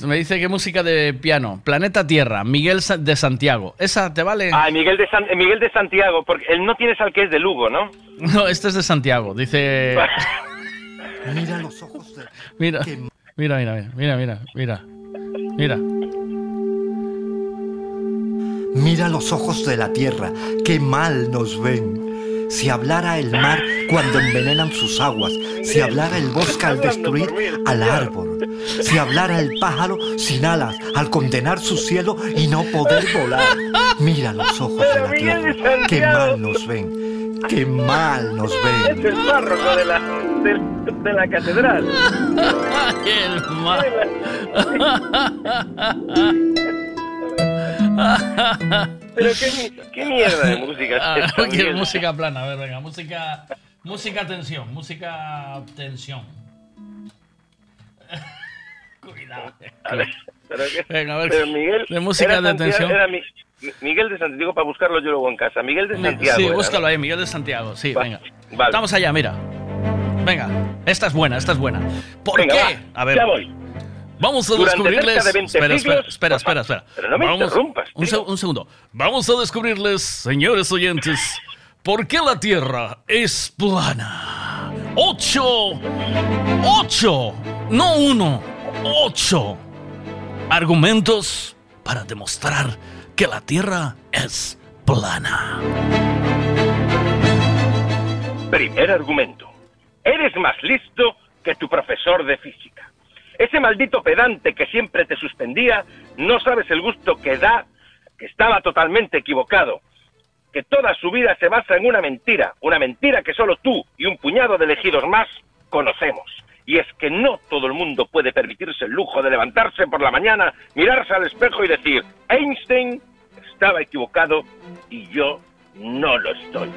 Me dice que música de piano. Planeta Tierra, Miguel de Santiago. ¿Esa te vale? Ah, Miguel de, San- Miguel de Santiago, porque él no tienes al que es de Lugo, ¿no? No, este es de Santiago. Dice. Mira los ojos de... Mira, mira, mira, mira, mira, mira, mira. Mira los ojos de la tierra, qué mal nos ven. Si hablara el mar cuando envenenan sus aguas, si hablara el bosque al destruir al árbol, si hablara el pájaro sin alas al condenar su cielo y no poder volar. Mira los ojos de la tierra, qué mal nos ven, qué mal nos ven. Es el párroco de la, de, de la catedral. el Pero qué, qué mierda de música Ah, esta, quiero música plana, a ver, venga, música, música tensión, música tensión. Cuidado. Pero que- Venga, a ver, pero Miguel, de música de Santiago- tensión. era Mi- Miguel de Santiago, para buscarlo yo luego en casa. Miguel de Santiago. Sí, era, búscalo ¿no? ahí, Miguel de Santiago, sí, Va- venga. vale. Estamos allá, mira. Venga, esta es buena, esta es buena. ¿Por Venga, qué? va, a ver. ya voy. Vamos a Durante descubrirles. de 20 espera, espera, siglos- espera, espera, espera. Pero no me Vamos- interrumpas, Un, se- un segundo. Vamos a descubrirles, señores oyentes, por qué la Tierra es plana. Ocho, ocho, no uno, ocho argumentos para demostrar que la Tierra es plana. Primer argumento. Eres más listo que tu profesor de física. Ese maldito pedante que siempre te suspendía, no sabes el gusto que da, que estaba totalmente equivocado, que toda su vida se basa en una mentira, una mentira que solo tú y un puñado de elegidos más conocemos. Y es que no todo el mundo puede permitirse el lujo de levantarse por la mañana, mirarse al espejo y decir, Einstein estaba equivocado y yo no lo estoy.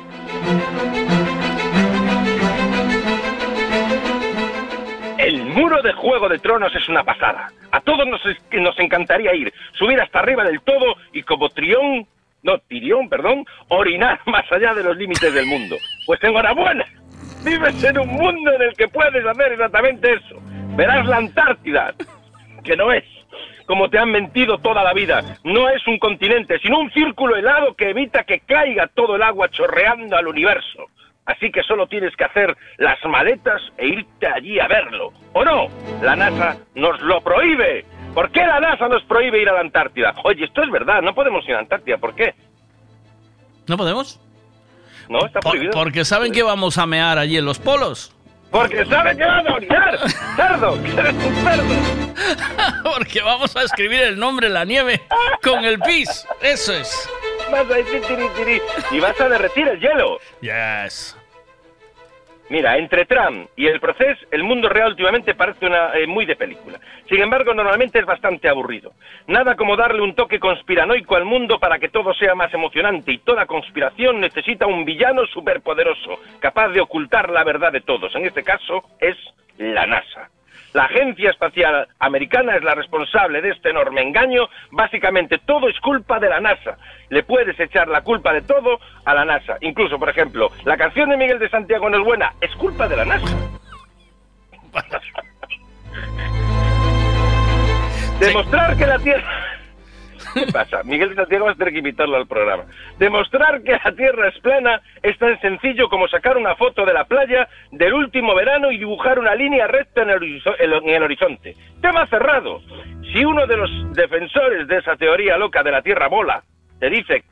El muro de Juego de Tronos es una pasada. A todos nos, nos encantaría ir, subir hasta arriba del todo y como Trión, no, Tirión, perdón, orinar más allá de los límites del mundo. Pues enhorabuena, vives en un mundo en el que puedes hacer exactamente eso. Verás la Antártida, que no es, como te han mentido toda la vida, no es un continente, sino un círculo helado que evita que caiga todo el agua chorreando al universo. Así que solo tienes que hacer las maletas e irte allí a verlo. ¿O no? La NASA nos lo prohíbe. ¿Por qué la NASA nos prohíbe ir a la Antártida? Oye, esto es verdad, no podemos ir a la Antártida. ¿Por qué? ¿No podemos? No, está Por- prohibido. porque saben que vamos a mear allí en los polos. Porque saben que van a orinar. ¡Cerdo! ¡Que eres un cerdo! porque vamos a escribir el nombre en la nieve con el pis. Eso es. Vas a decir tiri, tiri, y vas a derretir el hielo. Yes. Mira, entre Trump y el proceso, el mundo real últimamente parece una, eh, muy de película. Sin embargo, normalmente es bastante aburrido. Nada como darle un toque conspiranoico al mundo para que todo sea más emocionante y toda conspiración necesita un villano superpoderoso, capaz de ocultar la verdad de todos. En este caso es la NASA. La Agencia Espacial Americana es la responsable de este enorme engaño. Básicamente todo es culpa de la NASA. Le puedes echar la culpa de todo a la NASA. Incluso, por ejemplo, la canción de Miguel de Santiago no es buena. Es culpa de la NASA. Demostrar que la Tierra... ¿Qué pasa? Miguel Santiago vas a tener que invitarlo al programa. Demostrar que la Tierra es plana es tan sencillo como sacar una foto de la playa del último verano y dibujar una línea recta en el, en el horizonte. Tema cerrado. Si uno de los defensores de esa teoría loca de la Tierra bola te dice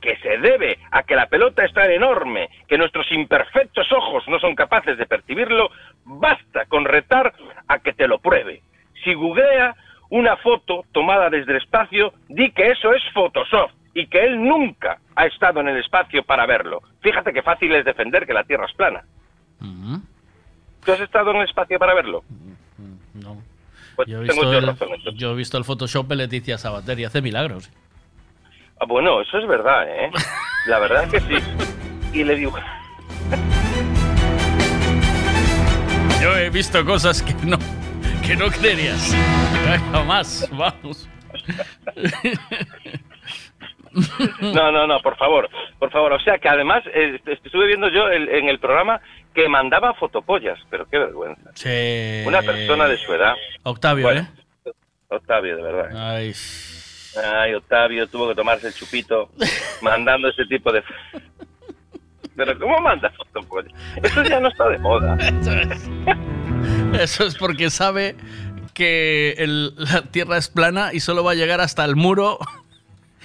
que se debe a que la pelota es tan enorme que nuestros imperfectos ojos no son capaces de percibirlo, basta con retar a que te lo pruebe. Si googlea una foto tomada desde el espacio, di que eso es Photoshop y que él nunca ha estado en el espacio para verlo. Fíjate qué fácil es defender que la Tierra es plana. ¿Tú has estado en el espacio para verlo? No. Pues Yo he, tengo visto el, razón, yo he visto el Photoshop de Leticia Sabater y hace milagros. Ah, bueno, eso es verdad, ¿eh? La verdad es que sí. Y le digo... Yo he visto cosas que no, que no creerías. Jamás, vamos. No, no, no, por favor, por favor. O sea que además eh, est- estuve viendo yo el- en el programa que mandaba fotopollas, pero qué vergüenza. Sí. Una persona de su edad. Octavio, Bueno, ¿eh? Octavio, de verdad. Ay. Ay, Octavio tuvo que tomarse el chupito mandando ese tipo de... Pero ¿cómo manda fotopollas? Eso ya no está de moda. Eso es porque sabe que el- la Tierra es plana y solo va a llegar hasta el muro.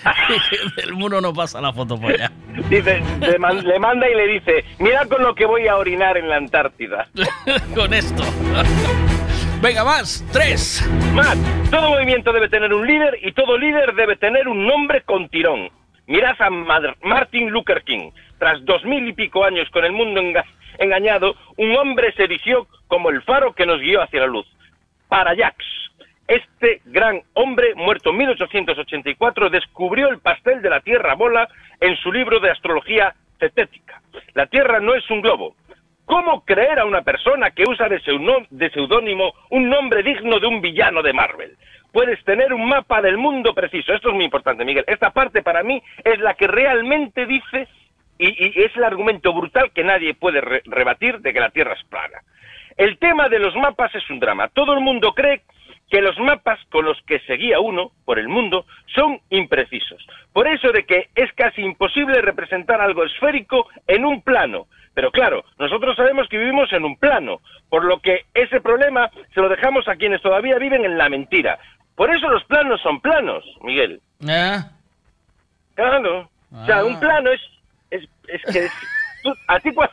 Del muro no pasa la fotopolla. Dice, le, man- le manda y le dice, mira con lo que voy a orinar en la Antártida. con esto. Venga, más. Tres. Más. Todo movimiento debe tener un líder y todo líder debe tener un nombre con tirón. Mirad a Mar- Martin Luther King. Tras dos mil y pico años con el mundo enga- engañado, un hombre se erigió como el faro que nos guió hacia la luz. Parallax. Este gran hombre, muerto en 1884, descubrió el pastel de la Tierra bola en su libro de astrología cetética. La Tierra no es un globo. ¿Cómo creer a una persona que usa de seudónimo un nombre digno de un villano de Marvel? Puedes tener un mapa del mundo preciso. Esto es muy importante, Miguel. Esta parte para mí es la que realmente dice y, y es el argumento brutal que nadie puede re- rebatir de que la Tierra es plana. El tema de los mapas es un drama. Todo el mundo cree que los mapas con los que se guía uno por el mundo son imprecisos. Por eso de que es casi imposible representar algo esférico en un plano. Pero claro, nosotros sabemos que vivimos en un plano, por lo que ese problema se lo dejamos a quienes todavía viven en la mentira. Por eso los planos son planos, Miguel. ¿Eh? Claro. O sea, Ah. un plano es, es, es que... tú- a ti cua-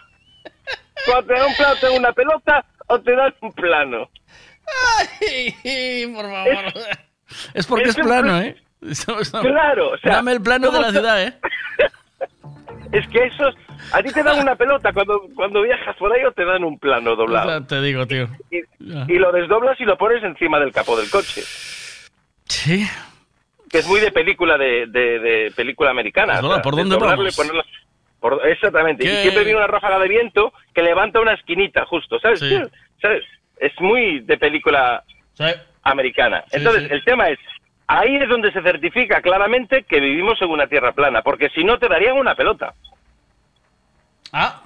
cuando te dan un plano te dan una pelota o te dan un plano. Ay, por favor. Es porque es, es plano, pla- ¿eh? Eso- eso- Claro, o sea, Dame el plano de ¿cómo la ciudad, ¿eh? Es que esos... A ti te dan una pelota cuando, cuando viajas por ahí o te dan un plano doblado. Ya te digo, tío. Y, y lo desdoblas y lo pones encima del capó del coche. Sí. Que es muy de película de, de, de película americana. Pues ¿por dónde y vamos? ponerlo- por- exactamente. ¿Qué? Y siempre viene una ráfaga de viento que levanta una esquinita justo, ¿sabes? Sí. ¿Sabes? Es muy de película americana. Sí, Entonces, el tema es, ahí es donde se certifica claramente que vivimos en una tierra plana, porque si no te darían una pelota. Ah.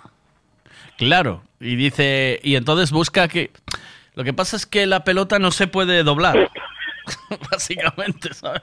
Claro. Y dice, y entonces busca que... Lo que pasa es que la pelota no se puede doblar. Básicamente, ¿sabes?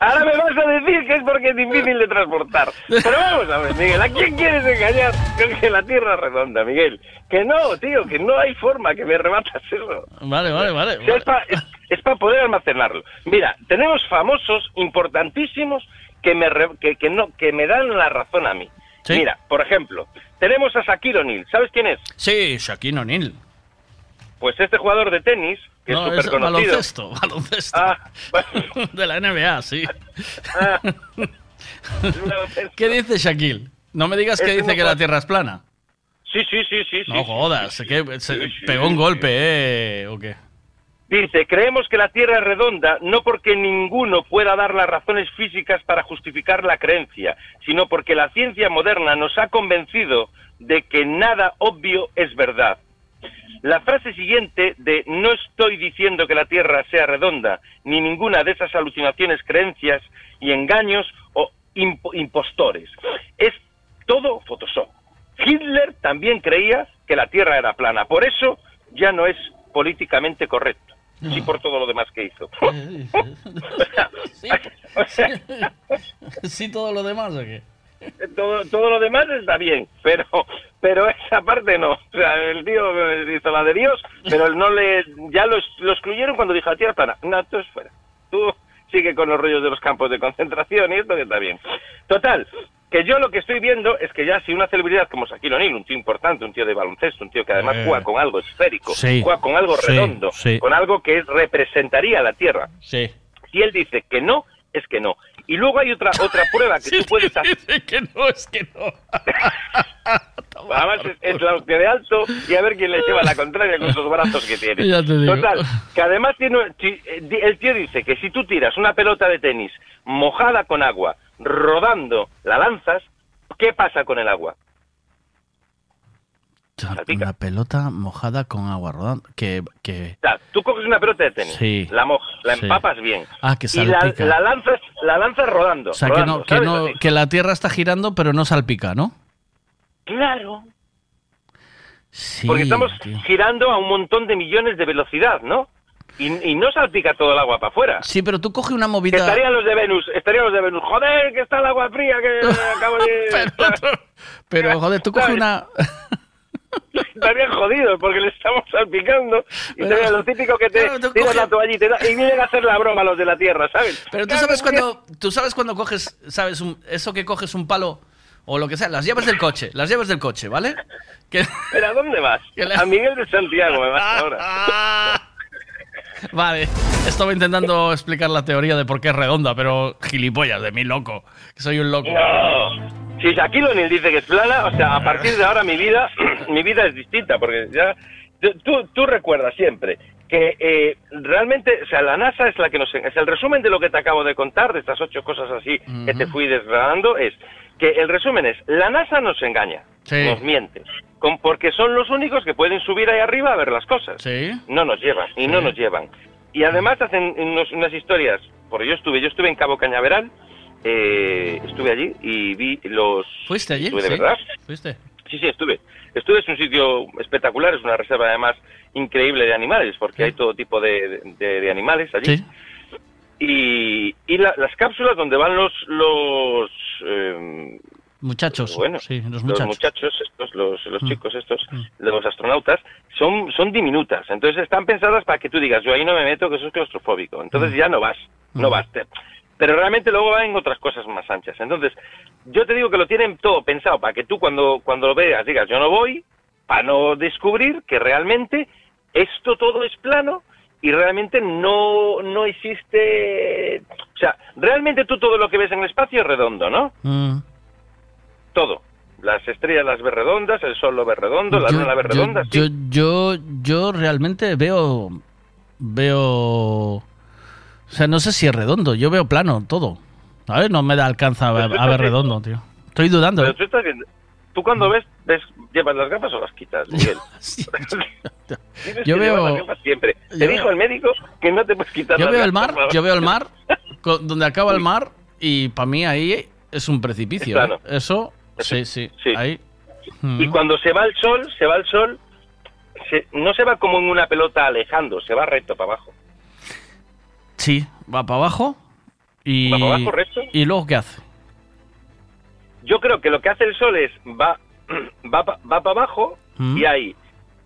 Ahora me vas a decir que es porque es difícil de transportar. Pero vamos a ver, Miguel, ¿a quién quieres engañar con que la Tierra es redonda, Miguel? Que no, tío, que no hay forma que me rebatas eso. Vale, vale, vale. O sea, es para poder almacenarlo. Mira, tenemos famosos importantísimos que me, re- que, que no, que me dan la razón a mí. Mira, por ejemplo, tenemos a Shaquille O'Neal. ¿Sabes quién es? Sí, Shaquille O'Neal. Pues este jugador de tenis, que No, es súper conocido. baloncesto, baloncesto. Ah, De la NBA, sí. Ah. ¿Qué dice Shaquille? No me digas que dice que la Tierra es plana. Sí, sí, sí, sí. No sí, jodas, que se pegó un golpe, ¿eh? ¿O qué? Dice, creemos que la Tierra es redonda no porque ninguno pueda dar las razones físicas para justificar la creencia, sino porque la ciencia moderna nos ha convencido de que nada obvio es verdad. La frase siguiente de no estoy diciendo que la Tierra sea redonda, ni ninguna de esas alucinaciones, creencias y engaños o impo- impostores. Es todo Photoshop. Hitler también creía que la Tierra era plana, por eso ya no es políticamente correcto. Sí, por todo lo demás que hizo. Sí, todo lo demás, ¿o qué? Todo, todo lo demás está bien, pero pero esa parte no. O sea, el tío hizo la de Dios, pero no le ya lo, lo excluyeron cuando dijo la tierra plana. No, tú es fuera. Tú sigue con los rollos de los campos de concentración y esto que está bien. Total, que yo lo que estoy viendo es que ya si una celebridad como Shaquille O'Neal, un tío importante, un tío de baloncesto, un tío que además Eh. juega con algo esférico, Sí. juega con algo Sí, redondo, sí. con algo que es- representaría la Tierra. Si él dice que no, es que no. Y luego hay otra otra prueba que tú puedes hacer. Que no, es que no. Además es, es la hostia de alto y a ver quién le lleva la contraria con esos brazos que tiene. Ya te digo. Total, que además tiene, eh, el tío dice que si tú tiras una pelota de tenis mojada con agua, rodando, la lanzas, ¿qué pasa con el agua? Una pelota mojada con agua rodando. Que, que... O sea, tú coges una pelota de tenis, Sí, la mojas, la sí. empapas bien Ah, que y la, salpica. la lanzas, la lanzas rodando. O sea, que, no, que, la Tierra está girando, pero no salpica, ¿no? Claro. Sí, Porque estamos tío. girando a un montón de millones de velocidad, ¿no? Y, y no salpica todo el agua para afuera. Sí, pero tú coge una Que movida... estarían los de Venus, estarían los de Venus. Joder, que está el agua fría que acabo de... Pero, joder, tú coge ¿Sabes? una... Estarían jodidos porque le estamos salpicando. Y sería lo típico que te Claro, tiras coge- la toallita y vienen a hacer la broma los de la Tierra, ¿sabes? Pero tú sabes cuando, tú sabes cuando coges, sabes, un- eso que coges un palo o lo que sea, las llaves del coche, las llaves del coche, ¿vale? Que- ¿Pero a dónde vas? A Miguel de Santiago me vas ahora. Vale, estaba intentando explicar la teoría de por qué es redonda, pero gilipollas, de mí loco, que soy un loco. No. Si Shaquille O'Neal dice que es plana, o sea, a partir de ahora mi vida, mi vida es distinta, porque ya tú- tú, recuerdas siempre que eh, realmente, o sea, la NASA es la que nos, es el resumen de lo que te acabo de contar, de estas ocho cosas así que te fui desgranando, es que el resumen es, la NASA nos engaña, Sí. nos miente, con- porque son los únicos que pueden subir ahí arriba a ver las cosas. Sí. No nos llevan, y no nos llevan. Y además hacen unos- unas historias, porque yo estuve, yo estuve en Cabo Cañaveral, eh, estuve allí y vi los... ¿Fuiste allí? Estuve de Sí. verdad. ¿Fuiste? Sí, sí, estuve. Estuve, es un sitio espectacular, es una reserva además increíble de animales, porque hay todo tipo de, de- de animales allí. Sí. Y, y la- las cápsulas donde van los... los eh, Muchachos. bueno, sí, los los muchachos. muchachos, estos, los, los Mm. chicos estos, los astronautas, son, son diminutas. Entonces están pensadas para que tú digas, yo ahí no me meto, que eso es claustrofóbico. Entonces Mm. ya no vas, no Mm. vas. Te- Pero realmente luego van en otras cosas más anchas. Entonces, yo te digo que lo tienen todo pensado para que tú cuando, cuando lo veas digas, yo no voy, para no descubrir que realmente esto todo es plano y realmente no, no existe... O sea, realmente tú todo lo que ves en el espacio es redondo, ¿no? Mm. Todo. Las estrellas las ves redondas, el sol lo ves redondo, la luna la ves redonda. sí. yo, yo, yo realmente veo. Veo. O sea, no sé si es redondo. Yo veo plano todo. A ver, no me da alcanza a ver, a ver redondo, tío. Estoy dudando. Pero tú estás viendo... Tú cuando ves, ves, llevas las gafas o las quitas, Miguel. Yo veo- llevar las gafas siempre. yo Te veo- dijo el médico que no te puedes quitar Yo las veo el mar, yo veo el mar, donde acaba el mar, y para mí ahí es un precipicio. Es. ¿eh? Eso, sí, sí, Ahí. Y cuando se va el sol, se va el sol, se- no se va como en una pelota alejando, se va recto para abajo. Sí, va para abajo. Y, ¿Va para abajo, recto? ¿Y luego qué hace? Yo creo que lo que hace el sol es va va, va para abajo Mm. y hay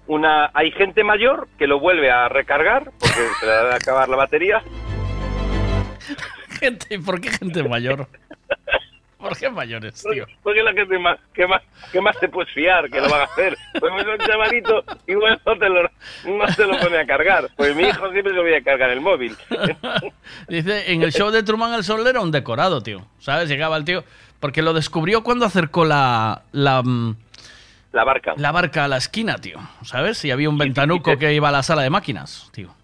una hay gente mayor que lo vuelve a recargar porque se le va a acabar la batería. Gente, ¿por qué gente mayor? ¿Por qué mayores, tío? Porque es la gente más que más que más te puedes fiar que lo van a hacer. Pues es un chavalito igual no te lo no te lo pone a cargar. Pues mi hijo siempre se lo voy a cargar el móvil. Dice, en el show de Truman el Sol era un decorado, tío. ¿Sabes? Llegaba el tío. Porque lo descubrió cuando acercó la. La, mm, La barca. la barca a la esquina, tío. ¿Sabes? Y había un ventanuco que iba a la sala de máquinas, tío.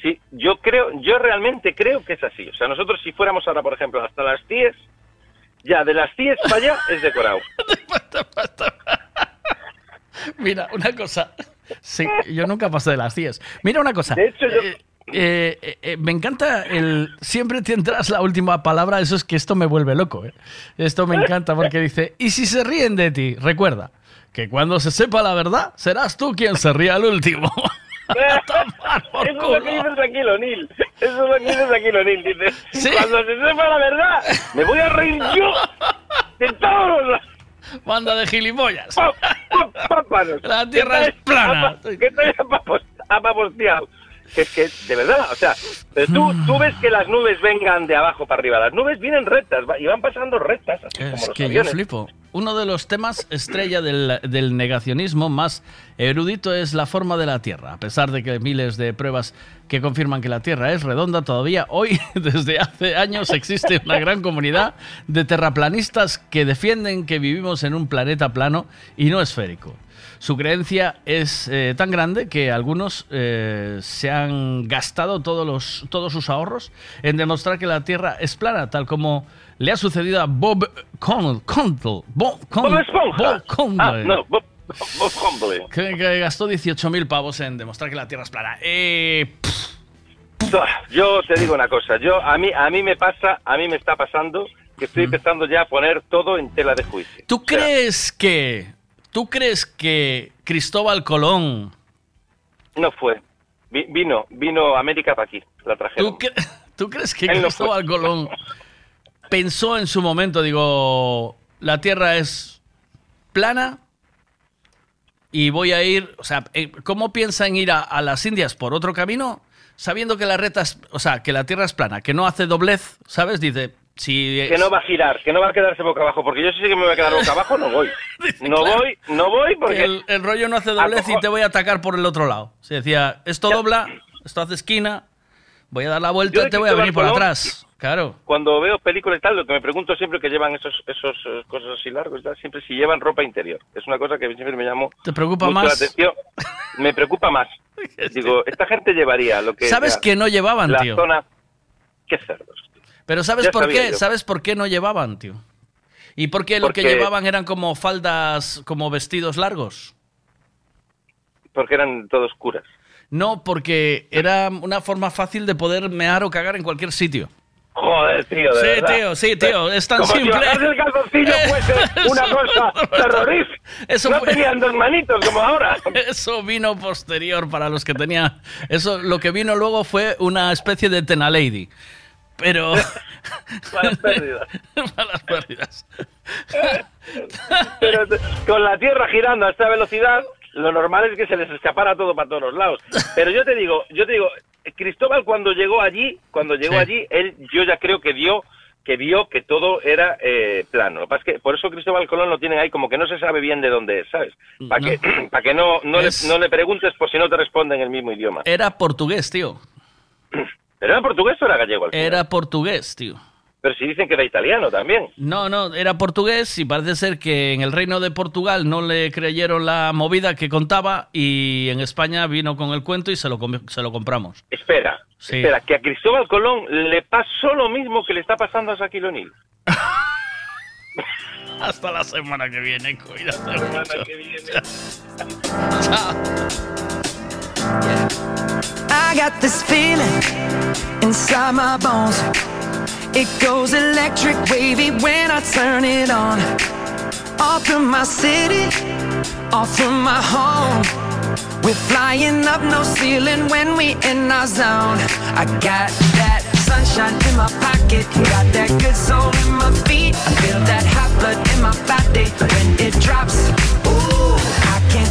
Sí, yo creo, yo realmente creo que es así. O sea, nosotros si fuéramos ahora, por ejemplo, hasta las 10, ya de las 10 para allá es decorado. Mira, una cosa. Sí, yo nunca pasé de las 10. Mira una cosa. De hecho, yo- Eh, eh, eh, eh, me encanta el. Siempre tendrás la última palabra. Eso es que esto me vuelve loco. ¿eh? Esto me encanta porque dice: Y si se ríen de ti, recuerda que cuando se sepa la verdad, serás tú quien se ría al último. Eso es lo que dices aquí, O'Neill. Eso es lo que dices aquí, O'Neill. Dice, cuando se sepa la verdad, me voy a reír yo de todos los... Banda de gilipollas. Pápanos. La tierra es plana. Que te apaposteado. Que es que, de verdad, o sea, tú, tú ves que las nubes vengan de abajo para arriba. Las nubes vienen rectas y van pasando rectas, así como Es los que yo flipo. Uno de los temas estrella del, del negacionismo más erudito es la forma de la Tierra. A pesar de que hay miles de pruebas que confirman que la Tierra es redonda, todavía hoy, desde hace años, existe una gran comunidad de terraplanistas que defienden que vivimos en un planeta plano y no esférico. Su creencia es eh, tan grande que algunos eh, se han gastado todos, los, todos sus ahorros en demostrar que la Tierra es plana, tal como le ha sucedido a Bob Con- Condell. Bob, Con- Bob Esponja. Bob Condell, Ah, no, Bob, Bob que, que gastó 18.000 pavos en demostrar que la Tierra es plana. Eh, Yo te digo una cosa, yo a mí a mí me pasa, a mí me está pasando que estoy empezando ya a poner todo en tela de juicio. ¿Tú crees que... ¿Tú crees que Cristóbal Colón... No fue. Vi- vino, vino a América para aquí, la trajeron. ¿Tú, cre- tú crees que Él no fue. Cristóbal Colón pensó en su momento, digo, la Tierra es plana y voy a ir, o sea, eh, ¿cómo piensa en ir a, a las Indias por otro camino? Sabiendo que la reta es, o sea, que la Tierra es plana, que no hace doblez, ¿sabes? Dice, si... Que no va a girar, que no va a quedarse boca abajo, porque yo sí que me voy a quedar boca abajo, no voy. No voy, no voy porque... que el, el rollo no hace doblez y te voy a atacar por el otro lado. Se decía, esto dobla, esto hace esquina, voy a dar la vuelta y te voy a venir por Colón- atrás. Claro. Cuando veo películas y tal, lo que me pregunto siempre que llevan esos esos eh, cosas así largos y tal, siempre si llevan ropa interior. Es una cosa que siempre me llamó ¿Te preocupa mucho la más? atención. Me preocupa más. Digo, esta gente llevaría lo que... ¿Sabes que no llevaban, la tío? zona... Qué cerdos. Pero ¿sabes Ya por qué? yo. ¿Sabes por qué no llevaban, tío? ¿Y por qué lo que Porque- llevaban eran como faldas, como vestidos largos? Porque eran todos curas. No, porque era una forma fácil de poder mear o cagar en cualquier sitio. Joder, tío, de Sí, verdad. tío, sí, tío, es tan Como simple. si el calzoncillo fuese una cosa terrorífica. Eso no fue- tenían dos manitos como ahora. Eso vino posterior para los que tenían. Eso, lo que vino luego fue una especie de Tenalady. Pero. Malas pérdidas. Malas pérdidas. Pero con la Tierra girando a esta velocidad, lo normal es que se les escapara todo para todos los lados. Pero yo te digo, yo te digo, Cristóbal cuando llegó allí, cuando llegó Sí. allí, él, yo ya creo que dio que vio que todo era eh, plano. Lo que pasa es que por eso Cristóbal Colón lo tienen ahí como que no se sabe bien de dónde es, ¿sabes? Para que, para que no, no, Es- le, no le preguntes por si no te responde en el mismo idioma. Era portugués, tío. ¿Pero era portugués o era gallego al final? Era portugués, tío. Pero si dicen que era italiano también. No, no, era portugués y parece ser que en el reino de Portugal no le creyeron la movida que contaba y en España vino con el cuento y se lo, se lo compramos. Espera, Sí. espera, que a Cristóbal Colón le pasó lo mismo que le está pasando a Shaquille O'Neal. Hasta la semana que viene, cuídate mucho. I got this feeling inside my bones. It goes electric wavy when I turn it on. All through my city, all through my home. We're flying up no ceiling when we in our zone. I got that sunshine in my pocket, got that good soul in my feet. I feel that hot blood in my body when it drops.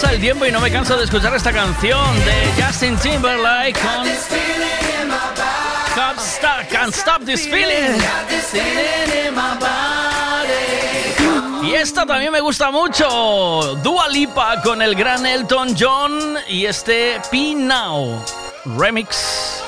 Pasa el tiempo y no me canso de escuchar esta canción de Justin Timberlake con Can't Stop, Can't Stop This Feeling. Y esta también me gusta mucho. Dua Lipa con el gran Elton John y este P Now remix.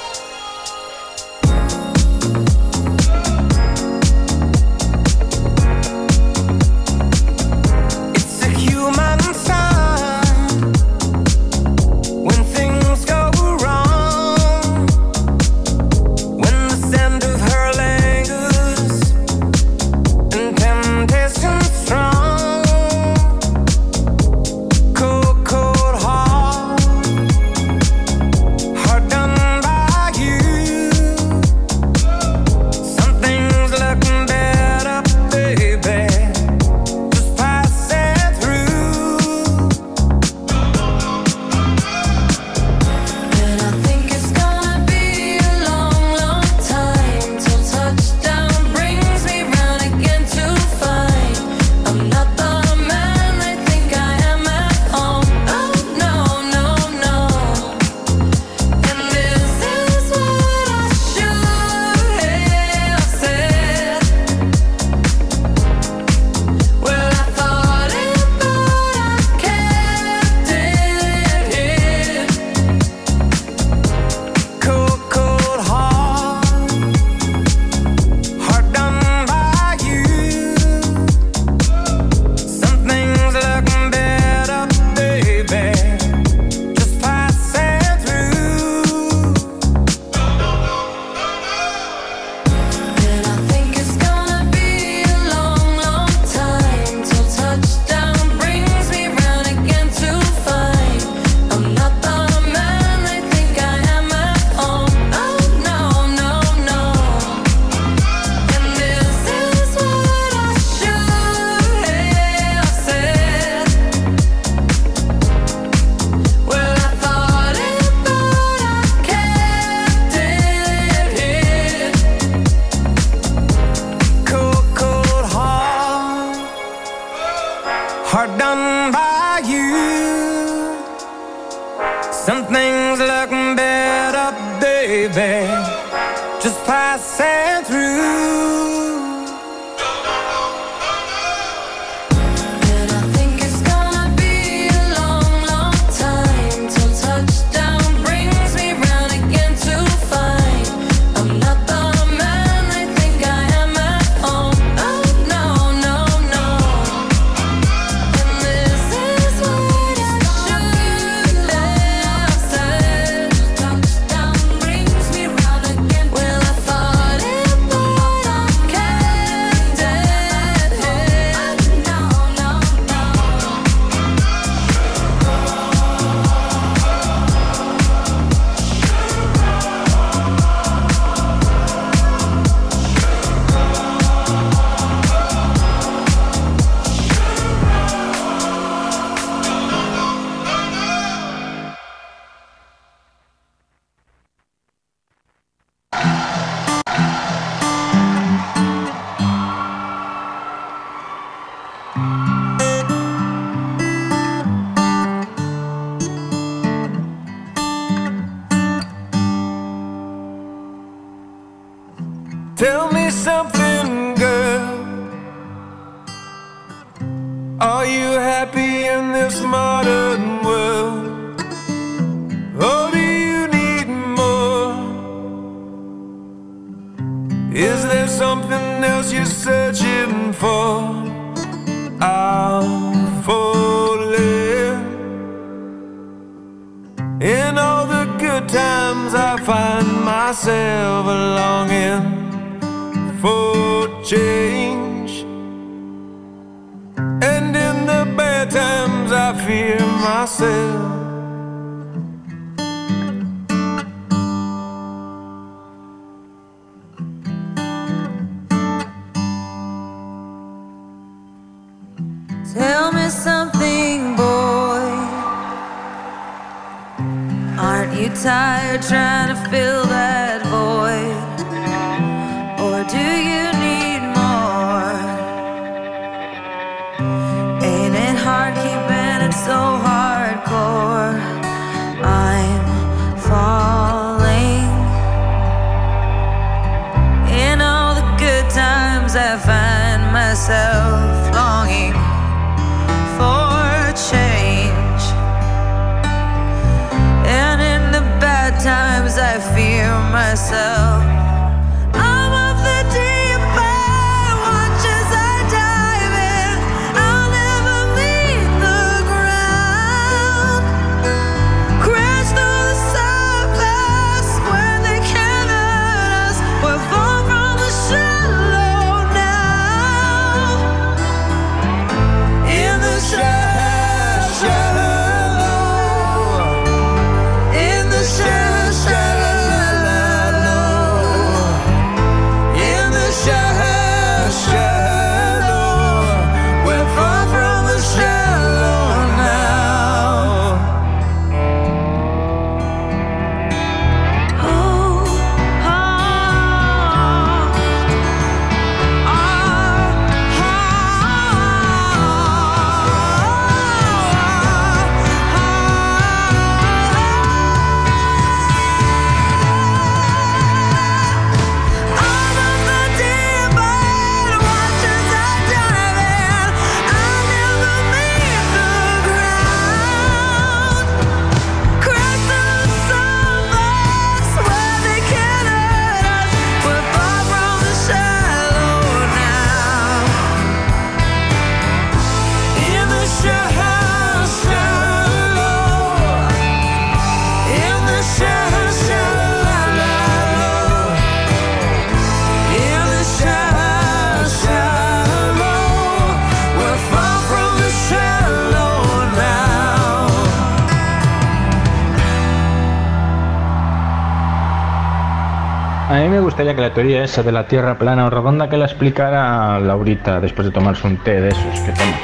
teoría esa de la tierra plana o redonda que la explicara Laurita después de tomarse un té de esos que toma.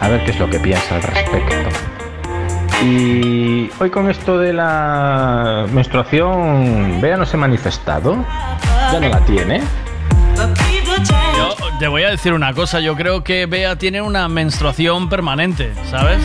A ver qué es lo que piensa al respecto. Y hoy con esto de la menstruación, Vea no se ha manifestado, ya no la tiene. Te voy a decir una cosa, yo creo que Bea tiene una menstruación permanente, ¿sabes?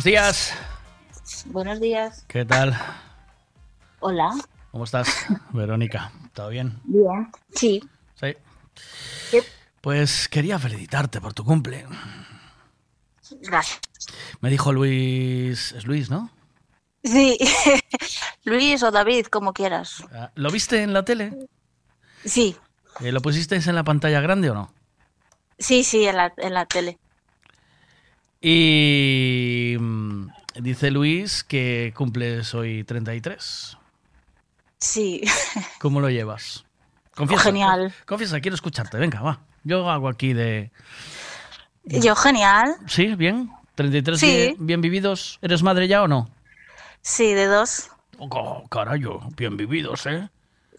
Buenos días. Buenos días. ¿Qué tal? Hola. ¿Cómo estás, Verónica? ¿Todo bien? Bien. Sí. Sí. Pues quería felicitarte por tu cumple. Gracias. Me dijo Luis... Es Luis, ¿no? Sí. Luis o David, como quieras. Ah, ¿Lo viste en la tele? Sí. Eh, ¿Lo pusiste en la pantalla grande o no? Sí, sí, en la, en la tele. Y mm, dice Luis que cumples hoy 33. Sí. ¿Cómo lo llevas? Confiesa, Genial. Confiesa, quiero escucharte. Venga, va. Yo hago aquí de... Yo, genial. ¿Sí? ¿Bien? ¿33 Sí. bien, bien vividos? ¿Eres madre ya o no? Sí, de dos. Oh, carayo, bien vividos, ¿eh?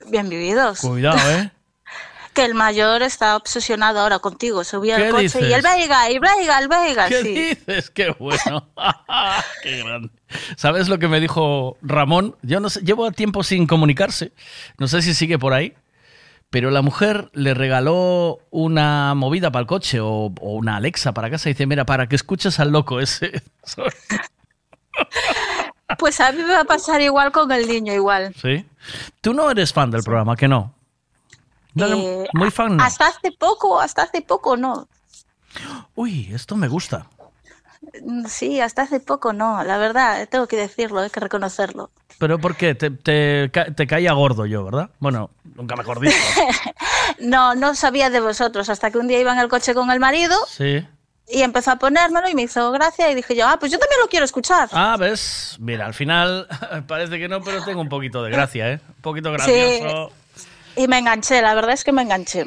Bien vividos. Cuidado, ¿eh? Que el mayor está obsesionado ahora contigo. Subí al ¿Qué coche dices? y el Veiga, y Veiga, el Veiga. ¿Qué sí. dices? Qué bueno. Qué grande. ¿Sabes lo que me dijo Ramón? Yo no sé, llevo tiempo sin comunicarse. No sé si sigue por ahí. Pero la mujer le regaló una movida para el coche o, o una Alexa para casa y dice, mira, para que escuches al loco ese. Pues a mí me va a pasar igual con el niño, igual. ¿Sí? Tú no eres fan del programa, ¿que no? No, Eh, muy fan. no. Hasta hace poco, hasta hace poco no. Uy, esto me gusta. Sí, hasta hace poco no. La verdad, tengo que decirlo, hay que reconocerlo. Pero ¿por qué? Te, te caía gordo yo, ¿verdad? Bueno, nunca mejor dicho. No, no sabía de vosotros hasta que un día iba en el coche con el marido Sí. y empezó a ponérmelo y me hizo gracia y dije yo, ah, pues yo también lo quiero escuchar. Ah, ¿ves? Mira, al final parece que no, pero tengo un poquito de gracia, ¿eh? Un poquito gracioso. Y me enganché, la verdad es que me enganché.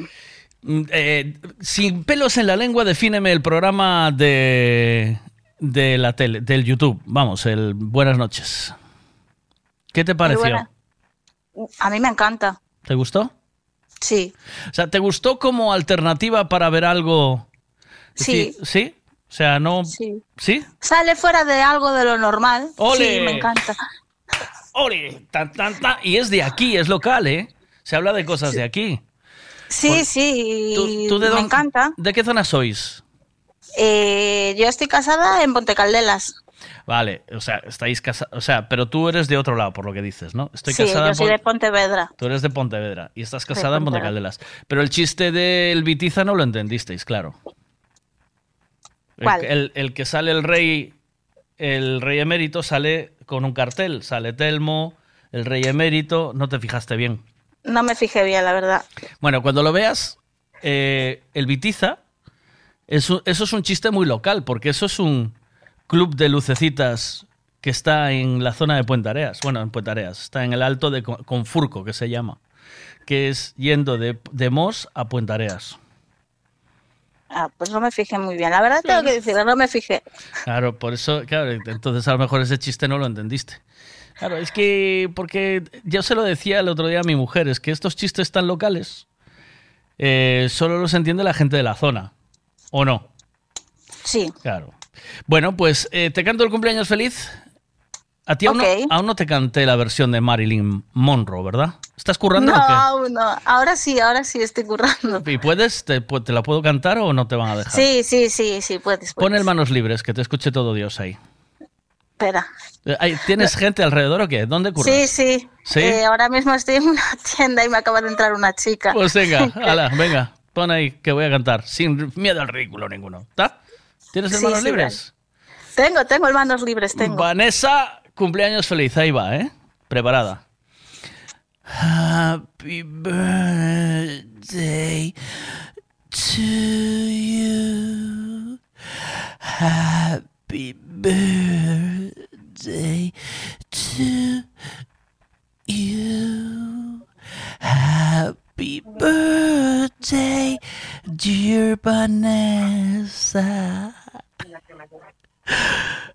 Mm, eh, sin pelos en la lengua, defíneme el programa de, de la tele, del YouTube. Vamos, el Buenas noches. ¿Qué te pareció? A mí me encanta, ¿Te gustó? sí. O sea, ¿te gustó como alternativa para ver algo? Sí. ¿Sí? O sea, no... Sí. ¿Sí? Sale fuera de algo de lo normal. ¡Ole! Sí, me encanta. ¡Ole! Tan, tan, tan. Y es de aquí, es local, ¿eh? Se habla de cosas de aquí. Sí, Por- sí, ¿Tú, tú de me dónde- encanta. ¿De qué zona sois? Eh, yo estoy casada en Ponte Caldelas. Vale, o sea, estáis casados, o sea, pero tú eres de otro lado, por lo que dices, ¿no? Estoy sí, casada yo soy de Pontevedra. Tú eres de Pontevedra y estás casada en Ponte Pontevedra. Caldelas. Pero el chiste del Vitiza no lo entendisteis, claro. El- ¿Cuál? El, el que sale el rey, el rey emérito sale con un cartel, sale Telmo, el rey emérito, no te fijaste bien. No me fijé bien, la verdad. Bueno, cuando lo veas, eh, el Vitiza, eso, eso es un chiste muy local, porque eso es un club de lucecitas que está en la zona de Puente Areas. Bueno, en Puente Areas, está en el alto de Con- Confurco, que se llama, que es yendo de, de Mos a Puente Areas. Ah, pues no me fijé muy bien. La verdad tengo que decirlo, no me fijé. Claro, por eso, claro, entonces a lo mejor ese chiste no lo entendiste. Claro, es que, porque yo se lo decía el otro día a mi mujer, es que estos chistes tan locales eh, solo los entiende la gente de la zona, ¿o no? Sí. Claro. Bueno, pues eh, te canto el cumpleaños feliz. A ti aún, no, aún no te canté la versión de Marilyn Monroe, ¿verdad? ¿Estás currando No, o aún no. Ahora sí, ahora sí estoy currando. qué? ¿Y puedes? Te, te la puedo cantar o no te van a dejar? Sí, sí, sí, sí, puedes. Pon puedes. el manos libres, que te escuche todo Dios ahí. Espera. ¿Tienes gente alrededor o qué? ¿Dónde curras? Sí, sí. ¿Sí? Eh, ahora mismo estoy en una tienda y me acaba de entrar una chica. Pues venga, ala, venga, pon ahí que voy a cantar, sin miedo al ridículo ninguno. ¿Está? ¿Tienes el Sí, libres? Tengo, tengo el manos libres, tengo. Vanessa cumpleaños feliz. Ahí va, ¿eh? Preparada. Happy birthday to you. Happy birthday to you. Happy birthday, dear Vanessa.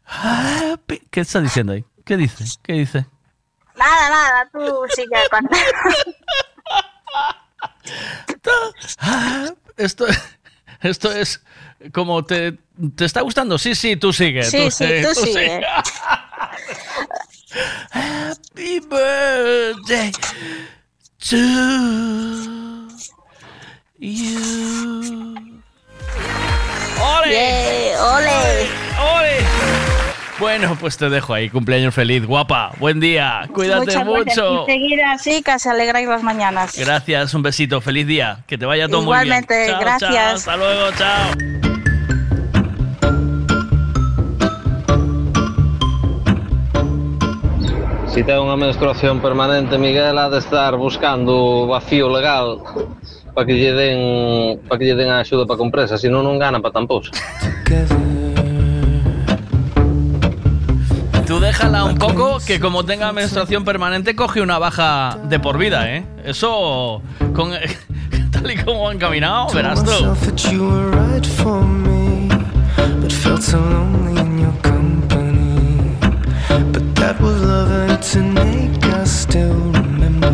Happy... ¿Qué está diciendo ahí? ¿Qué dice? ¿Qué dice? Nada, nada, tú sigue contando. Esto, esto es como te, te está gustando. Sí, sí, tú sigue. Sí, sí, sigue, tú sigue. Happy birthday to you. ¡Ole! Yeah, ole. ¡Ole! Bueno, pues te dejo ahí. Cumpleaños feliz, guapa. Buen día. Cuídate Muchas mucho. Y seguir así, que se alegráis las mañanas. Gracias, un besito. Feliz día. Que te vaya todo muy bien. Igualmente, gracias. chao. Hasta luego, chao. Si ten unha menstruación permanente, Miguel, ha de estar buscando vacío legal para que lle den para que lle den a axuda para compresa, senón non gana para tampousa. Tú déjala un poco que como tenga menstruación permanente coge una baja de por vida, ¿eh? Eso, con, tal y como han caminado, verás tú. that but was love to make us still remember.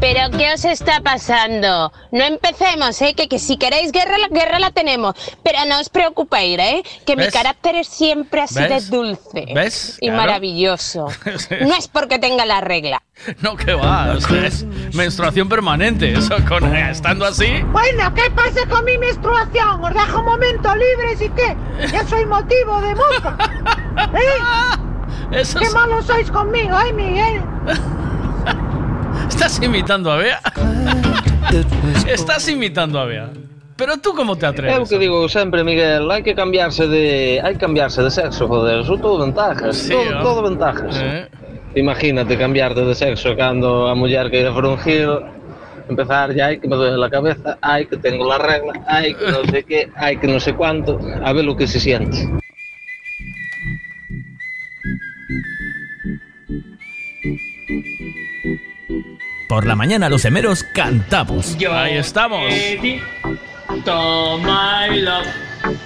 ¿Pero qué os está pasando? No empecemos, ¿eh? Que, que si queréis guerra, la guerra la tenemos. Pero no os preocupéis, ¿eh? Que mi carácter es siempre así ¿Ves? de dulce. ¿Ves? Y Claro. maravilloso. No es porque tenga la regla. No, que va, o sea, es menstruación permanente. Eso, con, estando así, Bueno, ¿qué pasa con mi menstruación? Os dejo un momento libres y qué? Ya soy motivo de mofa. ¿Eh? Eso Qué es- malos sois conmigo, ¿eh, Miguel? estás imitando a Bea. Estás imitando a Bea. Pero tú cómo te É o atreves. que digo sempre, Miguel, hai que cambiarse de hai que cambiarse de sexo, joder, son todo ventajas, Sí, todo, ¿no? todo ventajas. Eh. Imagínate cambiarte de sexo cando a muller queira for un giro, empezar ya hai que me duele la cabeza, hai que tengo la regla, hai que no sé qué, hai que no sé cuánto, a ver lo que se siente. Por la mañana los emeros cantamos. Ahí estamos. Toma y love.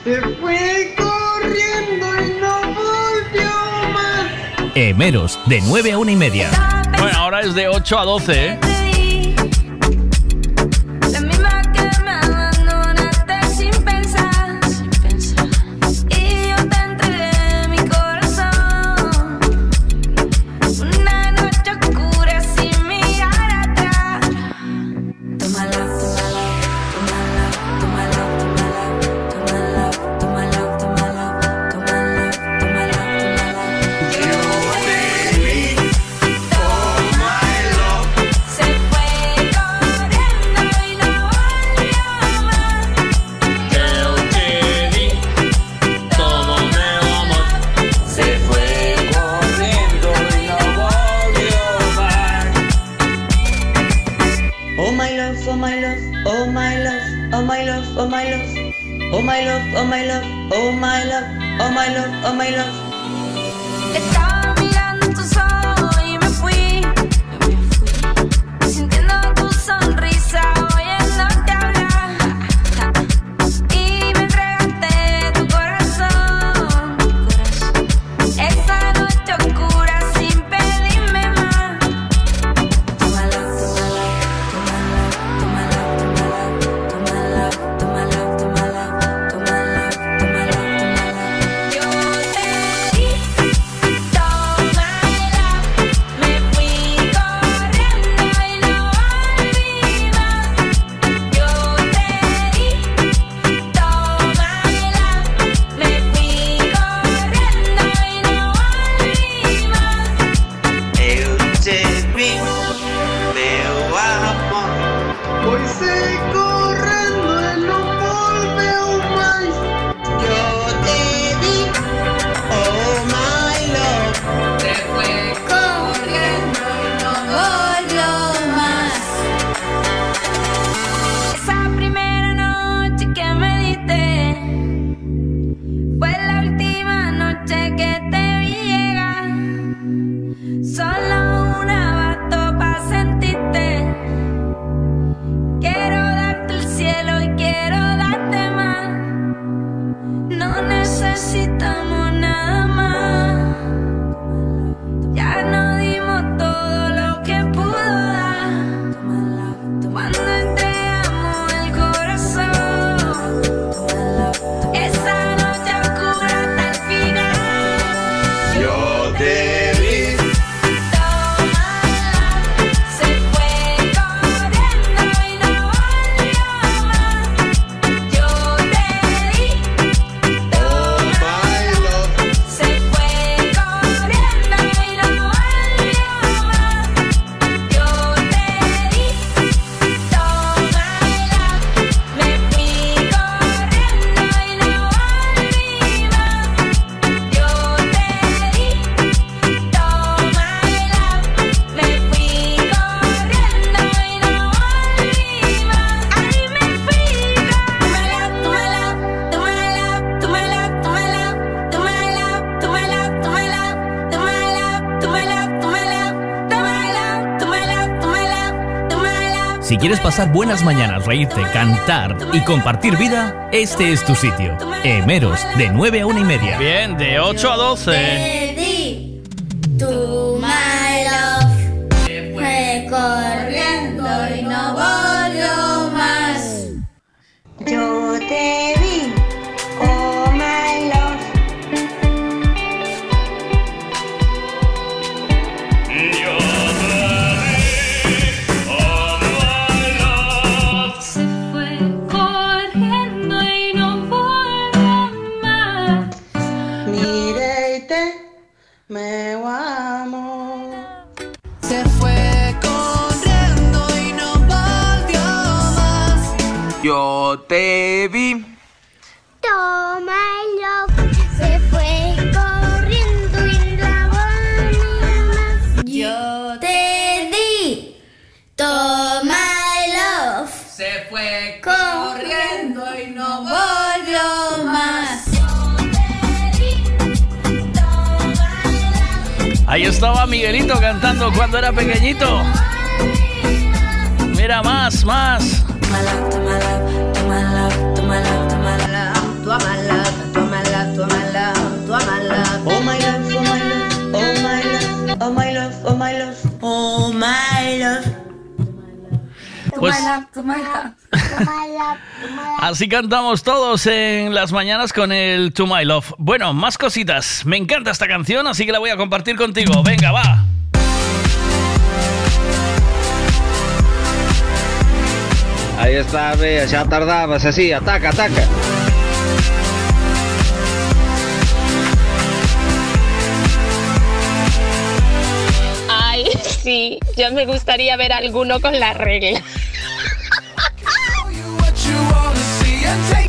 Se fue corriendo. Emeros, de 9 a 1 y media. Bueno, ahora es de 8 a 12, ¿eh? My love, oh my love, oh my love, oh my love, oh my love. quieres pasar buenas mañanas, reírte, cantar y compartir vida, este es tu sitio. Emeros, de 9 a 1 y media. Bien, de 8 a 12. Así cantamos todos en las mañanas con el To My Love. Bueno, más cositas. Me encanta esta canción, así que la voy a compartir contigo. Venga, va. Ahí está, vea, ya tardabas así, ataca, ataca. Ay, sí, yo me gustaría ver alguno con la regla. and take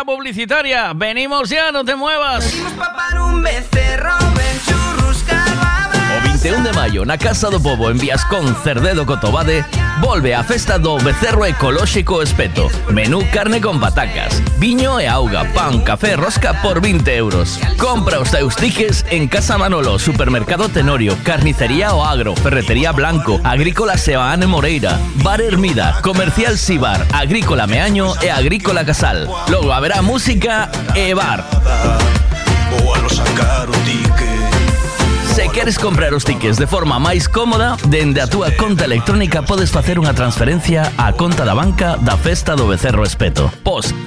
Pausita publicitaria. Venimos ya, no te muevas. un becerro, O 21 de maio na Casa do Pobo en Viascón Cerdedo Cotobade volve a festa do Becerro Ecolóxico Espeto. Menú carne con patacas, viño e auga, pan, café, rosca por 20 euros. Compra os teus tiques en Casa Manolo, Supermercado Tenorio, Carnicería O Agro, Ferretería Blanco, Agrícola Sebaane Moreira, Bar Hermida, Comercial Sibar, Agrícola Meaño e Agrícola Casal. Logo haberá música e bar. Se queres comprar os tickets de forma máis cómoda, dende a túa conta electrónica podes facer unha transferencia á conta da banca da Festa do Becerro Espeto.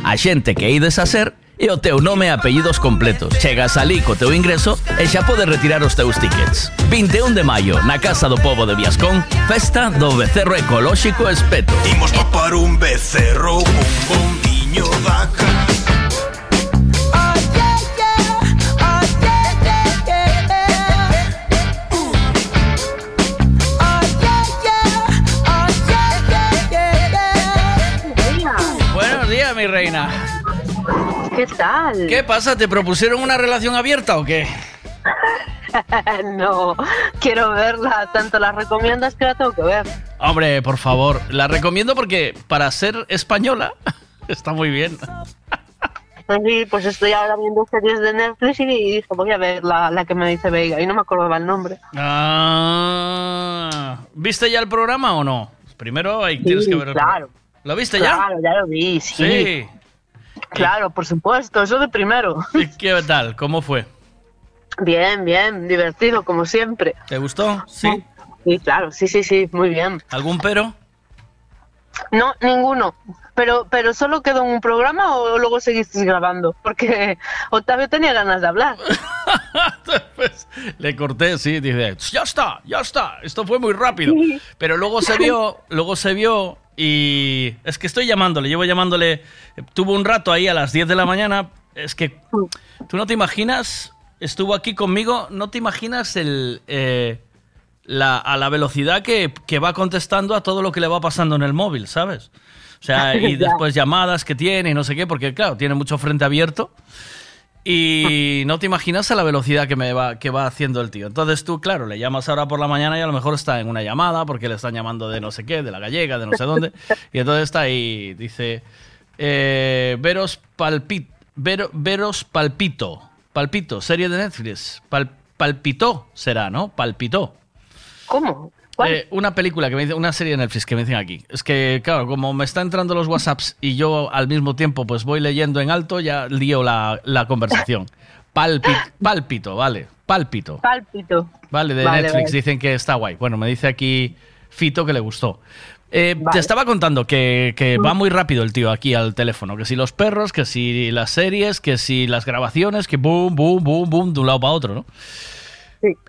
a xente que ides a ser e o teu nome e apellidos completos. Chegas ali co teu ingreso e xa podes retirar os teus tickets. 21 de maio, na Casa do Povo de Viascón, festa do Becerro Ecolóxico Espeto. Imos topar un becerro con bombiño da ¿Qué tal? ¿Qué pasa? ¿Te propusieron una relación abierta o qué? no, quiero verla. Tanto la recomiendas que la tengo que ver. Hombre, por favor, la recomiendo porque para ser española está muy bien. Sí, pues estoy ahora viendo series de Netflix y dije, voy a ver la, la que me dice Veiga. Y no me acordaba el nombre. Ah, ¿Viste ya el programa o no? Primero hay, tienes Sí, que ver el claro. ¿Lo viste ya? Claro, ya lo vi, sí. Sí. Claro, por supuesto, eso de primero. ¿Y ¿Qué tal? ¿Cómo fue? Bien, bien, divertido, como siempre. ¿Te gustó? Sí. Sí, claro, sí, sí, sí, muy bien. ¿Algún pero? No, ninguno. Pero, pero solo quedó en un programa o luego seguisteis grabando, porque Octavio tenía ganas de hablar. Le corté, sí, dice, ya está, ya está, esto fue muy rápido. Pero luego se vio, luego se vio y es que estoy llamándole, llevo llamándole, tuvo un rato ahí a las 10 de la mañana, es que tú no te imaginas, estuvo aquí conmigo, no te imaginas el... eh, la, a la velocidad que, que va contestando a todo lo que le va pasando en el móvil, ¿sabes? O sea, y después llamadas que tiene y no sé qué, porque claro, tiene mucho frente abierto. Y no te imaginas a la velocidad que, me va, que va haciendo el tío. Entonces tú, claro, le llamas ahora por la mañana y a lo mejor está en una llamada porque le están llamando de no sé qué, de la gallega, de no sé dónde. Y entonces está ahí, dice, eh, Veros, palpit, Vero- Veros Palpito. Palpito, serie de Netflix. Pal- palpitó será, ¿no? Palpitó. ¿Cómo? Eh, una película que me dice, una serie de Netflix que me dicen aquí. Es que, claro, como me están entrando los WhatsApps y yo al mismo tiempo pues voy leyendo en alto, ya lío la, la conversación. Palpi- pálpito, vale. Pálpito. Pálpito. Vale, de Vale, Netflix vale. dicen que está guay. Bueno, me dice aquí Fito que le gustó. Eh, Te estaba contando que, que va muy rápido el tío aquí al teléfono. Que si los perros, que si las series, que si las grabaciones, que boom, boom, boom, boom, de un lado para otro, ¿no?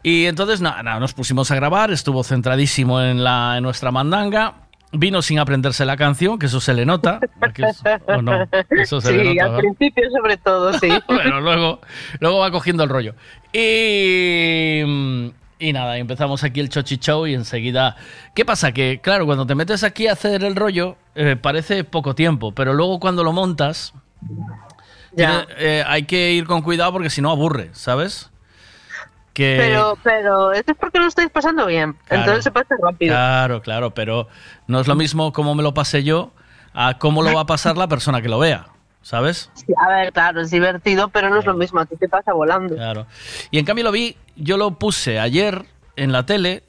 Y entonces, nada, nos pusimos a grabar, estuvo centradísimo en, la, en nuestra mandanga. Vino sin aprenderse la canción, que eso se le nota. es- ¿O no? Eso se le sí, nota, al principio sobre todo, sí. bueno, luego, luego va cogiendo el rollo. Y, y nada, empezamos aquí el chochi show y enseguida... ¿Qué pasa? Que, claro, cuando te metes aquí a hacer el rollo, eh, parece poco tiempo, pero luego cuando lo montas, tiene- eh, hay que ir con cuidado porque si no aburre, ¿sabes? Que... Pero, pero, esto es porque lo estáis pasando bien. Claro. Entonces se pasa rápido. Claro, claro, pero no es lo mismo como me lo pasé yo a cómo lo va a pasar la persona que lo vea, ¿sabes? Sí, a ver, claro, es divertido, pero no es lo mismo. A ti te pasa volando. Claro. Y en cambio lo vi, yo lo puse ayer en la tele.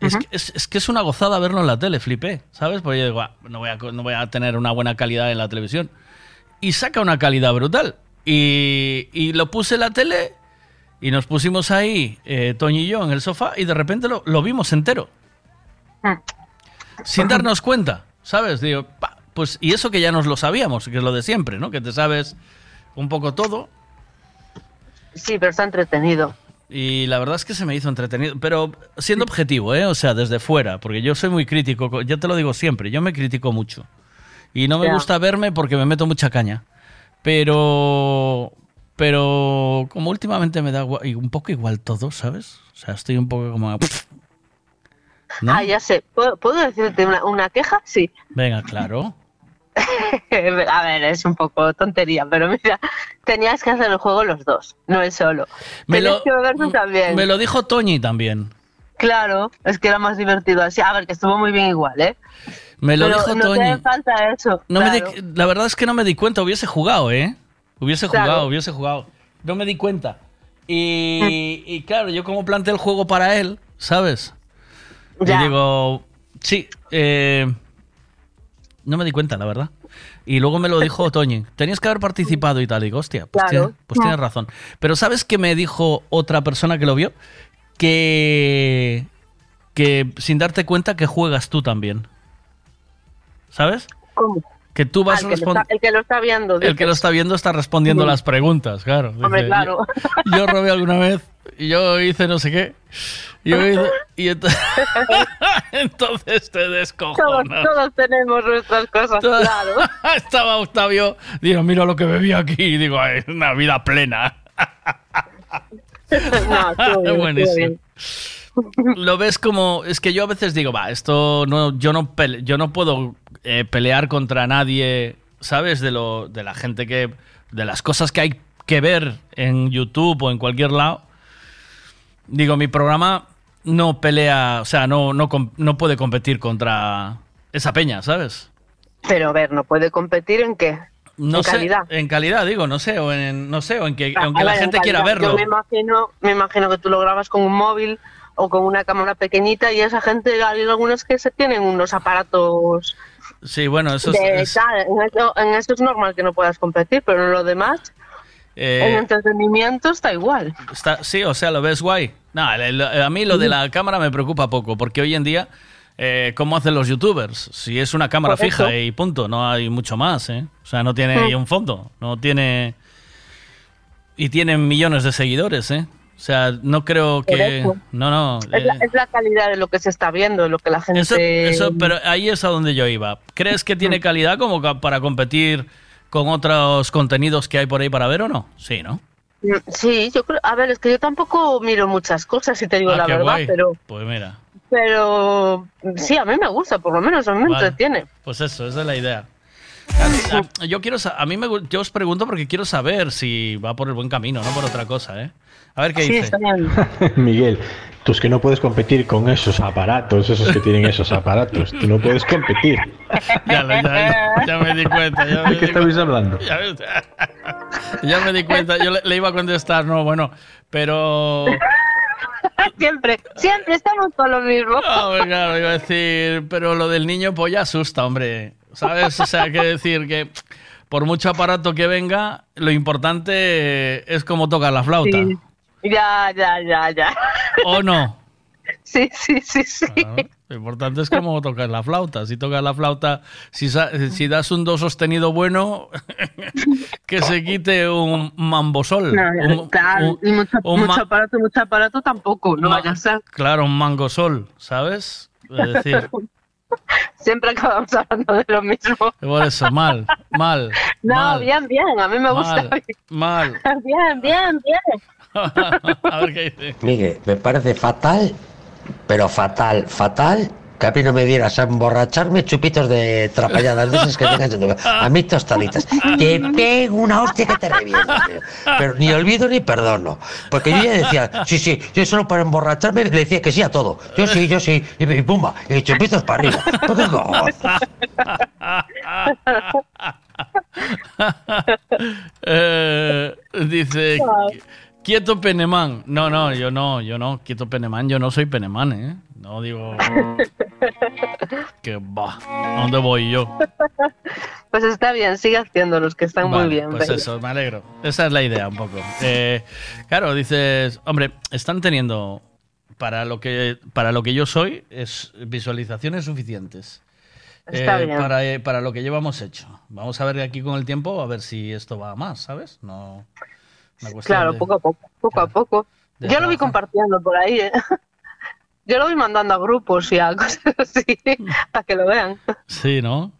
Es, que, es, es que es una gozada verlo en la tele, flipé, ¿sabes? Porque yo digo, "Ah, no voy, a, no voy a tener una buena calidad en la televisión. Y saca una calidad brutal. Y, y lo puse en la tele y nos pusimos ahí, eh, Toño y yo, en el sofá y de repente lo, lo vimos entero. Sin darnos cuenta, ¿sabes? Digo, pa, pues, y eso que ya nos lo sabíamos, que es lo de siempre, ¿no? Que te sabes un poco todo. Sí, pero está entretenido. Y la verdad es que se me hizo entretenido, pero siendo objetivo, ¿eh? O sea, desde fuera, porque yo soy muy crítico, co- ya te lo digo siempre, yo me critico mucho. Y no me gusta verme porque me meto mucha caña. Pero pero como últimamente me da un poco igual todo, ¿sabes? O sea, estoy un poco como ¿No? Ah, ya sé. ¿Puedo, puedo decirte una, una queja? Sí. Venga, claro. A ver, es un poco tontería, pero mira, tenías que hacer el juego los dos, no el solo. Me Tenías lo- que también. Me lo dijo Toñi también. Claro, es que era más divertido así. A ver, que estuvo muy bien igual, ¿eh? Me lo Pero dijo no Toñi. hace falta eso. No me di- la verdad es que no me di cuenta, hubiese jugado, ¿eh? Hubiese Claro. jugado, hubiese jugado. No me di cuenta. Y, y claro, yo como planteé el juego para él, ¿sabes? Ya. Y digo, sí, eh, no me di cuenta, la verdad. Y luego me lo dijo Toñi, tenías que haber participado y tal. Y digo, hostia, pues, Claro. tiene- pues tienes razón. Pero ¿sabes qué me dijo otra persona que lo vio? Que, que sin darte cuenta que juegas tú también. ¿Sabes? ¿Cómo? Que tú vas Ah, el, que lo está, el que lo está viendo. el que lo está viendo está respondiendo Sí. las preguntas, claro. Hombre, Dice, claro. Yo, yo robé alguna vez y yo hice no sé qué. Y, yo hice- y ent- entonces te descojonas. todos tenemos nuestras cosas, claro. Estaba Octavio, digo, mira lo que bebí aquí. Y digo, "Ay, es una vida plena. no, bien, Buenísimo. Lo ves como. Es que yo a veces digo, va, esto no. Yo no, pele- yo no puedo eh, pelear contra nadie, ¿sabes? De, lo, de la gente que. De las cosas que hay que ver en YouTube o en cualquier lado. Digo, mi programa no pelea. O sea, no, no, no puede competir contra esa peña, ¿sabes? Pero a ver, ¿no puede competir en qué? No en sé, calidad. En calidad, digo, no sé, o en, no sé, o en que, Ah, aunque a la ver, gente quiera verlo. Yo me imagino, me imagino que tú lo grabas con un móvil o con una cámara pequeñita y esa gente, hay algunos que se tienen unos aparatos Sí, bueno, eso es- de es, tal. En eso, en eso es normal que no puedas competir, pero en lo demás, eh, en entretenimiento está igual. Está, sí, o sea, lo ves guay. No, el- el- a mí lo de la cámara me preocupa poco, porque hoy en día eh, cómo hacen los youtubers. Si es una cámara fija y punto, no hay mucho más, ¿eh? O sea, no tiene Mm. un fondo, no tiene... Y tienen millones de seguidores, ¿eh? O sea, no creo que... No, no. Es la, eh, es la calidad de lo que se está viendo, de lo que la gente... eso, eso, pero ahí es a donde yo iba. ¿Crees que Mm. tiene calidad como para competir con otros contenidos que hay por ahí para ver o no? Sí, ¿no? Mm, Sí, yo creo... A ver, es que yo tampoco miro muchas cosas, si te digo Ah, la verdad, guay. pero... Pues mira, Pero sí, a mí me gusta, por lo menos a mí me Vale. entretiene. pues eso, esa es la idea. A- a- Yo quiero a mí me, yo os pregunto porque quiero saber si va por el buen camino, no por otra cosa, ¿eh? A ver qué Sí, dice. está bien. Miguel, tú es que no puedes competir con esos aparatos, esos que tienen esos aparatos. Tú no puedes competir. Ya, lo- ya- ya me di cuenta. Ya me ¿De qué di estabais cuenta. hablando? Ya, me di cuenta. Yo le, le iba a contestar, no, bueno, pero. siempre, siempre estamos con lo mismo. No, pues claro, iba a decir, pero lo del niño pues ya asusta, hombre. ¿Sabes? O sea, hay que decir que por mucho aparato que venga, lo importante es cómo tocar la flauta. Sí. Ya, ya, ya, ya. ¿O no? Sí, sí, sí, sí. Claro. Lo importante es cómo tocas la flauta. Si tocas la flauta, si, si das un do sostenido bueno, que se quite un mambosol. No, Un- claro, un- y mucho, un mucho aparato, mucho aparato tampoco, no vaya a ser. Claro, un mangosol, ¿sabes? Es decir, Siempre acabamos hablando de lo mismo. por eso, mal, mal. No, mal, bien, bien, a mí me gusta. Mal, mal. Bien, bien, bien. A ver qué dice. Miguel, me parece fatal, pero fatal, fatal, que a mí no me dieras a emborracharme chupitos de trapalladas de esas que tengas en tu casa. A mí tostaditas. Te pego una hostia que te revienta, tío. Pero ni olvido ni perdono. Porque yo ya decía, sí, sí, yo solo para emborracharme le decía que sí a todo. Yo sí, yo sí, y, y pumba, y chupitos para arriba. Qué cojones. Eh, dice, quieto Penemán. No, no, yo no, yo no, quieto Penemán, yo no soy Penemán, ¿eh? No digo que va, ¿a dónde voy yo? Pues está bien, sigue haciéndolos, que están muy bien. Pues eso, me alegro. Esa es la idea un poco. Eh, claro, dices, hombre, están teniendo para lo que para lo que yo soy es visualizaciones suficientes. Está Eh, bien. Para, eh, para lo que llevamos hecho. Vamos a ver aquí con el tiempo a ver si esto va a más, ¿sabes? No. Claro, de- poco a poco, poco a poco. de Yo lo vi compartiendo por ahí, ¿eh? Yo lo vi mandando a grupos y a cosas así, para que lo vean. Sí, ¿no?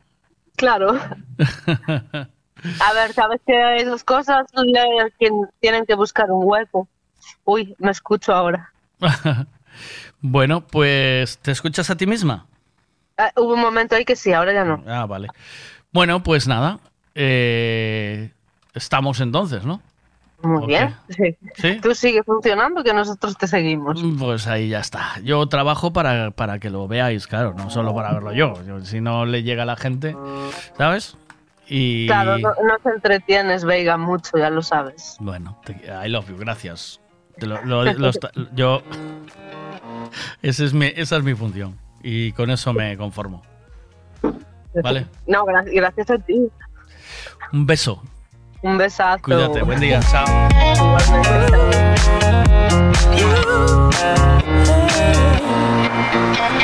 Claro. A ver, sabes que esas cosas tienen que buscar un hueco. Uy, me escucho ahora. bueno, pues ¿te escuchas a ti misma? Ah, hubo un momento ahí que sí, ahora ya no. Ah, vale. Bueno, pues nada. eh, estamos entonces, ¿no? Muy Ok. bien. Sí. ¿Sí? Tú sigue funcionando que nosotros te seguimos. Pues ahí ya está. Yo trabajo para, para que lo veáis, claro, no solo para verlo yo. Yo- Si no le llega a la gente, ¿sabes? Y Claro, no, no te entretienes, Veiga, mucho, ya lo sabes. bueno, te- I love you, gracias. Te lo- lo- lo yo, ese es mi, esa es mi función y con eso me conformo. Vale, No, gra- gracias a ti. un beso. Un besazo. Cuídate, buen día, chao.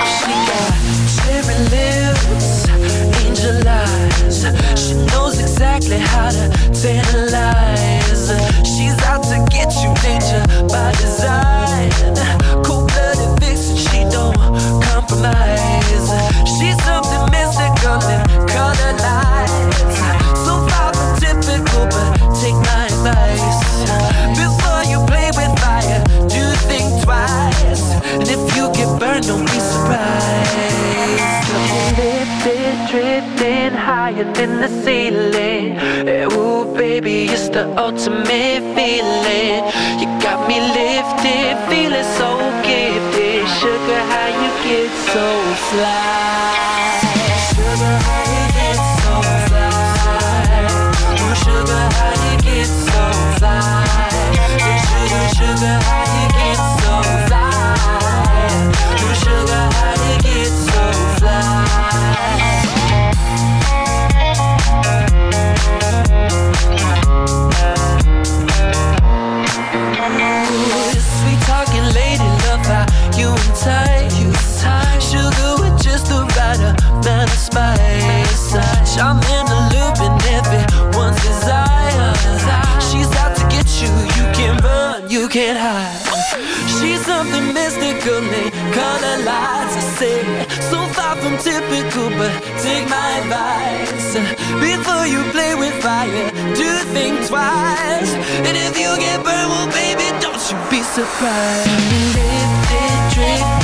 She got cherry lips, angel eyes. She knows exactly how to tantalize. She's out to get you, danger by design. Higher than the ceiling. Eh, Ooh, baby, it's the ultimate feeling. You got me lifted, feeling so gifted. Sugar, how you get so fly? I'm in a loop and everyone's desire. She's out to get you, you can run, you can't hide. She's something mystical, they color lights. I say, so far from typical, but take my advice. Before you play with fire, do think twice. And if you get burned, well, baby, don't you be surprised. Drifted, drifted.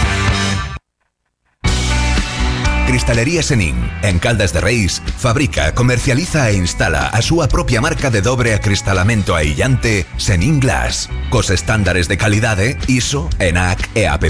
Cristalería Senin, en Caldas de Reis, fabrica, comercializa e instala a súa propia marca de dobre acristalamento aillante Senin Glass, cos estándares de calidade ISO, ENAC e AP+.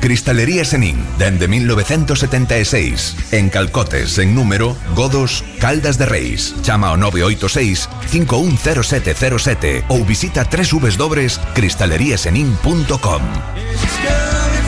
Cristalería Senín, dende 1976. En Calcotes, en número, Godos, Caldas de Reis. Chama ao 986 510707 ou visita www.cristaleriasenin.com.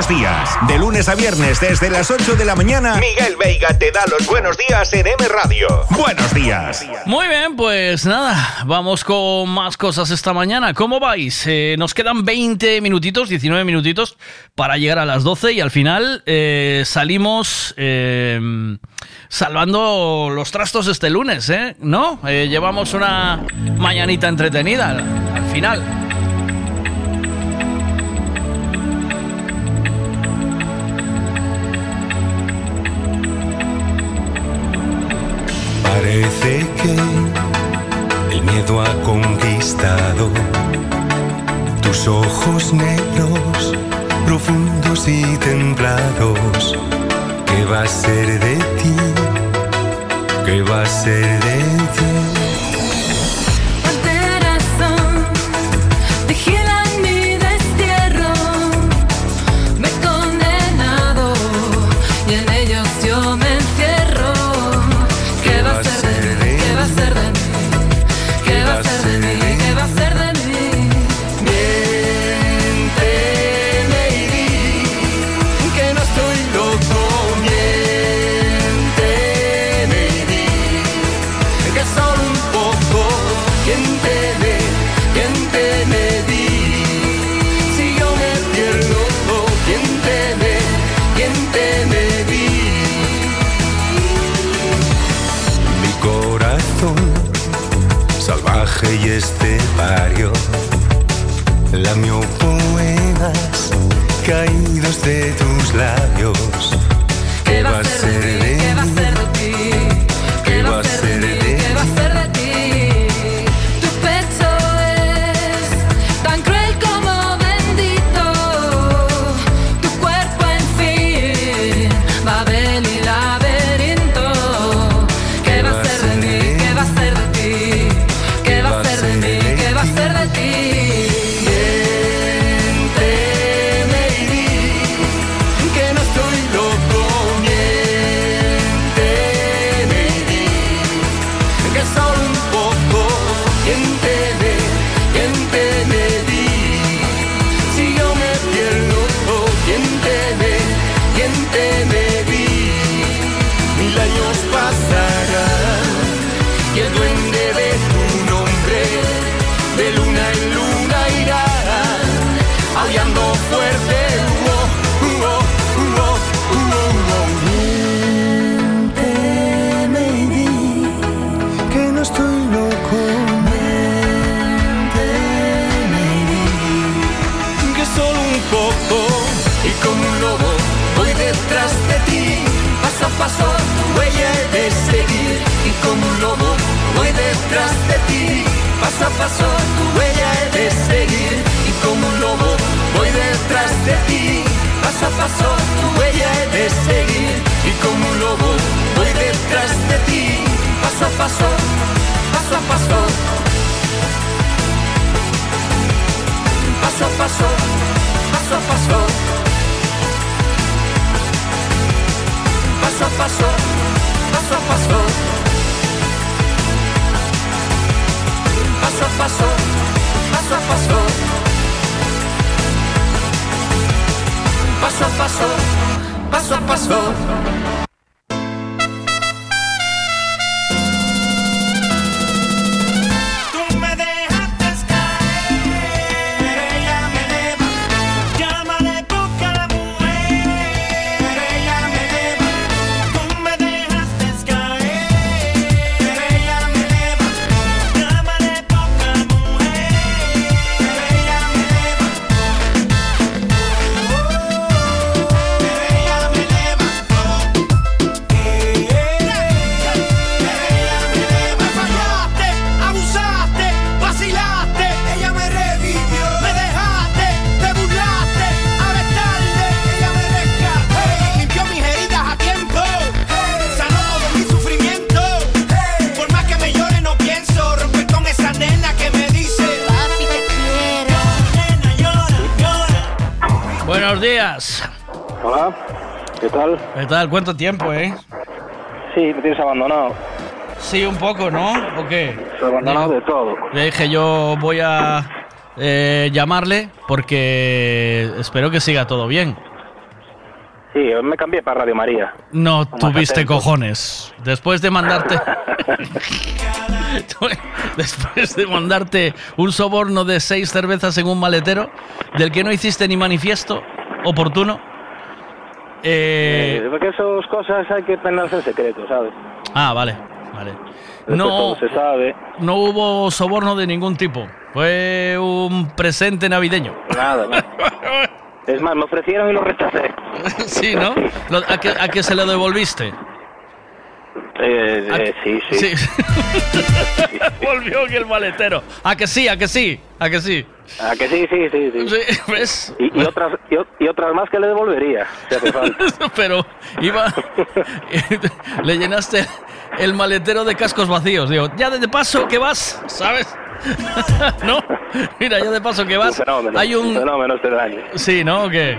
Buenos días. De lunes a viernes desde las 8 de la mañana, Miguel Veiga te da los buenos días en M Radio. Buenos días. Muy bien, pues nada, vamos con más cosas esta mañana. ¿Cómo vais? Eh, nos quedan 20 minutitos, 19 minutitos para llegar a las 12 y al final eh, salimos eh, salvando los trastos este lunes, ¿eh? ¿No? Eh, llevamos una mañanita entretenida al, al final. Parece que el miedo ha conquistado tus ojos negros, profundos y templados. ¿Qué va a ser de ti? ¿Qué va a ser de ti? de tus labios. ¿Qué va a ser? Paso a paso tu huella he de seguir y como un lobo voy detrás de ti. Paso a paso tu huella he de seguir y como un lobo voy detrás de ti. Paso a paso, paso a paso. Paso a paso, paso a paso. Paso a paso, paso a paso. Paso a paso, paso a paso. Paso a paso, paso a paso. ¿Qué. ¿Cuánto tiempo, eh? Sí, me tienes abandonado. Sí, un poco, ¿no? ¿O qué? Estoy abandonado de todo. Le dije yo voy a eh, llamarle porque espero que siga todo bien. Sí, me cambié para Radio María. No tuviste cojones. Después de mandarte. Después de mandarte un soborno de seis cervezas en un maletero, del que no hiciste ni manifiesto oportuno. Eh, Eh, porque esas cosas hay que tenerlas en secreto, ¿sabes? ah, vale, vale. Después No, se sabe. no hubo soborno de ningún tipo. Fue un presente navideño. Nada, nada. Es más, me ofrecieron y lo rechacé. Sí, ¿no? Lo- ¿A qué, a qué se lo devolviste? Eh, eh, sí, sí. Volvió en el maletero. ¿A que sí? ¿A que sí? ¿A que sí? ¿A que sí, sí, sí? sí. Sí, ¿ves? Y, y otras, y, otras más que le devolvería, si hace falta. Pero iba. le llenaste el maletero de cascos vacíos. Digo, ya de paso que vas, ¿sabes? ¿No? Mira, ya de paso que vas. Un fenómeno. Hay un. fenómeno este daño. Sí, ¿no? ¿O qué?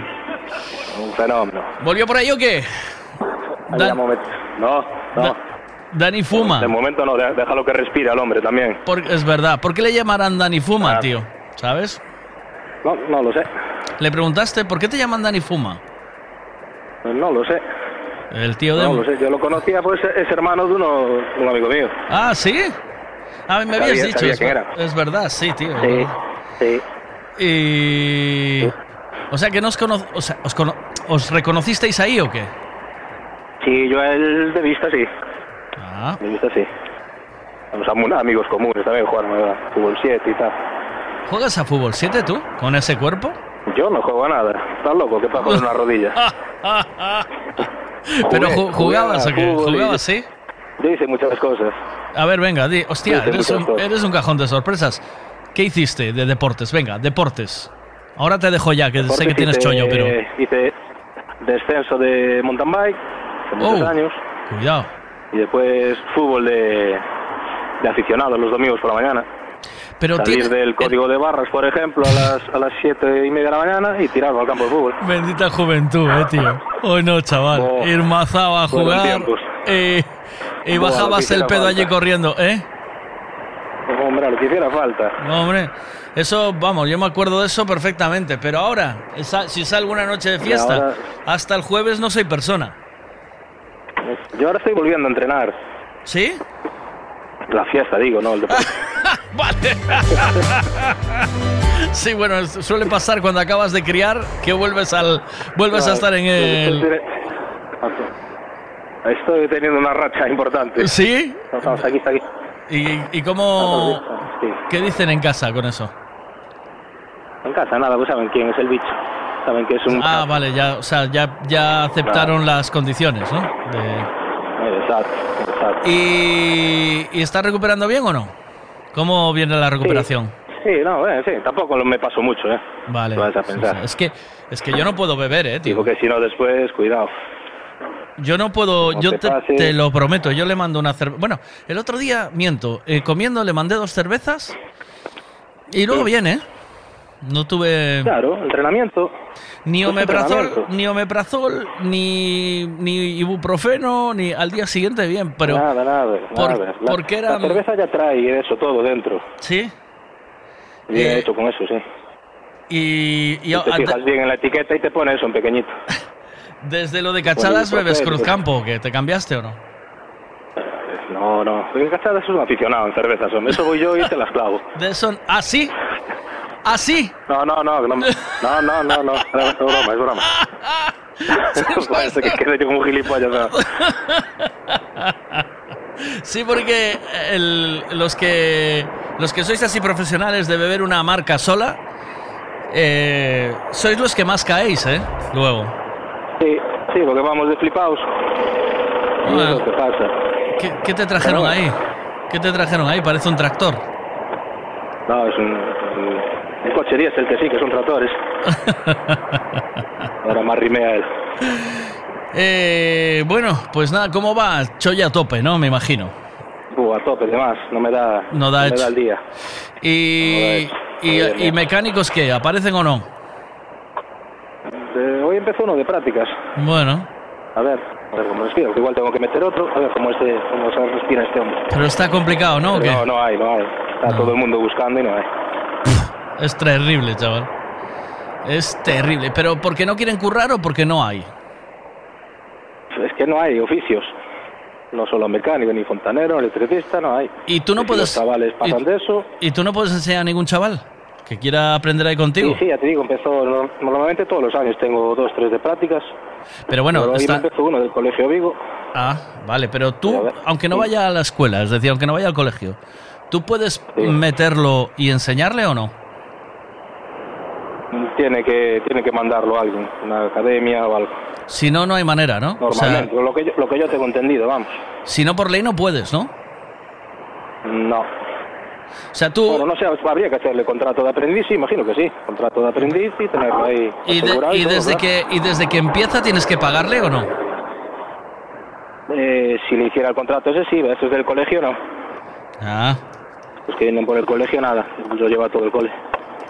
Un fenómeno. ¿Volvió por ahí o qué? Momento. No, no. Dani Fuma. De momento no, déjalo que respire al hombre también. Por- es verdad. ¿Por qué le llamarán Dani Fuma, tío? ¿Sabes? No, no lo sé. Le preguntaste, ¿por qué te llaman Dani Fuma? No lo sé. El tío de. No lo sé. Yo lo conocía, pues es hermano de, uno, un amigo mío. Ah, ¿sí? Ah, me Sabía- habías dicho. es, era. es verdad, sí, tío. Sí, sí. Y. O sea, que no os, cono- o sea, os, cono- ¿os reconocisteis ahí o qué? Sí, yo a él de vista sí. Ah. De vista sí. O sea, muy- amigos comunes también jugaron a fútbol 7 y tal. ¿Juegas a fútbol 7 tú? ¿Con ese cuerpo? Yo no juego a nada. ¿Estás loco? ¿Qué pasa con una rodilla? Pero Jugué, ju- jugué jugabas a o qué? fútbol ¿Jugabas, sí? Yo hice muchas cosas. A ver, venga, di, hostia, eres un, eres un cajón de sorpresas. ¿Qué hiciste de deportes? Venga, deportes. Ahora te dejo ya, que sé Deportes que tienes hice- chollo, pero... Hice descenso de mountain bike hace muchos Oh. años. Cuidado. Y después fútbol de, de aficionados los domingos por la mañana. Pero Salir tiene- del código de barras, por ejemplo, a las, a las siete y media de la mañana y tirarlo al campo de fútbol. Bendita juventud, eh, tío. Hoy no, chaval. Oh. Ir mazado a jugar eh, y que bajabas el pedo allí corriendo, ¿eh? Hombre, lo que hiciera falta. No, hombre. Eso, vamos, yo me acuerdo de eso perfectamente. Pero ahora, esa- si salgo una noche de fiesta, ahora- hasta el jueves no soy persona. Yo ahora estoy volviendo a entrenar. ¿Sí? La fiesta, digo, no el deporte. Vale. sí, bueno, suele pasar cuando acabas de criar que vuelves al vuelves a estar en el Estoy teniendo una racha importante. ¿Sí? Estamos aquí, está aquí. ¿Y, y cómo qué dicen en casa con eso? En casa, nada, pues saben quién es el bicho. Saben que es un... Ah, vale, ya, o sea, ya, ya aceptaron las condiciones, ¿no? De- Exacto, exacto. ¿Y, ¿Y está recuperando bien o no? ¿Cómo viene la recuperación? Sí, no, eh, sí, tampoco me paso mucho, ¿eh? Vale. Vas a pensar. Es que es que yo no puedo beber, eh, tío. Porque si no, después, cuidado. Yo no puedo, No yo te te, pases. te lo prometo, yo le mando una cerveza. Bueno, el otro día, miento, eh, comiendo le mandé dos cervezas y luego viene. No tuve Claro, entrenamiento. ni omeprazol, entrenamiento. ni omeprazol, ni, ni ibuprofeno, ni al día siguiente bien, pero nada, nada, por- nada. La, porque era- la cerveza ya trae eso todo dentro. sí. Bien Eh, hecho con eso, sí. Y, y Y te fijas bien en la etiqueta y te pone eso en pequeñito. desde lo de cachadas Bueno, bebes. Cruzcampo, que te cambiaste o no? No, no. En cachada es un aficionado en cervezas, hombre. Eso voy yo y te las clavo. De eso, ¿ah, sí? ¿Ah, sí? No, no, no. No, no, no, no. no. Es broma, es broma. Parece que yo como un gilipollas. ¿no? Sí, porque el- los que los que sois así profesionales de beber una marca sola, eh, sois los que más caéis, ¿eh? Luego. Sí, sí, porque vamos de flipados. Bueno. lo que pasa. ¿Qué, qué te trajeron ahí? ¿Qué te trajeron ahí? Parece un tractor. No, es un, un coche diésel que sí, que son tractores. Ahora más rimea él. Eh, bueno, pues nada, ¿cómo va? Choya a tope, ¿no? Me imagino. Uh, a tope, de más. No me da, No da me da el día. Y, y, mecánicos qué? ¿Aparecen o no? Eh, hoy empezó uno de prácticas. Bueno, A ver, a ver cómo respiro. que Igual tengo que meter otro. A ver cómo, este, cómo se respira este hombre. pero está complicado, ¿no? ¿O Pero qué? no, no hay, no hay. Está todo el mundo buscando y no hay. Es terrible, chaval. Es terrible. ¿Pero porque no quieren currar o porque no hay? Es que no hay oficios. No solo mecánico, ni fontanero, ni electricista, no hay. Y tú no puedes... Los chavales pasan y, de eso. y tú no puedes enseñar a ningún chaval que quiera aprender ahí contigo? Sí, sí, ya te digo, empezó. no- Normalmente todos los años tengo dos, tres de prácticas. Pero bueno, Pero hoy está... empezó uno del Colegio Vigo. Ah, vale, pero tú, aunque no vaya a la escuela, es decir, aunque no vaya al colegio, ¿tú puedes meterlo y enseñarle o no? Tiene que, tiene que mandarlo a alguien, una academia o algo. Si no, no hay manera, ¿no? O sea, Normalmente, lo, que yo, lo que yo tengo entendido, vamos. si no por ley no puedes, ¿no? No. O sea, tú... Bueno, no sé, habría que hacerle contrato de aprendiz, sí, imagino que sí. Contrato de aprendiz y tenerlo ahí Y, de- y desde que, y desde que empieza tienes que pagarle o no? Eh, si le hiciera el contrato ese, sí, eso es del colegio, no. Ah, Los que vienen por el colegio, nada. Lo lleva todo el cole.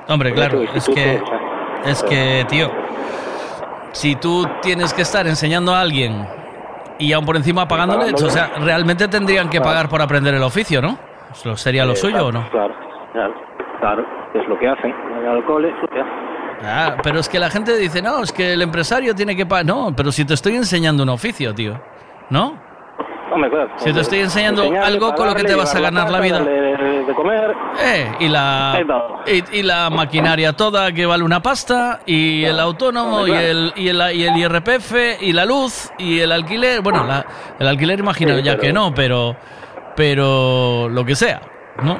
Hombre, claro, es que, es que, tío, si tú tienes que estar enseñando a alguien y aún por encima pagándole, o sea, realmente tendrían que pagar por aprender el oficio, ¿no? ¿Eso ¿Sería lo Eh, suyo o no? Claro, claro, claro. Es lo que hacen. Van al cole, es lo que hacen. Ah, pero es que la gente dice, no, es que el empresario tiene que pagar. No, pero si te estoy enseñando un oficio, tío. ¿No? Hombre, claro. Si te estoy enseñando Enseñarle, algo con lo que te vas a ganar la vida. De, de comer. Eh, y la, y, y la maquinaria toda que vale una pasta, y el autónomo, y el, y, el, y el IRPF, y la luz, y el alquiler. Bueno, la- el alquiler imagino Sí, ya pero- que no, pero, pero lo que sea, ¿no?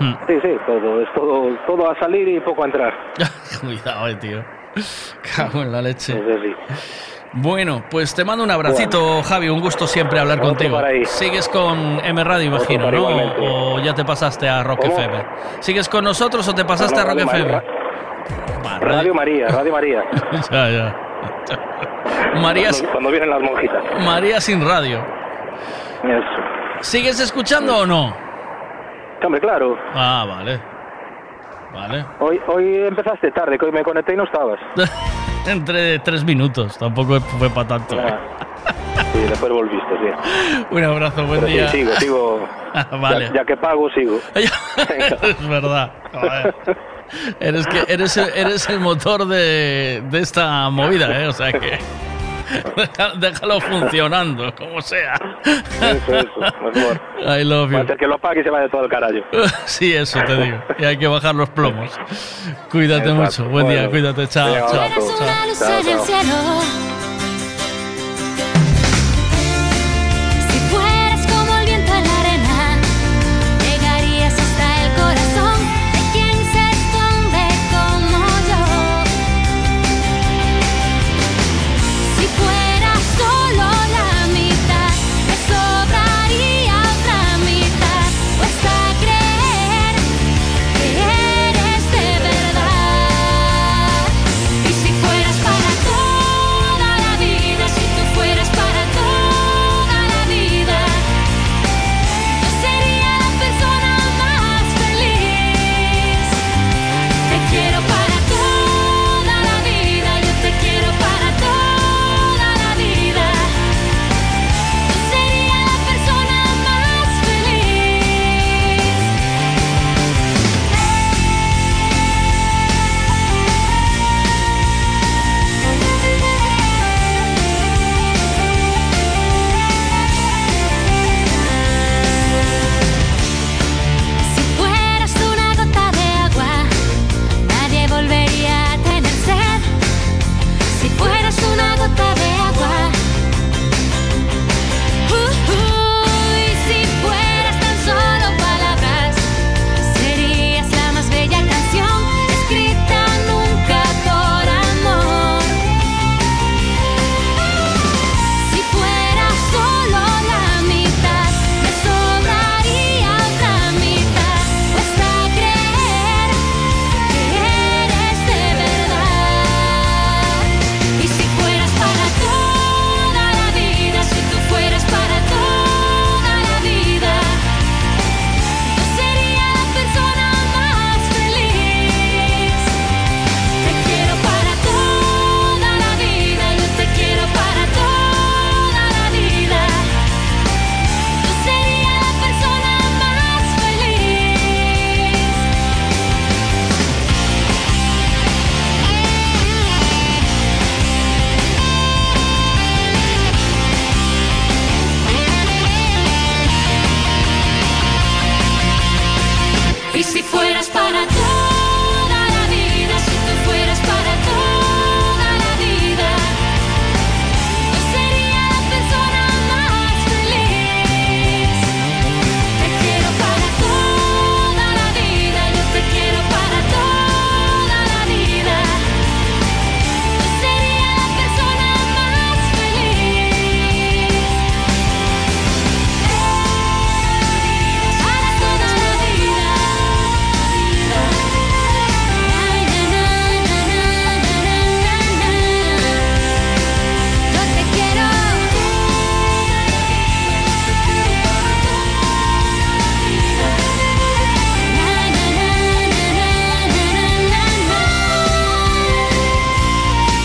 Hmm. Sí, sí, todo, es todo, todo a salir y poco a entrar. Cuidado, eh, tío. Cago en la leche. Bueno, pues te mando un abracito, Javi. Un gusto siempre hablar Otro contigo. Sigues con M Radio, imagino, ¿no? igualmente. O ya te pasaste a Rock ¿Cómo? FM. ¿Sigues con nosotros o te pasaste No, a Rock Radio FM? Radio María, Radio María. ya, ya. María, Cuando, cuando vienen las monjitas. María sin radio. Eso. ¿Sigues escuchando o no? Hombre, claro. Ah, vale. Vale. Hoy, hoy empezaste tarde, que hoy me conecté y no estabas. Entre tres minutos, tampoco fue para tanto. Sí, después volviste, sí. Un abrazo, buen Pero sí, día. sigo, sigo. Ah, vale. Ya, ya que pago, sigo. es verdad. Joder. Eres, que, eres, el- eres el motor de, de esta movida, ¿eh? O sea que. Déjalo funcionando, como sea. Eso, eso, mejor. I love you. Antes que lo pague y se vaya todo el carajo. Sí, eso te digo. Y hay que bajar los plomos. Cuídate Exacto. mucho. Buen día, Bueno. cuídate. Chao, chao. chao. Chao, el chao.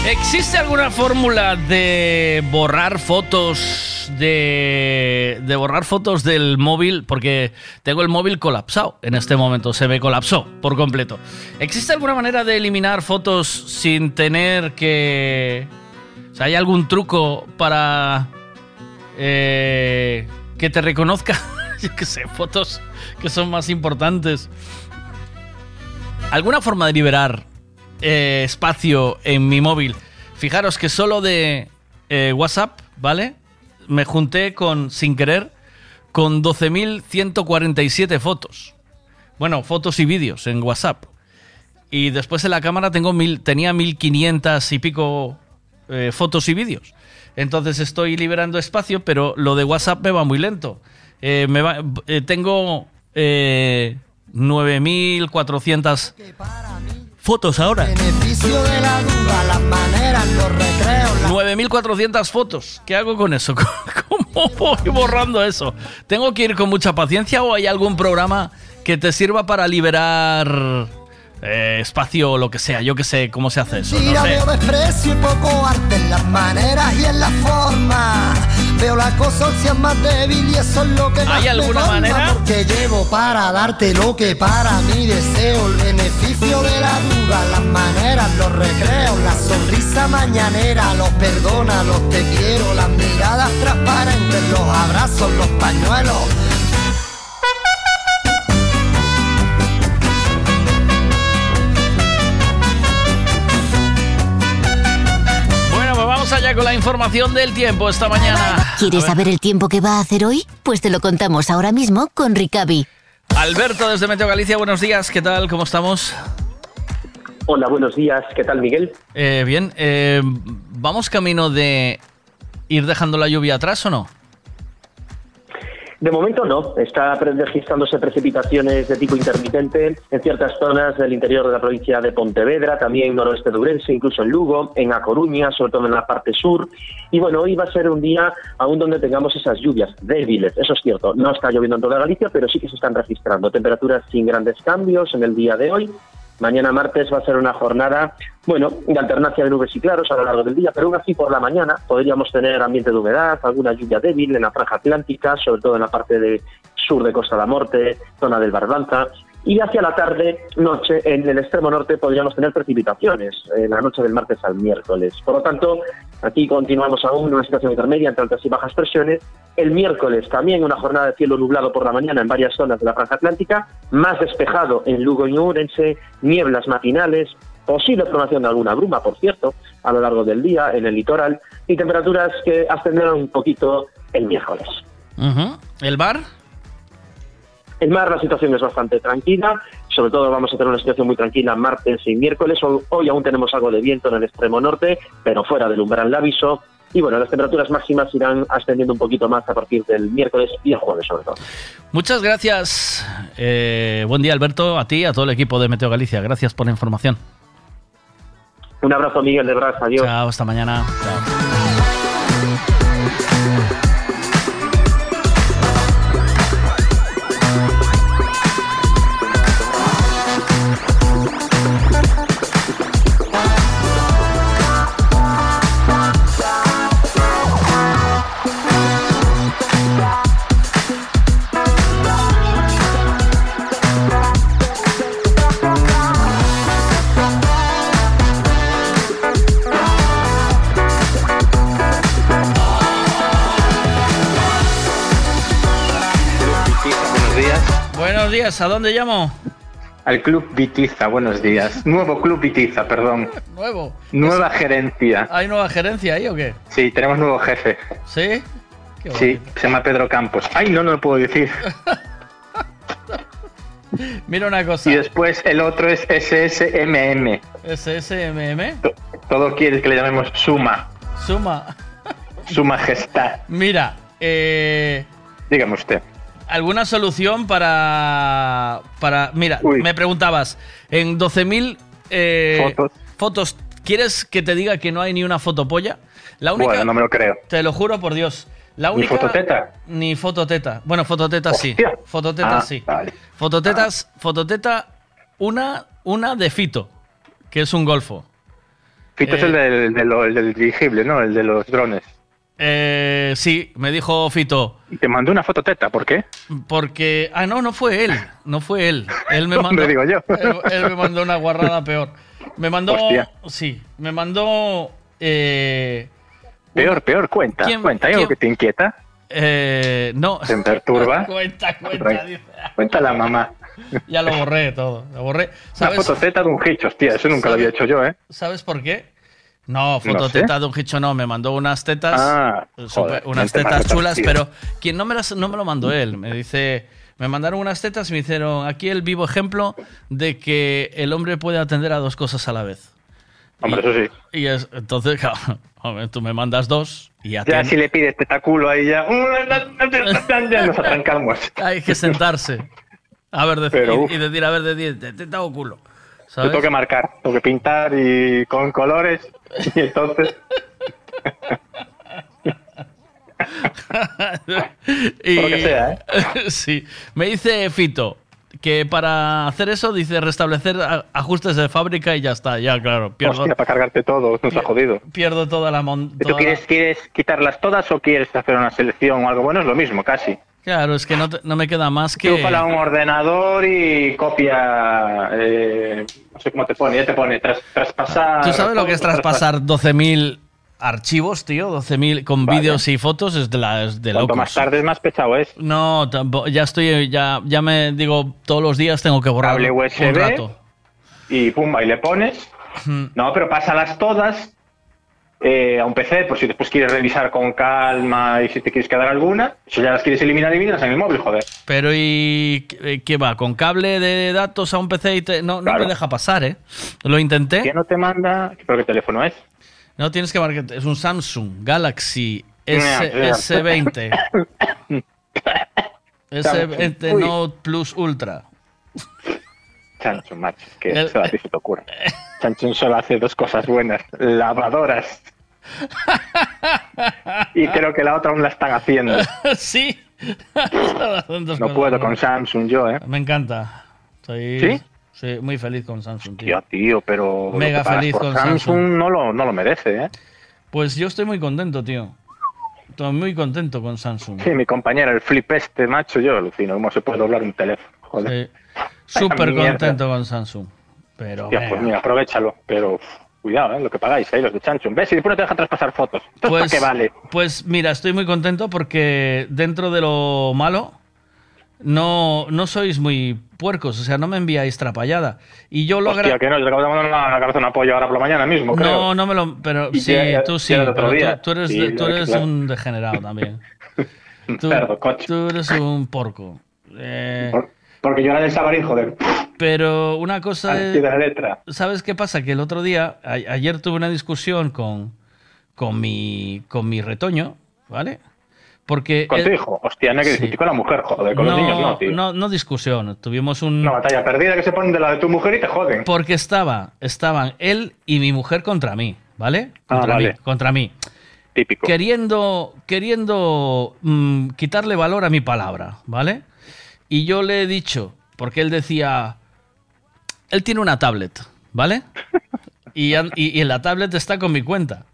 ¿Existe alguna fórmula de borrar fotos de, de borrar fotos del móvil? Porque tengo el móvil colapsado en este momento, se me colapsó por completo. ¿Existe alguna manera de eliminar fotos sin tener que... O sea, ¿hay algún truco para eh, que te reconozca? Yo qué sé, fotos que son más importantes. ¿Alguna forma de liberar eh, espacio en mi móvil? Fijaros que solo de eh, WhatsApp, ¿vale? Me junté con, sin querer, con 12.147 fotos. Bueno, fotos y vídeos en WhatsApp. Y después en la cámara tengo mil, tenía 1.500 y pico eh, fotos y vídeos. Entonces estoy liberando espacio, pero lo de WhatsApp me va muy lento. Me va- eh, tengo eh, 9.400 fotos ahora. Beneficio de la duda, las maneras, los recreos, la 9.400 fotos. ¿Qué hago con eso? ¿Cómo voy borrando eso? ¿Tengo que ir con mucha paciencia o hay algún programa que te sirva para liberar eh, espacio o lo que sea? Yo que sé cómo se hace eso. No Mira, sé. y poco arte en las maneras y en la forma. Veo la es más débil y eso es lo que más ¿Hay me alguna colma, manera? Porque llevo para darte lo que para mí deseo. El beneficio de la duda, las maneras, los recreos, la sonrisa mañanera, los perdona, los te quiero, las miradas transparentes, los abrazos, los pañuelos. Allá con la información del tiempo esta mañana. ¿Quieres saber el tiempo que va a hacer hoy? Pues te lo contamos ahora mismo con Ricavi. Alberto desde Meteo Galicia, buenos días. ¿Qué tal? ¿Cómo estamos? Hola, buenos días. ¿Qué tal, Miguel? Eh, bien, eh, ¿vamos camino de ir dejando la lluvia atrás o no? De momento no. Está registrándose precipitaciones de tipo intermitente en ciertas zonas del interior de la provincia de Pontevedra, también noroeste de Ourense, incluso en Lugo, en A Coruña, sobre todo en la parte sur. Y bueno, hoy va a ser un día aún donde tengamos esas lluvias débiles, eso es cierto. No está lloviendo en toda Galicia, pero sí que se están registrando temperaturas sin grandes cambios en el día de hoy. Mañana martes va a ser una jornada, bueno, de alternancia de nubes y claros a lo largo del día, pero aún así por la mañana podríamos tener ambiente de humedad, alguna lluvia débil en la franja atlántica, sobre todo en la parte de sur de Costa de la Morte, zona del Barbanza, y hacia la tarde, noche, en el extremo norte podríamos tener precipitaciones, en la noche del martes al miércoles. Por lo tanto, aquí continuamos aún en una situación intermedia entre altas y bajas presiones. El miércoles también una jornada de cielo nublado por la mañana en varias zonas de la franja atlántica, más despejado en Lugo y Ourense, nieblas matinales, posible formación de alguna bruma, por cierto, a lo largo del día en el litoral, y temperaturas que ascenderán un poquito el miércoles. ¿El bar? En mar la situación es bastante tranquila, sobre todo vamos a tener una situación muy tranquila martes y miércoles. Hoy, aún tenemos algo de viento en el extremo norte, pero fuera del umbral aviso. Y bueno, las temperaturas máximas irán ascendiendo un poquito más a partir del miércoles y el jueves sobre todo. Muchas gracias. Eh, buen día, Alberto, a ti, a todo el equipo de Meteo Galicia. Gracias por la información. Un abrazo, Miguel de Bras. Adiós. Chao, hasta mañana. Buenos días, ¿a dónde llamo? Al Club Vitiza, buenos días. Nuevo Club Vitiza, perdón. Nuevo. Nueva gerencia. ¿Hay nueva gerencia ahí o qué? Sí, tenemos nuevo jefe. ¿Sí? Qué Sí, se llama Pedro Campos. Ay, no, no lo puedo decir. Mira una cosa. Y después el otro es SSMM. SSMM. Todo quiere que le llamemos Suma. Suma. Su Majestad. Mira, eh, Dígame usted. ¿Alguna solución para. para mira, me preguntabas, en 12.000 eh, Fotos. fotos, ¿quieres que te diga que no hay ni una fotopolla? La única. Bueno, no me lo creo. Te lo juro por Dios. La ¿Ni única, fototeta? Ni fototeta. Bueno, fototeta sí. Fototeta Ah, sí. vale. Fototetas, fototeta, una, una de Fito, que es un golfo. Fito es Eh, el del, de lo- el del dirigible, ¿no? El de los drones. Eh, sí, me dijo Fito. Te mandó una fototeta, ¿por qué? Porque. Ah, no, no fue él. No fue él. Él me mandó. Digo yo. Él, él me mandó una guarrada peor. Me mandó. Hostia. Sí, me mandó. Eh, Peor, peor, cuenta. ¿Quién- cuenta, ¿hay algo que te inquieta? eh, no. ¿Te perturba? cuenta, cuenta. dice. Cuenta la mamá. Ya lo borré todo. Lo borré. Una ¿Sabes, fototeta de un hicho, hostia, eso nunca lo había hecho yo, ¿eh? ¿Sabes por qué? No, No fototeta sé. de un hicho no, me mandó unas tetas, Ah, super- unas tetas chulas, pero quien no me las, no me lo mandó él, me dice, me mandaron unas tetas y me hicieron aquí el vivo ejemplo de que el hombre puede atender a dos cosas a la vez. Hombre, eso sí. Y es, entonces, claro, hombre, tú me mandas dos y ya, Ya si le pides tetaculo ahí ya, ya nos atrancamos. hay que sentarse. A ver, Pero, y- y, decir, a ver, de 10, te, te hago culo. Yo ¿Sabes? tengo que marcar, tengo que pintar y con colores. Y entonces, Y- Por lo que sea, ¿eh? sí. Me dice Fito que para hacer eso dice restablecer ajustes de fábrica y ya está. Ya, claro. Pierdo, hostia, para cargarte todo, nos ha jodido. pierdo toda la mon- ¿Y ¿Tú quieres quitarlas todas o quieres hacer una selección o algo? Bueno, es lo mismo, casi. La- Claro, es que no, te- no me queda más que. Chúpala a un ordenador y copia. eh, no sé cómo te pone, ya te pone tras, traspasar. ¿Tú sabes lo que es traspasar 12.000 archivos, tío? 12.000 con Vale. vídeos y fotos es de, la, es de Cuanto locos. más tarde, más pesado es. No, tampo- ya estoy, ya, ya me digo, todos los días tengo que borrar Cable un rato. Y pumba, y le pones. No, pero pásalas todas eh, a un PC, por si después quieres revisar con calma y si te quieres quedar alguna. Si ya las quieres eliminar, elimínalas en el móvil, joder. Pero ¿y qué- qué va? ¿Con cable de datos a un PC? Y te- no, me deja pasar, ¿eh? Lo intenté. ¿Quién no te manda? ¿Pero qué teléfono es? No, tienes que marcar. Es un Samsung Galaxy S, Mira, mira. S20. S20 Uy. Note Plus Ultra. Samsung, macho, que eso a ti se te ocurre. Samsung solo hace dos cosas buenas: lavadoras. y creo que la otra aún la están haciendo. sí. No puedo con Samsung yo, ¿eh? Me encanta. Estoy ¿Sí? sí, muy feliz con Samsung, tío. Tío, tío, pero. Mega feliz con Samsung. Samsung. No lo, no lo merece, ¿eh? Pues yo estoy muy contento, tío. Estoy muy contento con Samsung. Sí, mi compañera, el flip este, macho, yo alucino cómo se puede doblar un teléfono. Joder. Sí. Súper contento con Samsung. Pero Hostia, pues mira, aprovechalo, pero cuidado, ¿eh? Lo que pagáis ahí, los de Samsung. ¿Ves? Y después no te dejan traspasar fotos. ¿Esto es Pues, para qué vale? pues mira, estoy muy contento porque dentro de lo malo no, no sois muy puercos, o sea, no me enviáis trapallada. Y yo lo Hostia, que no, yo te acabo de mandar una, cabeza de apoyo ahora por la mañana mismo, creo. No, no me lo. Pero sí, ya- tú sí. pero tú, tú eres, Sí, tú eres claro. un degenerado también. Tú, tú eres un porco. Eh, Porque yo era del Sabarín, joder. Pero una cosa es. la letra. ¿Sabes qué pasa? Que el otro día, a- ayer tuve una discusión con, con, mi, con mi retoño, ¿vale? Porque. Con tu hijo. Hostia, no hay que Sí. discutir con la mujer, joder. Con los niños no, tío. no, no discusión. Tuvimos un. Una batalla perdida que se ponen de la de tu mujer y te joden. Porque estaba, estaban él y mi mujer contra mí, ¿vale? Ah, Contra vale. mí, contra mí. Típico. Queriendo, queriendo mm, quitarle valor a mi palabra, ¿vale? Y yo le he dicho, porque él decía, él tiene una tablet, ¿vale? Y, an- y- y en la tablet está con mi cuenta.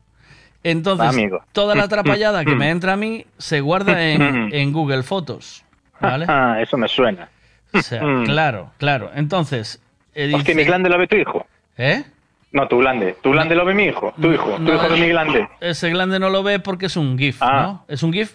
Entonces, Amigo. toda la atrapallada que me entra a mí se guarda en, en Google Fotos, ¿vale? Ah, eso me suena. O sea, claro, claro. Entonces, eh, Hostia, dice- mi glande lo ve tu hijo. ¿Eh? No, tu glande. Tu glande lo ve mi hijo. Tu hijo. Tu No, hijo ve mi glande. Ese glande no lo ve porque es un GIF, Ah. ¿no? ¿Es un GIF?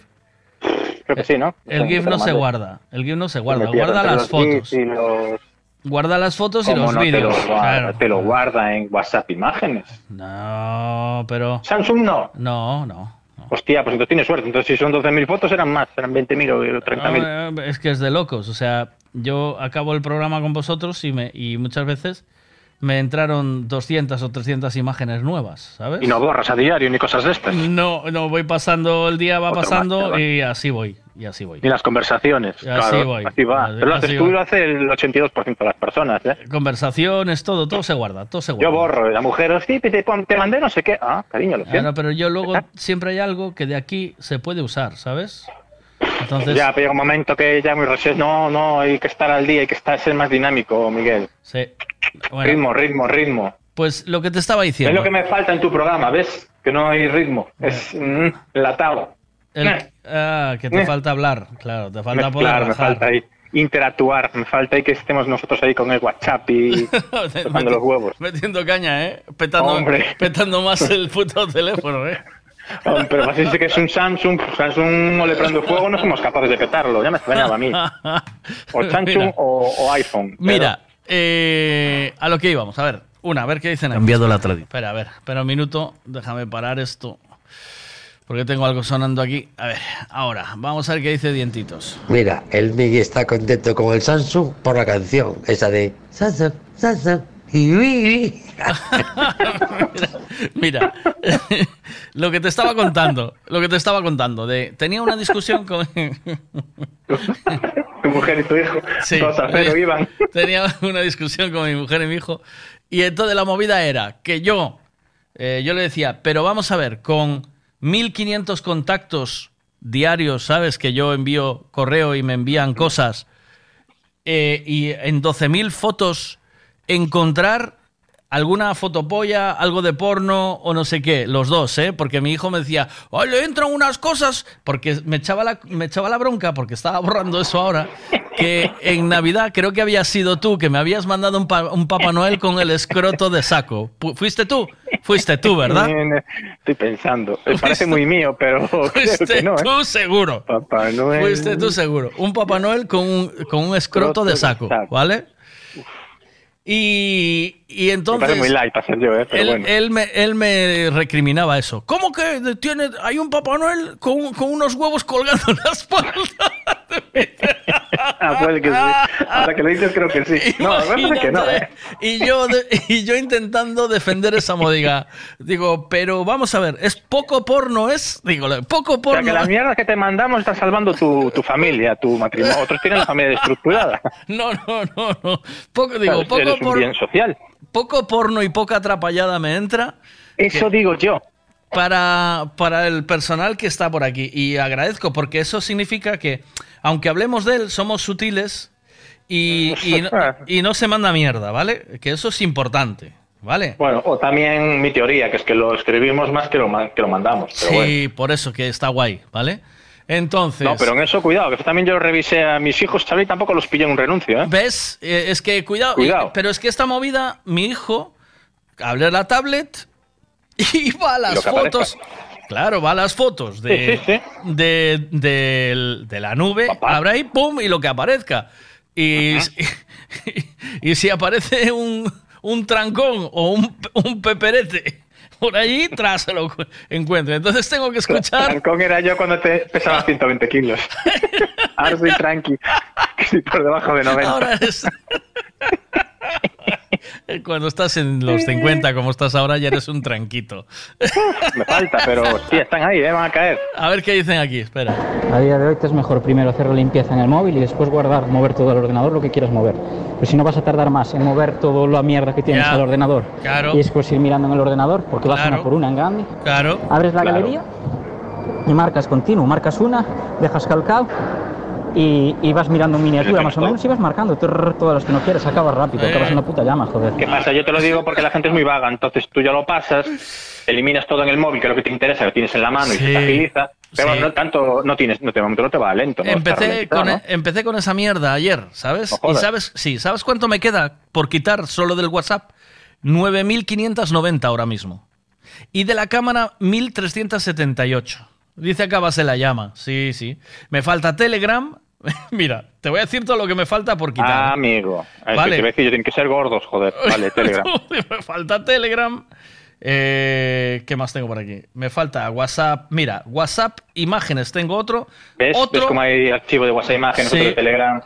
Creo que sí, ¿no? El GIF no se guarda. El GIF no se guarda. Guarda las fotos. Los... Guarda las fotos y ¿Cómo los no te vídeos. lo guarda? claro. Te lo guarda en WhatsApp Imágenes. No, pero. Samsung no. No, no. Hostia, pues entonces tienes suerte. Entonces, si son 12.000 fotos, eran más. Eran 20.000 o 30.000. No, eh, es que es de locos. O sea, yo acabo el programa con vosotros y, me, y muchas veces me entraron 200 o 300 imágenes nuevas, ¿sabes? Y no borras a diario ni cosas de estas. No, no, voy pasando, el día va Otro pasando más, y así voy, y así voy. Ni las conversaciones. Y así claro, voy. Así va. Así- Pero lo haces tú y lo hace el 82% de las personas, ¿eh? Conversaciones, todo, todo se guarda, todo se guarda. Yo borro. La mujer, sí, te, te mandé no sé qué. Ah, cariño, lo Ah, siento. no, pero yo luego siempre hay algo que de aquí se puede usar, ¿sabes? Entonces, Ya, pero llega un momento que ya muy. No, no, hay que estar al día, hay que estar, ser más dinámico, Miguel. sí. Bueno, Ritmo, ritmo, ritmo. pues lo que te estaba Es diciendo. lo que me falta en tu programa, ¿ves? Que no hay ritmo. Es mm, enlatado. el- Eh. ah, que te Eh. falta hablar, claro, te falta poder claro, me falta ahí interactuar. Me falta ahí que estemos nosotros ahí con el WhatsApp y tocando los huevos. Metiendo caña, ¿eh? Petando, Hombre. petando más el puto teléfono, ¿eh? Pero así dice que es un Samsung, pues Samsung no le prende fuego, no somos capaces de petarlo. Ya me extrañaba a mí. O Samsung o, o iPhone. pero- Mira, eh, a lo que íbamos. A ver, una, a ver qué dicen. Cambiado la tradición. Espera, a ver, espera un minuto. Déjame parar esto. Porque tengo algo sonando aquí. A ver, ahora, vamos a ver qué dice Dientitos. Mira, el Miggy está contento con el Samsung por la canción, esa de Samsung, Samsung, Y uy, uy. Mira, lo que te estaba contando, lo que te estaba contando, de tenía una discusión con Tu mujer y tu hijo. Sí. Cero iban. tenía una discusión con mi mujer y mi hijo y entonces la movida era que yo eh, yo le decía, pero vamos a ver, con 1500 contactos diarios, sabes que yo envío correo y me envían cosas eh, y en 12.000 fotos encontrar alguna fotopolla, algo de porno o no sé qué, los dos, ¿eh? Porque mi hijo me decía, ¡ay, le entran unas cosas! Porque me echaba, la, me echaba la bronca, porque estaba borrando eso ahora, que en Navidad creo que había sido tú, que me habías mandado un, pa- un Papá Noel con el escroto de saco. ¿Fuiste tú? Fuiste tú, ¿verdad? Estoy pensando. Me parece muy mío, pero creo Fuiste que no, ¿eh? tú seguro. Papá Noel. Fuiste tú seguro. Un Papá Noel con un, con un escroto de saco, ¿vale? Y, y entonces... muy light para ser yo, ¿eh? Pero él, bueno. él me, él me recriminaba eso. ¿Cómo que tiene, hay un Papá Noel con, con unos huevos colgando en la espalda? Ah, puede que sí. Ahora que lo dices, creo que sí. No, parece que no, ¿eh? Y yo, y yo intentando defender esa modiga. Digo, pero vamos a ver, ¿es poco porno? ¿Es? Digo, poco O sea, porno. que la mierda que te mandamos está salvando tu, tu familia, tu matrimonio. Otros tienen la familia destructurada. No, no, no, no. Poco, digo, poco, eres un por- bien social. Poco porno y poca atrapallada me entra. Eso digo yo. Para, para el personal que está por aquí. Y agradezco, porque eso significa que, aunque hablemos de él, somos sutiles y, y no, y no se manda mierda, ¿vale? Que eso es importante, ¿vale? Bueno, o también mi teoría, que es que lo escribimos más que lo, que lo mandamos. Pero bueno. Sí, por eso que está guay, ¿vale? Entonces. No, pero en eso cuidado, que también yo lo revisé a mis hijos, ¿sabes? Y tampoco los pillé en un renuncio, ¿eh? ¿Ves? Eh, es que cuidado. Cuidado. pero es que esta movida, mi hijo abre la tablet y va a las fotos. Claro, va a las fotos de, Sí, sí, de, de la nube, abre ahí, pum, y lo que aparezca. Y, y, si aparece un, un trancón o un, un peperete por allí, tras se lo cu- encuentra. Entonces tengo que escuchar. Trancón era yo cuando te pesaba 120 kilos. Ahora soy tranqui, estoy por debajo de 90. Ahora es. Cuando estás en los 50, como estás ahora, ya eres un tranquito. Me falta, pero sí, están ahí, ¿eh? van a caer. A ver qué dicen aquí, espera. A día de hoy te es mejor primero hacer la limpieza en el móvil y después guardar, mover todo el ordenador, lo que quieras mover. Pero si no vas a tardar más en mover toda la mierda que tienes Ya, al ordenador claro. y después ir mirando en el ordenador, porque vas Claro. una por una en grande, Claro. abres la Claro. galería y marcas continuo, marcas una, dejas calcado y, y vas mirando en miniatura más o menos y vas marcando trrr, todas las que no quieres, acabas rápido, acabas en una puta llama, joder. ¿Qué pasa? Yo te lo digo porque la gente es muy vaga, entonces tú ya lo pasas, eliminas todo en el móvil, que es lo que te interesa, lo tienes en la mano y se te agiliza. Pero sí. no tanto, no tienes, no te, no va lento. Empecé con, e- ¿no? empecé con esa mierda ayer, ¿sabes? No y sabes, sí, ¿sabes cuánto me queda por quitar solo del WhatsApp? 9.590 ahora mismo. Y de la cámara, 1.378. Dice acá se la llama. Sí, sí. Me falta Telegram. Mira, te voy a decir todo lo que me falta por quitar. Ah, amigo. Es Vale. que te a decir, yo tienen que ser gordos, joder. Vale, Telegram. me falta Telegram. Eh, ¿Qué más tengo por aquí? Me falta WhatsApp. Mira, WhatsApp, imágenes, tengo otro. ¿Ves? Otro. ¿Ves cómo hay archivo de WhatsApp imágenes, Sí. otro de Telegram?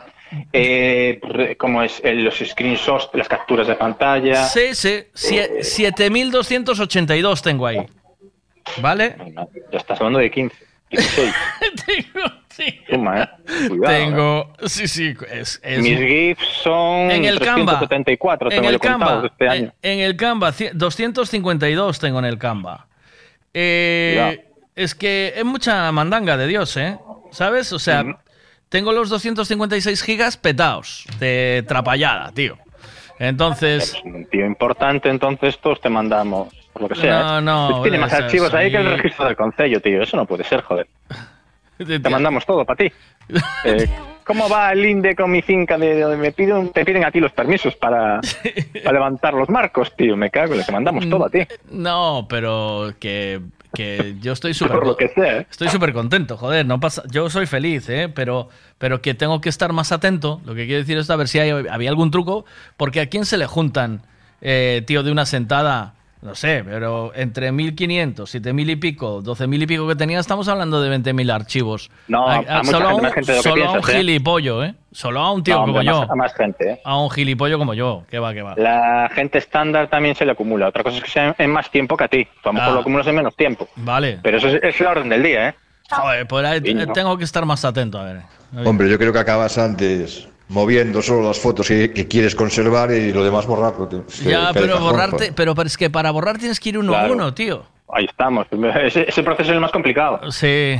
Eh, ¿Cómo es? Eh, los screenshots, las capturas de pantalla. Sí, sí. Sie- 7282 tengo ahí. ¿Vale? Ya estás hablando de 15, 16. tengo, sí. Suma, ¿eh? Cuidado, ¿eh? Tengo. Sí, sí. Es, es- Mis GIFs son en el Canva. 374, en tengo el yo contados Canva. este año. En, en el Canva. ci- 252 tengo en el Canva. Eh, es que es mucha mandanga de Dios, ¿eh? ¿Sabes? O sea, tengo los 256 gigas petados de trapallada, tío. Entonces. Un tío importante, entonces todos te mandamos, por lo que sea. No, ¿eh? no, Tiene más archivos ahí que el sí. registro del concello, tío. Eso no puede ser, joder. Te mandamos todo para ti. Eh, ¿Cómo va el INDE con mi finca? De, de- me piden, te piden a ti los permisos para, para levantar los marcos, tío. Me cago, te mandamos todo a ti. No, pero que, que yo estoy súper Por lo que sea. ¿eh? estoy súper contento, joder, no pasa, yo soy feliz, ¿eh? pero, pero que tengo que estar más atento, lo que quiero decir es a ver si hay- había algún truco, porque a quién se le juntan, eh, tío, de una sentada No sé, pero entre 1500, 7000 y pico, 12000 y pico que tenía, estamos hablando de 20000 archivos. No, a mucha solo gente, un, gente solo a un ¿eh? gilipollo, ¿eh? Solo a un tío No, como hombre, yo. más- a más gente, ¿eh? A un gilipollo como yo. Que va, que va. La gente estándar también se le acumula. Otra cosa es que sea en más tiempo que a ti. A lo mejor Ah. lo acumulas en menos tiempo. Vale. Pero eso es, es la orden del día, ¿eh? Joder, pues ahí Niño. tengo que estar más atento, a. A ver. Hombre, yo creo que acabas antes moviendo solo las fotos que, que quieres conservar y lo demás borrarlo. tío. Es que Ya, pero cajón, borrarte, pero es que para borrar tienes que ir uno a uno, tío. Ahí estamos. Ese, ese proceso es el más complicado. Sí.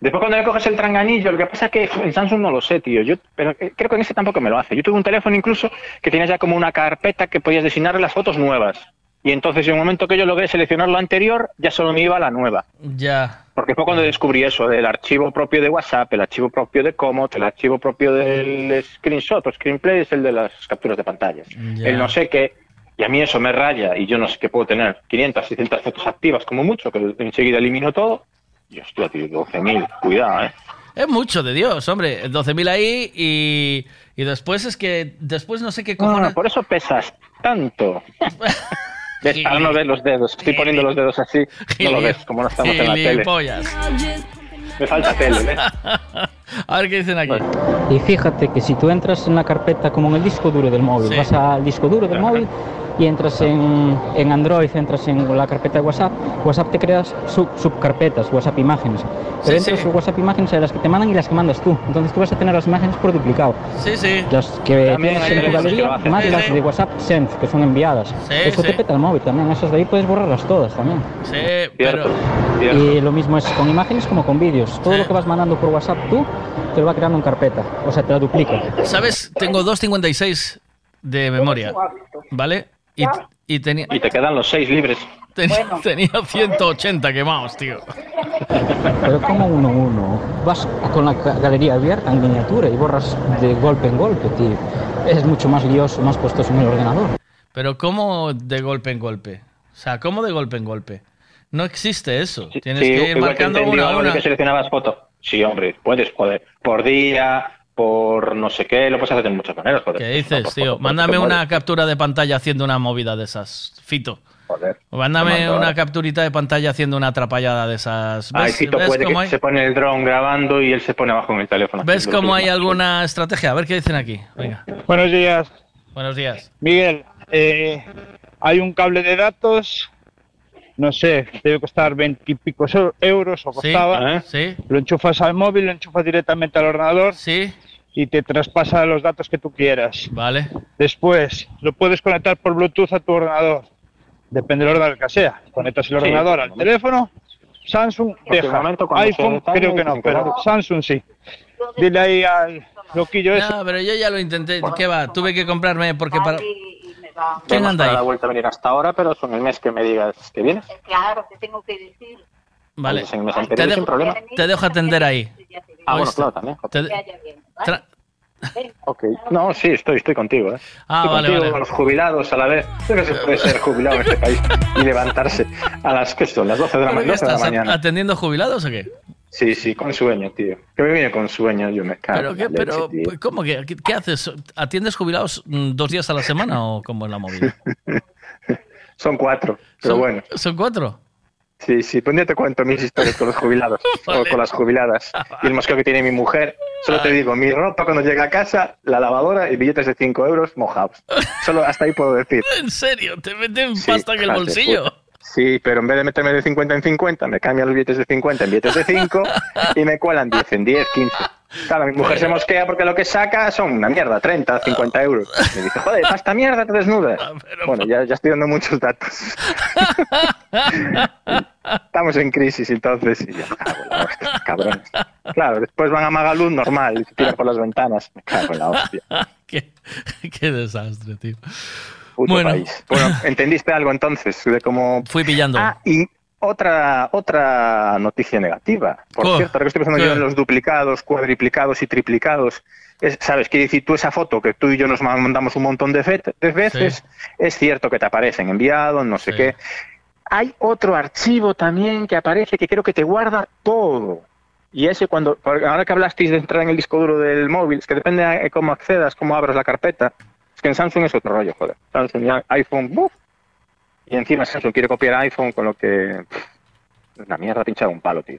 Después cuando le coges el tranganillo, lo que pasa es que en Samsung no lo sé, tío. Yo, pero eh, creo que en ese tampoco me lo hace. Yo tuve un teléfono incluso que tenías ya como una carpeta que podías designarle las fotos nuevas. Y entonces en el momento que yo logré seleccionar lo anterior, ya solo me iba la nueva. Ya. Porque fue cuando descubrí eso del archivo propio de WhatsApp, el archivo propio de Komoot, el archivo propio del screenshot o screenplay es el de las capturas de pantalla. Ya. El no sé qué. Y a mí eso me raya y yo no sé qué puedo tener 500, 600 fotos activas como mucho, que enseguida elimino todo. Y hostia, tío, 12.000, cuidado, ¿eh? Es mucho de Dios, hombre. 12.000 ahí y, y después es que después no sé qué cojones. Ah, por eso pesas tanto. ¿Ves? Ahora no ves los dedos. Estoy poniendo los dedos así. No lo ves, como no estamos en la tele. Me falta tele, ¿ves? A ver qué dicen aquí. Y fíjate que si tú entras en la carpeta como en el disco duro del móvil, Sí. vas al disco duro del móvil y entras en, en Android, entras en la carpeta de WhatsApp, WhatsApp te creas sub, subcarpetas, WhatsApp imágenes. Pero Sí, entras sí. en WhatsApp imágenes hay las que te mandan y las que mandas tú. Entonces tú vas a tener las imágenes por duplicado. Sí, sí. Las que También tienes en tu galería, más Sí, las sí. de WhatsApp Send, que son enviadas. Sí, Eso sí. te peta el móvil también. Esas de ahí puedes borrarlas todas también. Sí, pero. Y lo mismo es con imágenes como con vídeos. Todo lo que vas mandando por WhatsApp tú te lo va creando en carpeta. O sea, te la duplica. ¿Sabes? Tengo 256 de memoria. ¿Vale? Y, y tenía. Y te quedan los seis libres. Tenía, tenía 180 quemados, tío. Pero como uno a uno. Vas con la ga- galería abierta en miniatura y borras de golpe en golpe, tío. Es mucho más lioso, más costoso en el ordenador. Pero ¿cómo de golpe en golpe? O sea, ¿cómo de golpe en golpe? No existe eso. Tienes Sí, que ir que marcando entendí una a una. que seleccionabas foto. Sí, hombre, puedes, joder. Por día, por no sé qué, lo puedes hacer de muchas maneras, joder. ¿Qué No, dices, por tío? por Mándame una captura de pantalla haciendo una movida de esas. Fito. Joder. Mándame mando una ahora. capturita de pantalla haciendo una atrapallada de esas. Ay, ¿Ves, Fito ves puede cómo que hay, se pone el dron grabando y él se pone abajo en el teléfono. ¿ves cómo hay alguna estrategia? A ver qué dicen aquí. Venga. Buenos días. Buenos días. Miguel, eh, hay un cable de datos, no sé, debe costar 20 y pico so- euros o Sí, costaba. sí. Lo enchufas al móvil, lo enchufas directamente al ordenador Sí. y te traspasa los datos que tú quieras. Vale. Después, lo puedes conectar por Bluetooth a tu ordenador. Depende del ordenador que sea. Conectas el Sí, ordenador al teléfono. Samsung deja. iPhone detalle, creo que no, pero no. Samsung sí. Dile ahí al loquillo ese. No, pero yo ya lo intenté. ¿Qué va? Tuve que comprarme porque para. ¿Quién anda para la ahí? vuelta a venir hasta ahora, pero son el mes que me digas que vienes. Claro, te tengo que decir. Vale. Pues en el mes Te anterior sin dejo, problema. te dejo atender ahí. Ah, bueno, ¿Oíste? claro, también. Te- tra- Ok. No, sí, estoy, estoy contigo. ¿eh? Ah, Estoy vale, contigo, vale. con los jubilados a la vez. Creo que se puede ser jubilado en este país y levantarse a las, ¿qué son? Las 12 de la, ¿Pero ma- qué 12 de la estás mañana. atendiendo jubilados o qué? Sí, sí, con sueño, tío. Que me viene con sueño, yo me cago. ¿Pero en qué? la leche, Pero, tío. ¿Cómo que? ¿Qué, qué haces? ¿Atiendes jubilados mm, dos días a la semana o cómo es la movida? Son cuatro, pero ¿Son, bueno. ¿Son cuatro? Sí, sí, pues día te cuento mis historias con los jubilados o con las jubiladas y el mosqueo que tiene mi mujer. Solo te digo, mi ropa cuando llega a casa, la lavadora y billetes de 5 euros mojados. Solo hasta ahí puedo decir. ¿En serio? ¿Te meten Sí, pasta en el bolsillo? Sí, pero en vez de meterme de 50 en 50, me cambian los billetes de 50 en billetes de 5 y me cuelan 10 en 10, 15. Claro, mi mujer se mosquea porque lo que saca son una mierda, 30, 50 euros. Me dice, joder, esta mierda te desnudas. Bueno, ya, ya estoy dando muchos datos. Estamos en crisis entonces. Y yo, cago en la hostia, cabrones. Claro, después van a Magaluz normal y se tiran por las ventanas. Me cago en la hostia. qué, qué desastre, tío. Puto Bueno. país. Bueno, ¿entendiste algo entonces de cómo Fui pillando. Ah, y otra, otra noticia negativa. Por ¿Cómo? cierto, ahora que estoy pensando en los duplicados, cuadriplicados y triplicados. Es, ¿Sabes? Quiere decir, tú esa foto que tú y yo nos mandamos un montón de, veces, es cierto que te aparecen enviados, no sé qué. Hay otro archivo también que aparece que creo que te guarda todo. Y ese cuando, ahora que hablasteis de entrar en el disco duro del móvil, es que depende de cómo accedas, cómo abras la carpeta. Que en Samsung es otro rollo, joder. Samsung y iPhone, ¡buf! Y encima Samsung quiere copiar iPhone, con lo que. pff, Una mierda pinchar un palo, tío.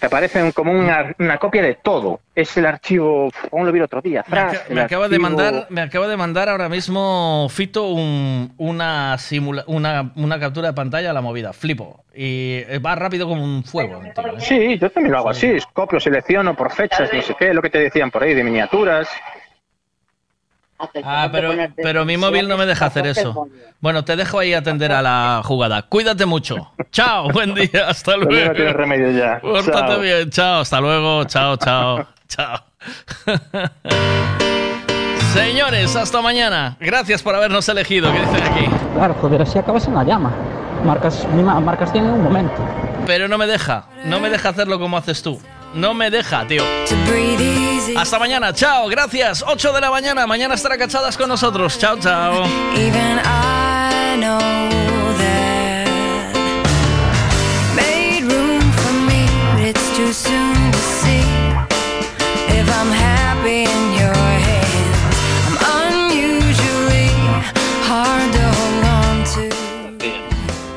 Te parecen como una, una copia de todo. Es el archivo. ¿Cómo lo vi el otro día? Me, acaba de mandar, me acaba de mandar ahora mismo Fito un- una, simula- una, una captura de pantalla a la movida. Flipo. Y eh, va rápido como un fuego. tío, ¿eh? Sí, yo también lo hago así. Copio, selecciono por fechas, no sé qué, lo que te decían por ahí de miniaturas. Ah, pero, pero mi móvil no me deja hacer eso. Bueno, te dejo ahí atender a la jugada. Cuídate mucho. Chao, buen día, hasta luego. no remedio ya. Pórtate Chao. bien, chao, hasta luego, chao, chao, chao. Señores, hasta mañana. Gracias por habernos elegido. ¿Qué dicen aquí? Claro, joder, así acabas en la llama. Marcas, marcas tiene un momento. Pero no me deja, no me deja hacerlo como haces tú. No me deja, tío. Hasta mañana, chao, gracias. 8 de la mañana, mañana estará cachadas con nosotros. Chao, chao.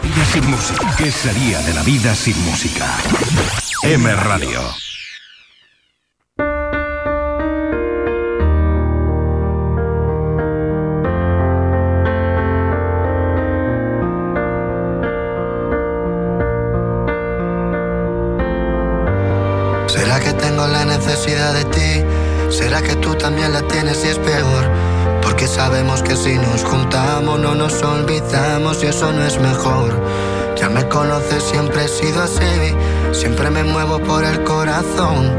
Vida sin música. ¿Qué sería de la vida sin música? M Radio. De ti? ¿Será que tú también la tienes y es peor? Porque sabemos que si nos juntamos no nos olvidamos y eso no es mejor. Ya me conoces, siempre he sido así, siempre me muevo por el corazón.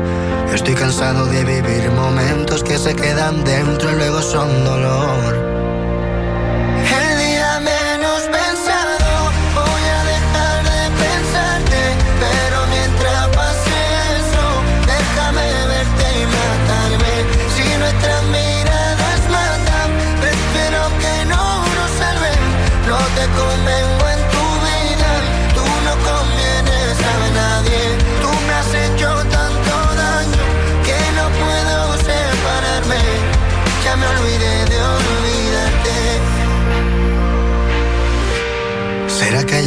Estoy cansado de vivir momentos que se quedan dentro y luego son dolor.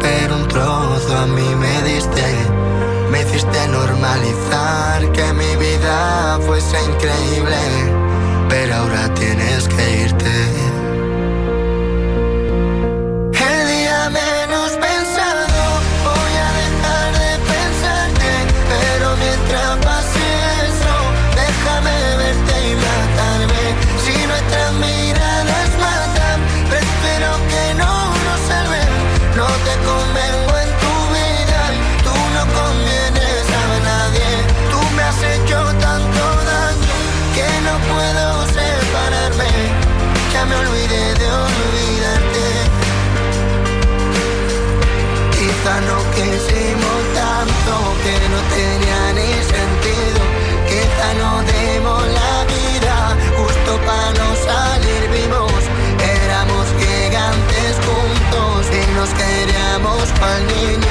pero un trozo a mí me diste. Me hiciste normalizar que mi vida fuese increíble, pero ahora tienes que irte. manini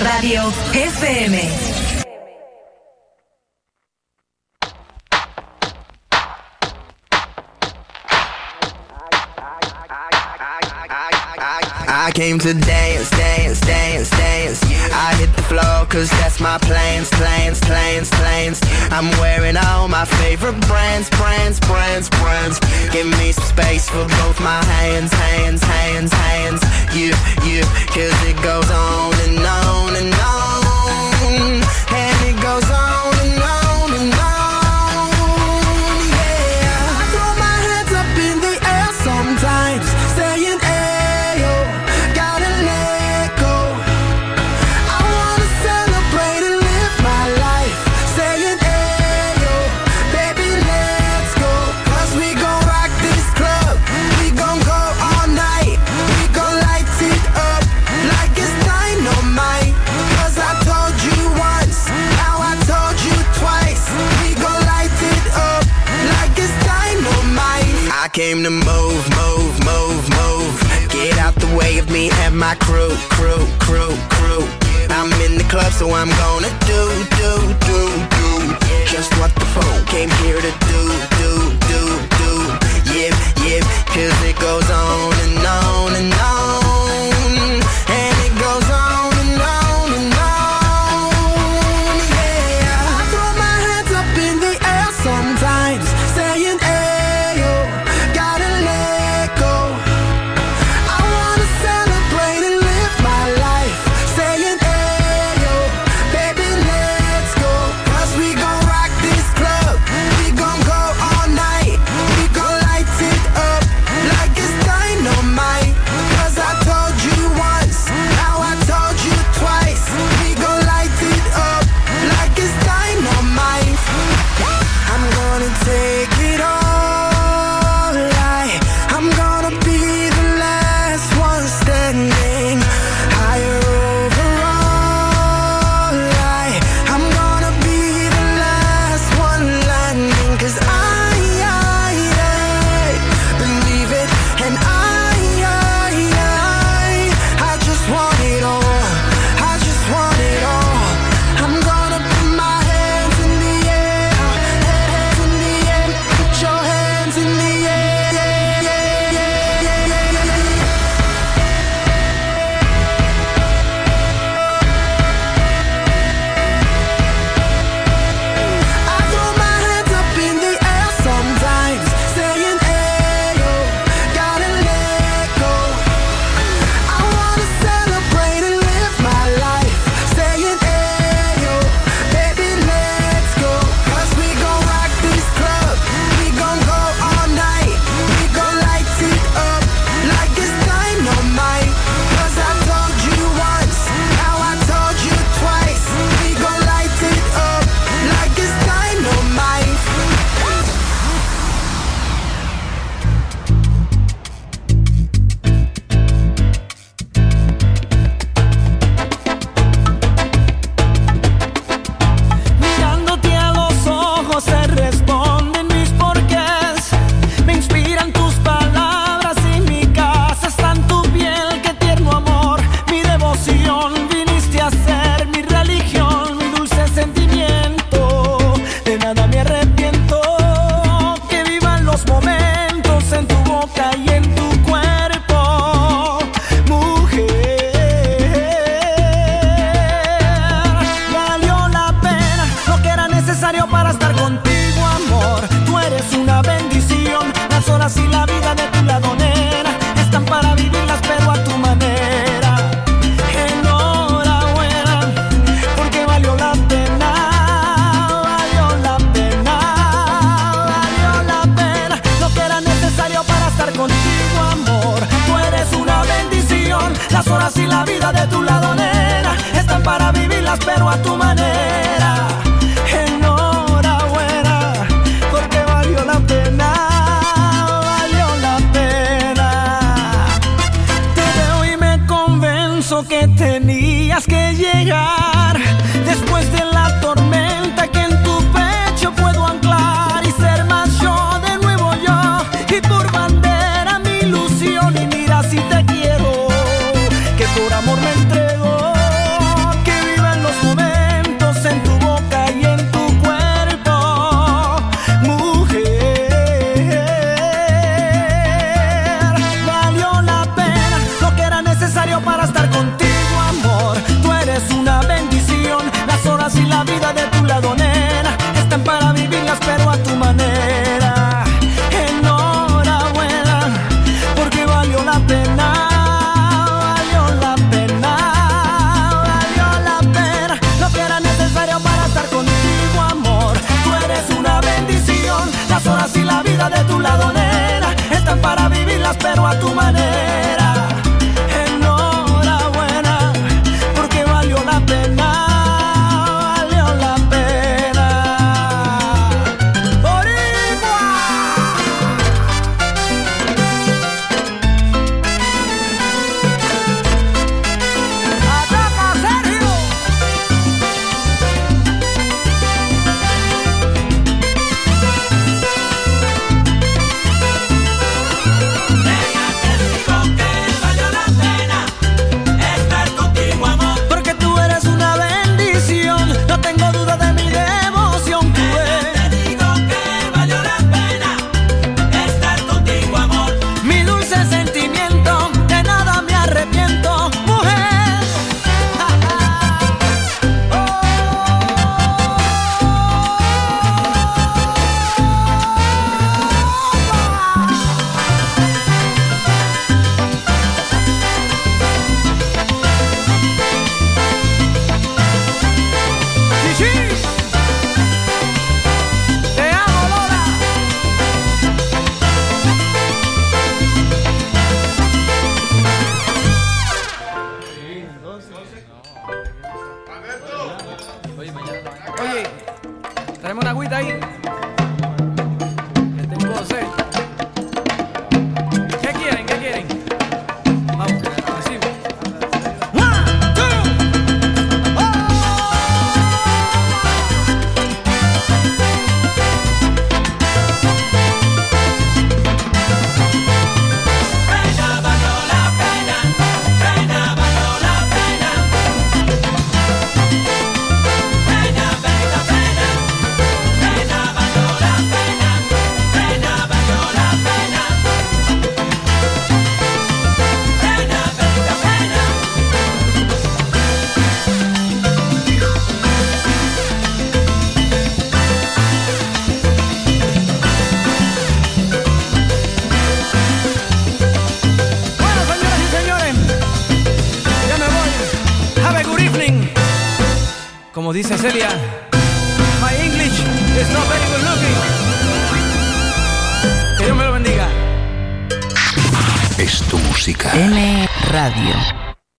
Radio FM. I came to dance, dance, dance I hit the floor cause that's my plans, plans, plans, plans. I'm wearing all my favorite brands, brands, brands, brands. Give me some space for both my hands, hands, hands, hands. You, you, cause it goes on and on and on. And it goes on and on. club, so I'm gonna do, do, do, do. Just what the phone came here to do, do, do, do. Yep, yep, cause it goes on